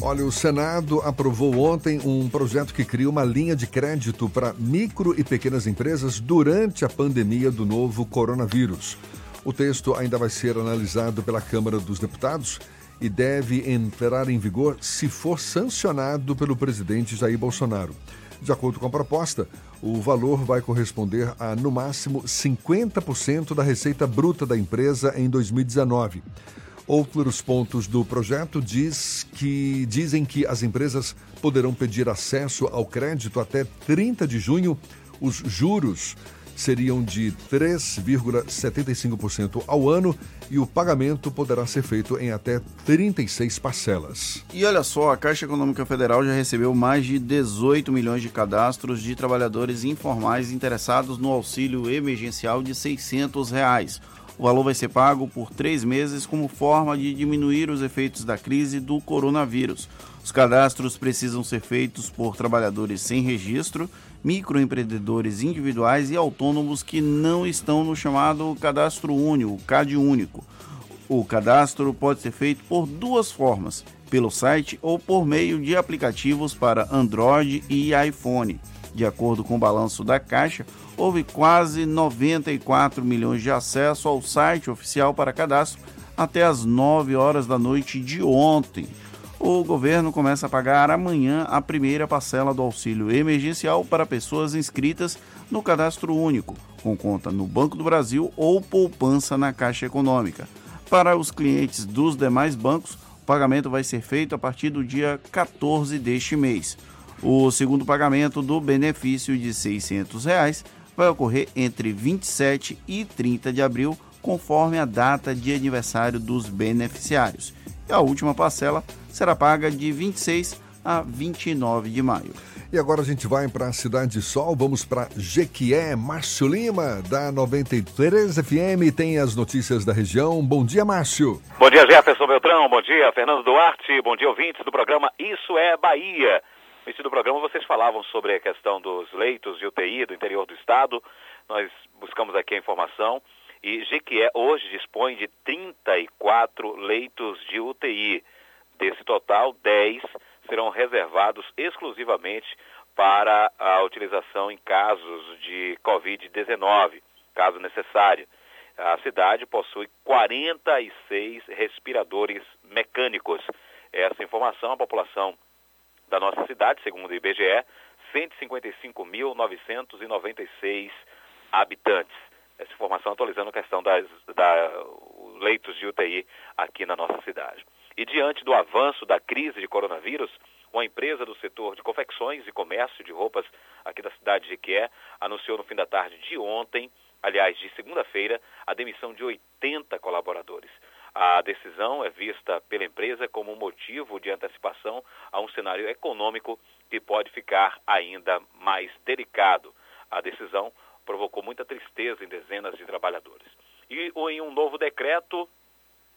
Olha, o Senado aprovou ontem um projeto que cria uma linha de crédito para micro e pequenas empresas durante a pandemia do novo coronavírus. O texto ainda vai ser analisado pela Câmara dos Deputados e deve entrar em vigor se for sancionado pelo presidente Jair Bolsonaro. De acordo com a proposta, o valor vai corresponder a, no máximo, 50% da receita bruta da empresa em 2019. Outros pontos do projeto diz que, dizem que as empresas poderão pedir acesso ao crédito até 30 de junho. Os juros seriam de 3,75% ao ano e o pagamento poderá ser feito em até 36 parcelas. E olha só, a Caixa Econômica Federal já recebeu mais de 18 milhões de cadastros de trabalhadores informais interessados no auxílio emergencial de 600 reais. O valor vai ser pago por três meses como forma de diminuir os efeitos da crise do coronavírus. Os cadastros precisam ser feitos por trabalhadores sem registro microempreendedores individuais e autônomos que não estão no chamado cadastro único, CAD único. O cadastro pode ser feito por duas formas, pelo site ou por meio de aplicativos para Android e iPhone. De acordo com o balanço da Caixa, houve quase 94 milhões de acesso ao site oficial para cadastro até as 9 horas da noite de ontem o governo começa a pagar amanhã a primeira parcela do auxílio emergencial para pessoas inscritas no cadastro único, com conta no Banco do Brasil ou poupança na Caixa Econômica. Para os clientes dos demais bancos, o pagamento vai ser feito a partir do dia 14 deste mês. O segundo pagamento do benefício de 600 reais vai ocorrer entre 27 e 30 de abril, conforme a data de aniversário dos beneficiários. E a última parcela será paga de 26 a 29 de maio. E agora a gente vai para a Cidade de Sol, vamos para Jequié, Márcio Lima, da 93 FM, tem as notícias da região. Bom dia, Márcio. Bom dia, Jefferson Beltrão, bom dia, Fernando Duarte, bom dia, ouvintes do programa Isso é Bahia. No início do programa vocês falavam sobre a questão dos leitos de UTI do interior do estado, nós buscamos aqui a informação E Jequié hoje dispõe de 34 leitos de UTI. Desse total, 10 serão reservados exclusivamente para a utilização em casos de Covid-19, caso necessário. A cidade possui 46 respiradores mecânicos. Essa informação, a população da nossa cidade, segundo o IBGE, 155.996 habitantes. Essa informação atualizando a questão das da, leitos de UTI aqui na nossa cidade. E diante do avanço da crise de coronavírus, uma empresa do setor de confecções e comércio de roupas aqui da cidade de Jequié anunciou no fim da tarde de ontem, aliás, de segunda-feira, a demissão de 80 colaboradores. A decisão é vista pela empresa como um motivo de antecipação a um cenário econômico que pode ficar ainda mais delicado. A decisão provocou muita tristeza em dezenas de trabalhadores. E em um novo decreto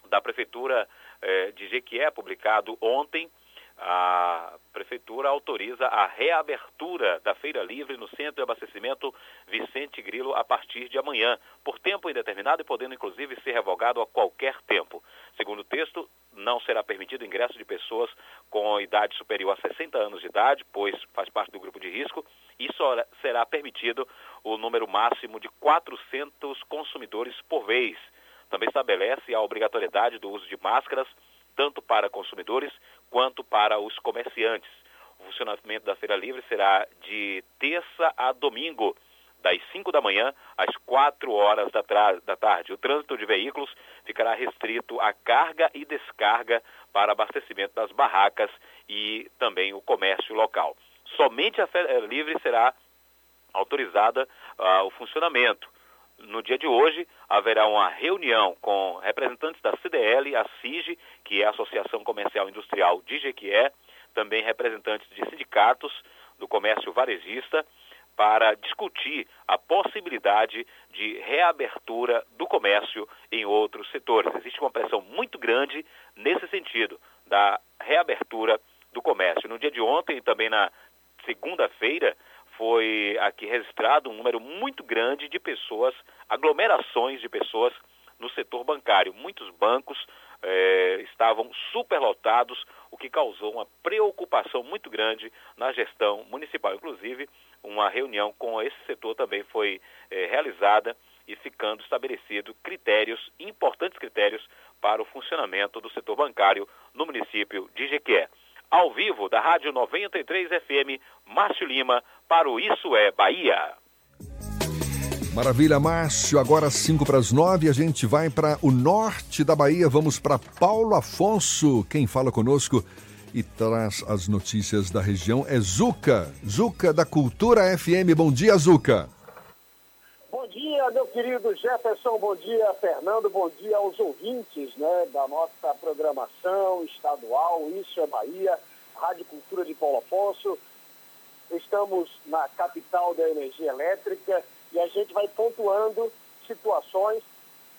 da Prefeitura eh, de Jequié, publicado ontem, a Prefeitura autoriza a reabertura da Feira Livre no Centro de Abastecimento Vicente Grilo a partir de amanhã, por tempo indeterminado e podendo inclusive ser revogado a qualquer tempo. Segundo o texto, não será permitido ingresso de pessoas com idade superior a 60 anos de idade, pois faz parte do grupo de risco, e só será permitido o número máximo de 400 consumidores por vez. Também estabelece a obrigatoriedade do uso de máscaras, tanto para consumidores quanto para os comerciantes. O funcionamento da Feira Livre será de terça a domingo, das 5 da manhã às 4 horas da, da, tarde. O trânsito de veículos ficará restrito à carga e descarga para abastecimento das barracas e também o comércio local. Somente a Feira Livre será autorizada uh, o funcionamento. No dia de hoje, haverá uma reunião com representantes da CDL, a CIG, que é a Associação Comercial Industrial de Jequié, também representantes de sindicatos do comércio varejista, para discutir a possibilidade de reabertura do comércio em outros setores. Existe uma pressão muito grande nesse sentido, da reabertura do comércio. No dia de ontem, também na segunda-feira, foi aqui registrado um número muito grande de pessoas, aglomerações de pessoas no setor bancário. Muitos bancos eh, estavam superlotados, o que causou uma preocupação muito grande na gestão municipal. Inclusive, uma reunião com esse setor também foi eh, realizada e ficando estabelecido critérios, importantes critérios, para o funcionamento do setor bancário no município de Jequié ao vivo da Rádio 93 FM, Márcio Lima, para o Isso é Bahia. Maravilha, Márcio. Agora 5 para as 9, a gente vai para o norte da Bahia. Vamos para Paulo Afonso. Quem fala conosco e traz as notícias da região é Zuca. Zuca da Cultura FM. Bom dia, Zuca. Bom dia, meu querido Jefferson. Bom dia, Fernando. Bom dia aos ouvintes né, da nossa programação estadual. Isso é Bahia, Rádio Cultura de Paulo Afonso. Estamos na capital da energia elétrica e a gente vai pontuando situações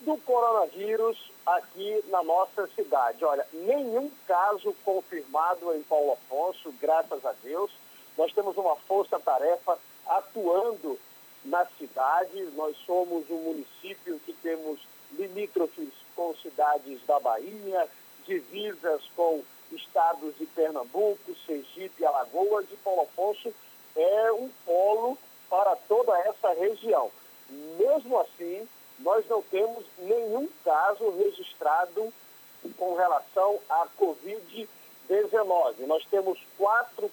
do coronavírus aqui na nossa cidade. Olha, nenhum caso confirmado em Paulo Afonso, graças a Deus. Nós temos uma força-tarefa atuando na cidade. Nós somos um município que temos limítrofes com cidades da Bahia, divisas com estados de Pernambuco, Sergipe, Alagoas e Paulo Afonso é um polo para toda essa região. Mesmo assim, nós não temos nenhum caso registrado com relação à Covid-19. Nós temos quatro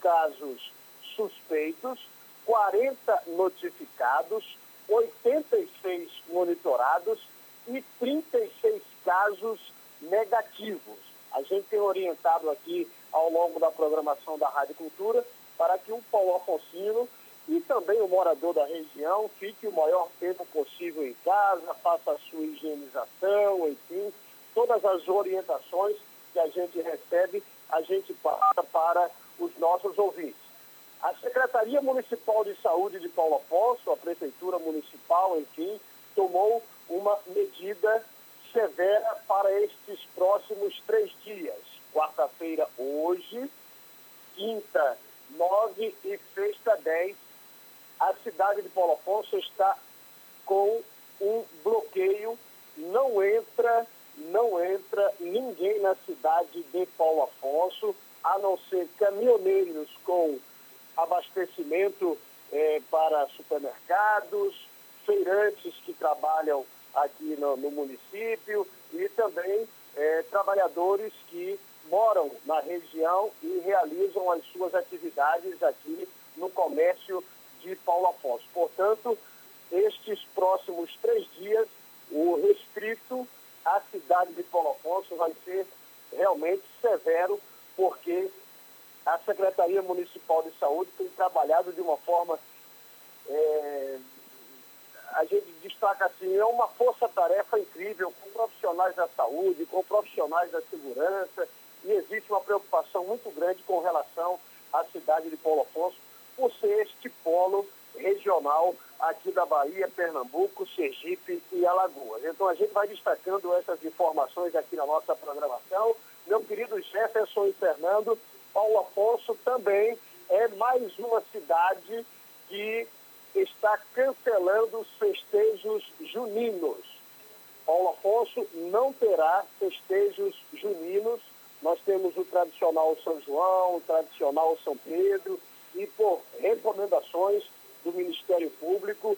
casos suspeitos, 40 notificados, 86 monitorados e 36 casos negativos. A gente tem orientado aqui ao longo da programação da Rádio Cultura para que o Paulo Afonsino e também o morador da região fique o maior tempo possível em casa, faça a sua higienização, enfim, todas as orientações que a gente recebe, a gente passa para os nossos ouvintes. A Secretaria Municipal de Saúde de Paulo Afonso, a Prefeitura Municipal, enfim, tomou uma medida severa para estes próximos três dias. Quarta-feira, hoje, quinta, 9 e sexta 10, a cidade de Paulo Afonso está com um bloqueio, não entra, não entra ninguém na cidade de Paulo Afonso, a não ser caminhoneiros com abastecimento eh, para supermercados, feirantes que trabalham aqui no, no município e também eh, trabalhadores que moram na região e realizam as suas atividades aqui no comércio de Paulo Afonso. Portanto, estes próximos três dias, o restrito à cidade de Paulo Afonso vai ser realmente severo, porque a Secretaria Municipal de Saúde tem trabalhado de uma forma. É, a gente destaca assim, é uma força-tarefa incrível com profissionais da saúde, com profissionais da segurança, e existe uma preocupação muito grande com relação à cidade de Paulo Afonso, por ser este polo regional aqui da Bahia, Pernambuco, Sergipe e Alagoas. Então a gente vai destacando essas informações aqui na nossa programação. Meu querido Jefferson e Fernando, Paulo Afonso também é mais uma cidade que está cancelando os festejos juninos. Paulo Afonso não terá festejos juninos. Nós temos o tradicional São João, o tradicional São Pedro, e por recomendações do Ministério Público,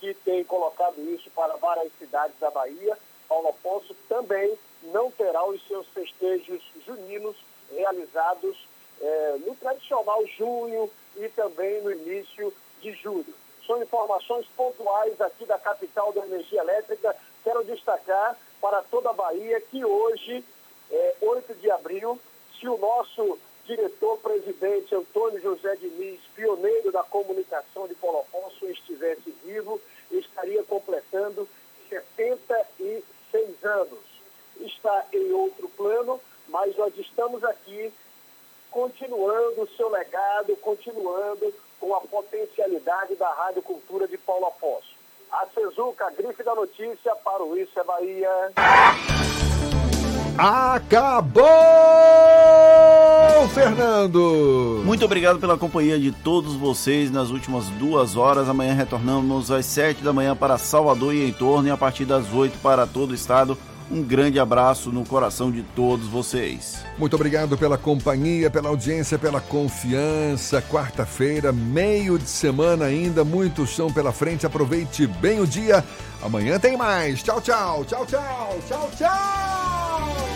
que tem colocado isso para várias cidades da Bahia, Paulo Afonso também não terá os seus festejos juninos realizados eh, no tradicional junho e também no início de julho. São informações pontuais aqui da capital da energia elétrica. Quero destacar para toda a Bahia que hoje, eh, 8 de abril, se o nosso diretor-presidente Antônio José Diniz, pioneiro da comunicação de Paulo Afonso, estivesse vivo, estaria completando 76 anos. Está em outro plano, mas nós estamos aqui continuando o seu legado, continuando com a potencialidade da Rádio Cultura de Paulo Afonso. A Cezuca, grife da notícia para o Isso é Bahia. Acabou, Fernando! Muito obrigado pela companhia de todos vocês nas últimas duas horas. Amanhã retornamos às sete da manhã para Salvador e em torno e a partir das oito para todo o estado. Um grande abraço no coração de todos vocês. Muito obrigado pela companhia, pela audiência, pela confiança. Quarta-feira, meio de semana ainda, muito chão pela frente. Aproveite bem o dia. Amanhã tem mais. Tchau, tchau, tchau, tchau, tchau, tchau.